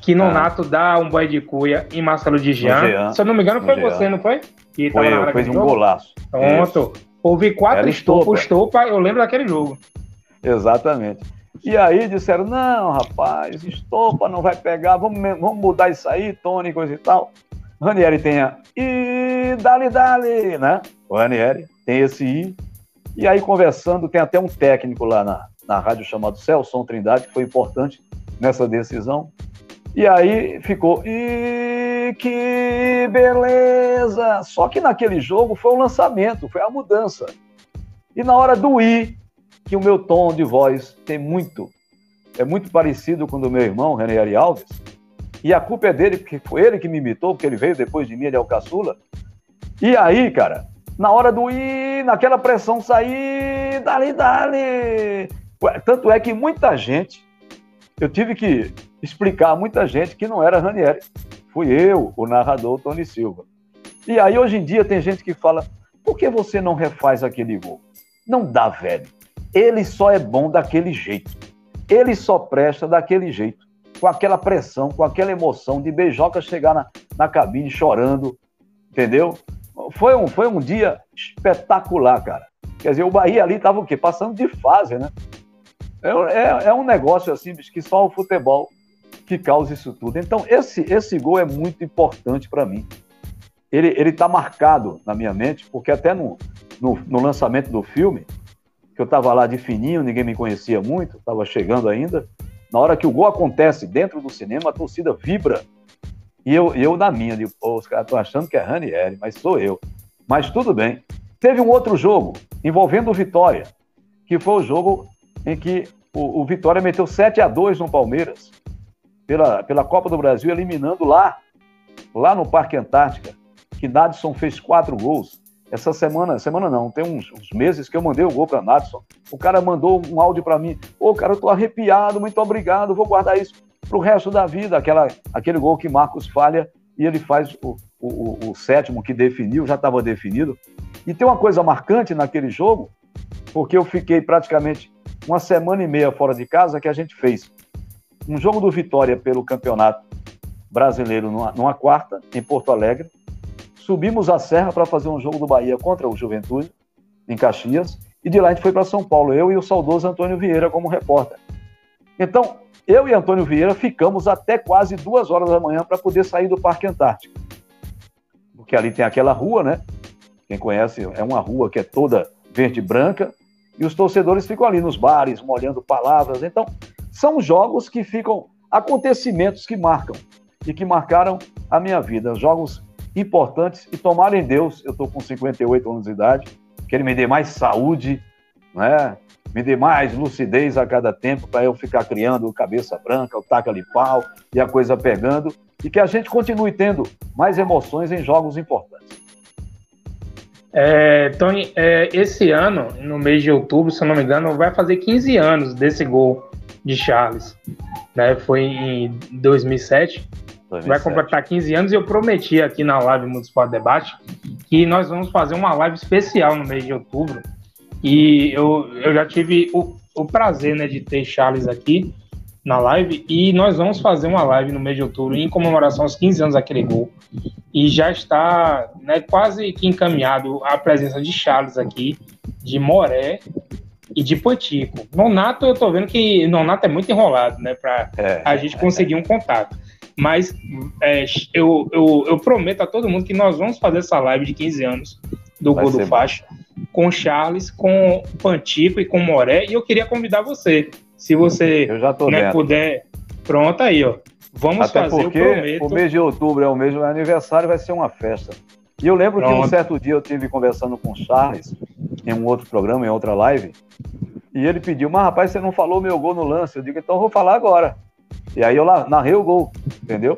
que Nonato ah. dá um boy de cuia em Marcelo de Jean. Se eu não me engano, foi você, não foi? Que foi eu, fez um jogo? golaço. Pronto. Houve quatro estopa, estopa, eu lembro daquele jogo. Exatamente. E aí disseram, não, rapaz, estopa não vai pegar, vamos, vamos mudar isso aí, Tony, coisa e tal. Ranieri tem a e dali, dali, né? O Ranieri tem esse I. E aí, conversando, tem até um técnico lá na, na rádio chamado Celso Trindade, que foi importante nessa decisão. E aí ficou, e que beleza! Só que naquele jogo foi o lançamento, foi a mudança. E na hora do I, que o meu tom de voz tem muito, é muito parecido com o do meu irmão, René Alves, e a culpa é dele, porque foi ele que me imitou, porque ele veio depois de mim, ele é o caçula. E aí, cara, na hora do I, naquela pressão sair, dali, dali. Tanto é que muita gente, eu tive que explicar a muita gente que não era Ranieri. Fui eu, o narrador Tony Silva. E aí, hoje em dia, tem gente que fala: por que você não refaz aquele gol? Não dá, velho. Ele só é bom daquele jeito. Ele só presta daquele jeito. Com aquela pressão, com aquela emoção de beijoca chegar na, na cabine chorando, entendeu? Foi um, foi um dia espetacular, cara. Quer dizer, o Bahia ali estava o quê? Passando de fase, né? É, é, é, um negócio assim, que só o futebol que causa isso tudo. Então, esse, esse gol é muito importante para mim. Ele está marcado na minha mente, porque até no, no, no lançamento do filme, que eu estava lá de fininho, ninguém me conhecia muito, estava chegando ainda. Na hora que o gol acontece dentro do cinema, a torcida vibra. E eu, eu na minha, digo, pô, os caras estão achando que é Ranieri, mas sou eu. Mas tudo bem. Teve um outro jogo envolvendo o Vitória, que foi o jogo em que o, o Vitória meteu 7 a 2 no Palmeiras pela, pela Copa do Brasil, eliminando lá, lá no Parque Antártica, que Nadson fez quatro gols. Essa semana, semana não, tem uns, uns meses que eu mandei o gol para Nadson. O cara mandou um áudio para mim. Ô, cara, eu tô arrepiado, muito obrigado, vou guardar isso pro resto da vida. Aquela, aquele gol que Marcos falha e ele faz o, o, o sétimo que definiu, já estava definido. E tem uma coisa marcante naquele jogo, porque eu fiquei praticamente uma semana e meia fora de casa que a gente fez um jogo do Vitória pelo Campeonato Brasileiro numa, numa quarta, em Porto Alegre. Subimos a serra para fazer um jogo do Bahia contra o Juventude, em Caxias. E de lá a gente foi para São Paulo, eu e o saudoso Antônio Vieira como repórter. Então, eu e Antônio Vieira ficamos até quase duas horas da manhã para poder sair do Parque Antártico. Porque ali tem aquela rua, né? Quem conhece, é uma rua que é toda verde e branca, e os torcedores ficam ali nos bares, molhando palavras. Então, são jogos que ficam, acontecimentos que marcam e que marcaram a minha vida. Jogos importantes e tomara em Deus, eu estou com 58 anos de idade, que Ele me dê mais saúde, né? me dê mais lucidez a cada tempo para eu ficar criando cabeça branca, o taca ali pau e a coisa pegando, e que a gente continue tendo mais emoções em jogos importantes. É, Tony, é, esse ano, no mês de outubro, se eu não me engano, vai fazer 15 anos desse gol de Charles. Né? Foi em 2007. 2007. Vai completar 15 anos e eu prometi aqui na live Municipal Debate que nós vamos fazer uma live especial no mês de outubro. E eu, eu já tive o, o prazer né, de ter Charles aqui na live e nós vamos fazer uma live no mês de outubro em comemoração aos 15 anos daquele gol. E já está né, quase que encaminhado a presença de Charles aqui, de Moré e de Potico. Nonato, eu tô vendo que Nonato é muito enrolado, né, para é, a gente conseguir um contato. Mas é, eu, eu, eu, prometo a todo mundo que nós vamos fazer essa live de 15 anos do Vai Gol do Faixa com Charles, com Pantico e com Moré. E eu queria convidar você, se você né, puder. Pronto aí, ó. Vamos Até fazer porque o prometo. O mês de outubro é o mês do meu aniversário, vai ser uma festa. E eu lembro Pronto. que um certo dia eu tive conversando com o Charles, em um outro programa, em outra live, e ele pediu, mas rapaz, você não falou meu gol no lance. Eu digo, então eu vou falar agora. E aí eu narrei o gol, entendeu?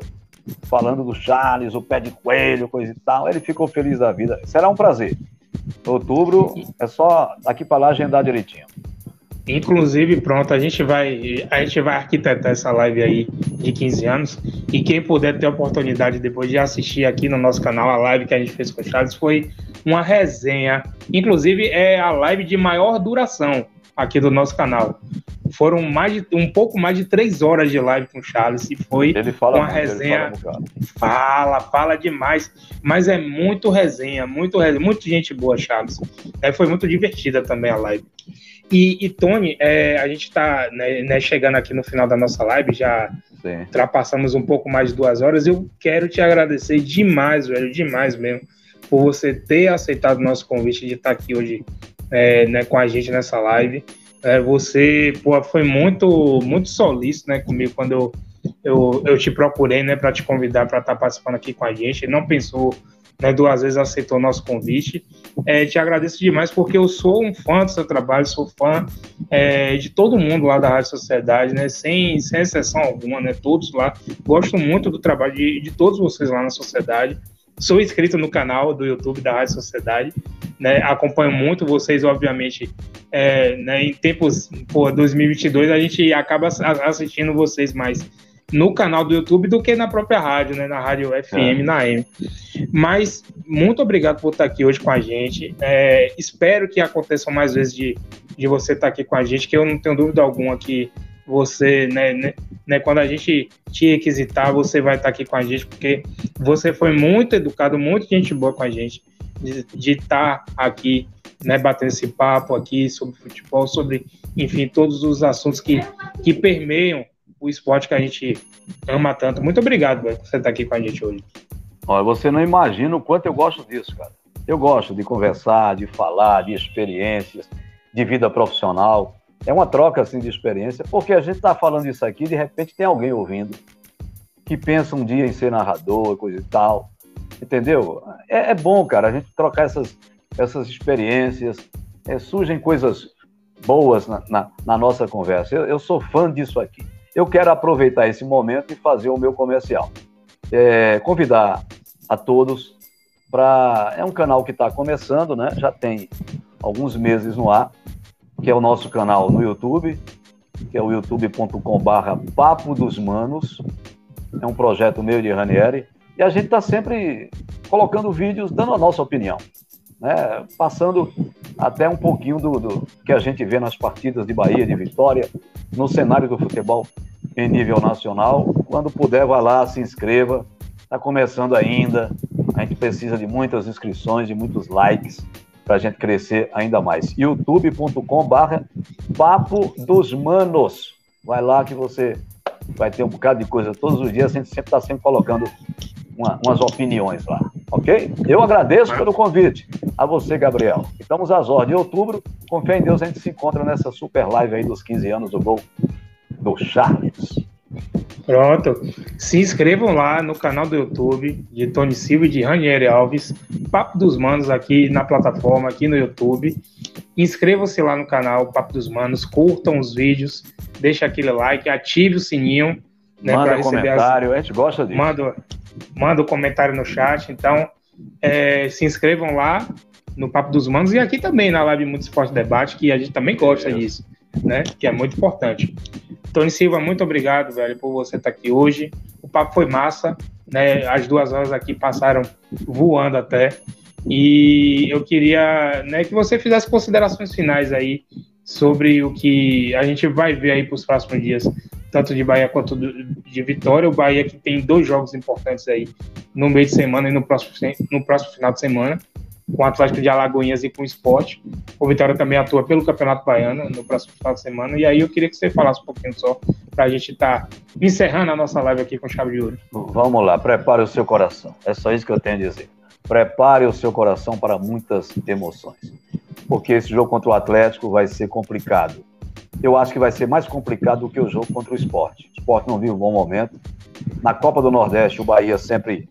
Falando do Charles, o pé de coelho, coisa e tal. Ele ficou feliz da vida. Será um prazer. Outubro é só daqui para lá agendar direitinho. Inclusive, pronto, a gente vai a gente vai arquitetar essa live aí de 15 anos e quem puder ter a oportunidade depois de assistir aqui no nosso canal a live que a gente fez com o Charles foi uma resenha. Inclusive é a live de maior duração aqui do nosso canal. Foram mais de, um pouco mais de três horas de live com o Charles e foi uma muito, resenha. Fala, fala, fala, demais, mas é muito resenha, muito muito gente boa, Charles. É, foi muito divertida também a live. E, e Tony, é, a gente está né, né, chegando aqui no final da nossa live, já Sim. ultrapassamos um pouco mais de duas horas. Eu quero te agradecer demais, velho, demais mesmo, por você ter aceitado o nosso convite de estar aqui hoje é, né, com a gente nessa live. É, você pô, foi muito muito solícito né, comigo quando eu, eu, eu te procurei né, para te convidar para estar participando aqui com a gente. Não pensou né, duas vezes aceitou nosso convite. É, te agradeço demais porque eu sou um fã do seu trabalho, sou fã é, de todo mundo lá da Rádio Sociedade, né, sem, sem exceção alguma, né, todos lá. Gosto muito do trabalho de, de todos vocês lá na Sociedade. Sou inscrito no canal do YouTube da Rádio Sociedade, né, acompanho muito vocês, obviamente, é, né, em tempos, por 2022, a gente acaba assistindo vocês mais no canal do YouTube do que na própria rádio, né? Na rádio FM, é. na AM. Mas muito obrigado por estar aqui hoje com a gente. É, espero que aconteçam mais vezes de, de você estar aqui com a gente, que eu não tenho dúvida alguma que você, né, né, né, quando a gente te requisitar, você vai estar aqui com a gente, porque você foi muito educado, muito gente boa com a gente, de, de estar aqui, né, batendo esse papo aqui sobre futebol, sobre, enfim, todos os assuntos que, que permeiam o esporte que a gente ama tanto. Muito obrigado por você estar aqui com a gente hoje. Olha, você não imagina o quanto eu gosto disso, cara. Eu gosto de conversar, de falar, de experiências, de vida profissional. É uma troca assim de experiência, porque a gente está falando isso aqui, de repente tem alguém ouvindo que pensa um dia em ser narrador, coisa e tal. Entendeu? É, é bom, cara, a gente trocar essas, essas experiências. É, surgem coisas boas na, na, na nossa conversa. Eu, eu sou fã disso aqui eu quero aproveitar esse momento e fazer o meu comercial. É, convidar a todos para. É um canal que está começando, né? Já tem alguns meses no ar, que é o nosso canal no YouTube, que é o youtube.com/barra Papo dos Manos. É um projeto meio de Ranieri. E a gente está sempre colocando vídeos dando a nossa opinião, né? passando até um pouquinho do, do que a gente vê nas partidas de Bahia, de Vitória, no cenário do futebol em nível nacional. Quando puder, vá lá, se inscreva. Está começando ainda. A gente precisa de muitas inscrições, de muitos likes para a gente crescer ainda mais. youtube.com/barra Papo dos Manos. Vai lá que você vai ter um bocado de coisa todos os dias. A gente sempre está sempre colocando uma, umas opiniões lá, ok? Eu agradeço pelo convite a você, Gabriel. Estamos às ordens. Em outubro, com fé em Deus, a gente se encontra nessa super live aí dos 15 anos do Gol do Charles. Pronto. Se inscrevam lá no canal do YouTube de Tony Silva e de Ranieri Alves, Papo dos Manos aqui na plataforma, aqui no YouTube. Inscrevam-se lá no canal Papo dos Manos, curtam os vídeos, deixa aquele like, ative o sininho. Né, manda comentário, as... a gente gosta disso. Manda, manda um comentário no chat. Então, é, se inscrevam lá no Papo dos Manos e aqui também na Live Muito Esporte Debate, que a gente também gosta disso, né? Que é muito importante. Tony Silva, muito obrigado, velho, por você estar aqui hoje. O papo foi massa, né? As duas horas aqui passaram voando até. E eu queria né, que você fizesse considerações finais aí sobre o que a gente vai ver aí para os próximos dias, tanto de Bahia quanto de Vitória. O Bahia que tem dois jogos importantes aí no meio de semana e no próximo, no próximo final de semana com o Atlético de Alagoinhas e com o esporte. O Vitória também atua pelo Campeonato Baiano no próximo final de semana. E aí eu queria que você falasse um pouquinho só para a gente estar tá encerrando a nossa live aqui com chave de ouro. Vamos lá, prepare o seu coração. É só isso que eu tenho a dizer. Prepare o seu coração para muitas emoções. Porque esse jogo contra o Atlético vai ser complicado. Eu acho que vai ser mais complicado do que o jogo contra o esporte. O esporte não vive um bom momento. Na Copa do Nordeste, o Bahia sempre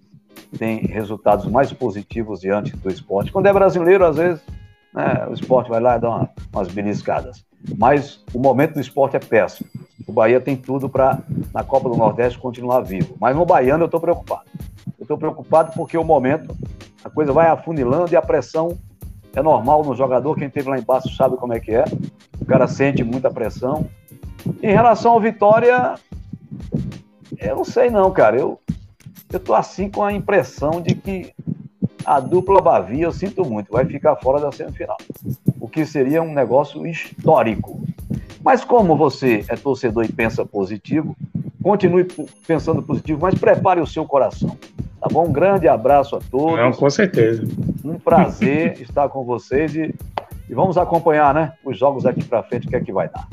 tem resultados mais positivos diante do esporte. Quando é brasileiro, às vezes, né, o esporte vai lá e dá uma, umas beliscadas. Mas o momento do esporte é péssimo. O Bahia tem tudo para, na Copa do Nordeste, continuar vivo. Mas no Baiano eu estou preocupado. Eu estou preocupado porque o momento, a coisa vai afunilando e a pressão é normal no jogador. Quem teve lá embaixo sabe como é que é. O cara sente muita pressão. Em relação ao Vitória, eu não sei não, cara. Eu, eu tô assim com a impressão de que a dupla Bavia, eu sinto muito, vai ficar fora da semifinal. O que seria um negócio histórico. Mas como você é torcedor e pensa positivo, continue pensando positivo, mas prepare o seu coração. Tá bom? Um grande abraço a todos. Não, com certeza. Um prazer estar com vocês e, e vamos acompanhar, né? Os jogos daqui para frente, o que é que vai dar.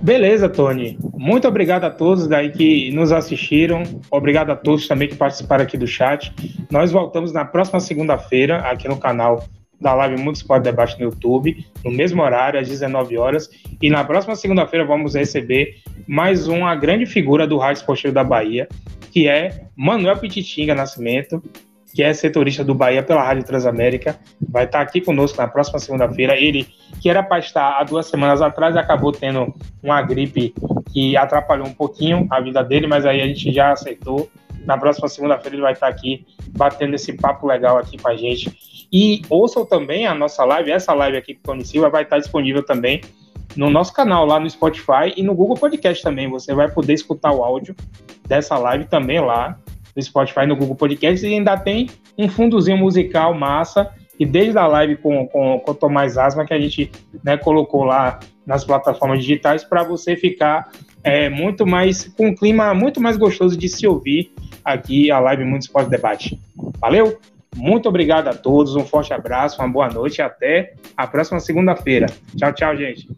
Beleza, Tony. Muito obrigado a todos daí que nos assistiram. Obrigado a todos também que participaram aqui do chat. Nós voltamos na próxima segunda-feira aqui no canal da Live Mundo Esporte Debate no YouTube, no mesmo horário, às 19 horas. E na próxima segunda-feira vamos receber mais uma grande figura do Rádio Esportivo da Bahia, que é Manuel Pititinga Nascimento, que é setorista do Bahia pela Rádio Transamérica. Vai estar aqui conosco na próxima segunda-feira. Ele, que era para estar há duas semanas atrás, acabou tendo uma gripe que atrapalhou um pouquinho a vida dele, mas aí a gente já aceitou. Na próxima segunda-feira ele vai estar aqui batendo esse papo legal aqui com a gente. E ouçam também a nossa live, essa live aqui com o Tony Silva vai estar disponível também no nosso canal lá no Spotify e no Google Podcast também. Você vai poder escutar o áudio dessa live também lá no Spotify, no Google Podcast e ainda tem um fundozinho musical massa e desde a live com, com, com o Tomás Asma que a gente né, colocou lá nas plataformas digitais para você ficar é, muito mais com um clima muito mais gostoso de se ouvir aqui a live Mundo Esporte Debate. Valeu? Muito obrigado a todos, um forte abraço, uma boa noite e até a próxima segunda-feira. Tchau, tchau, gente.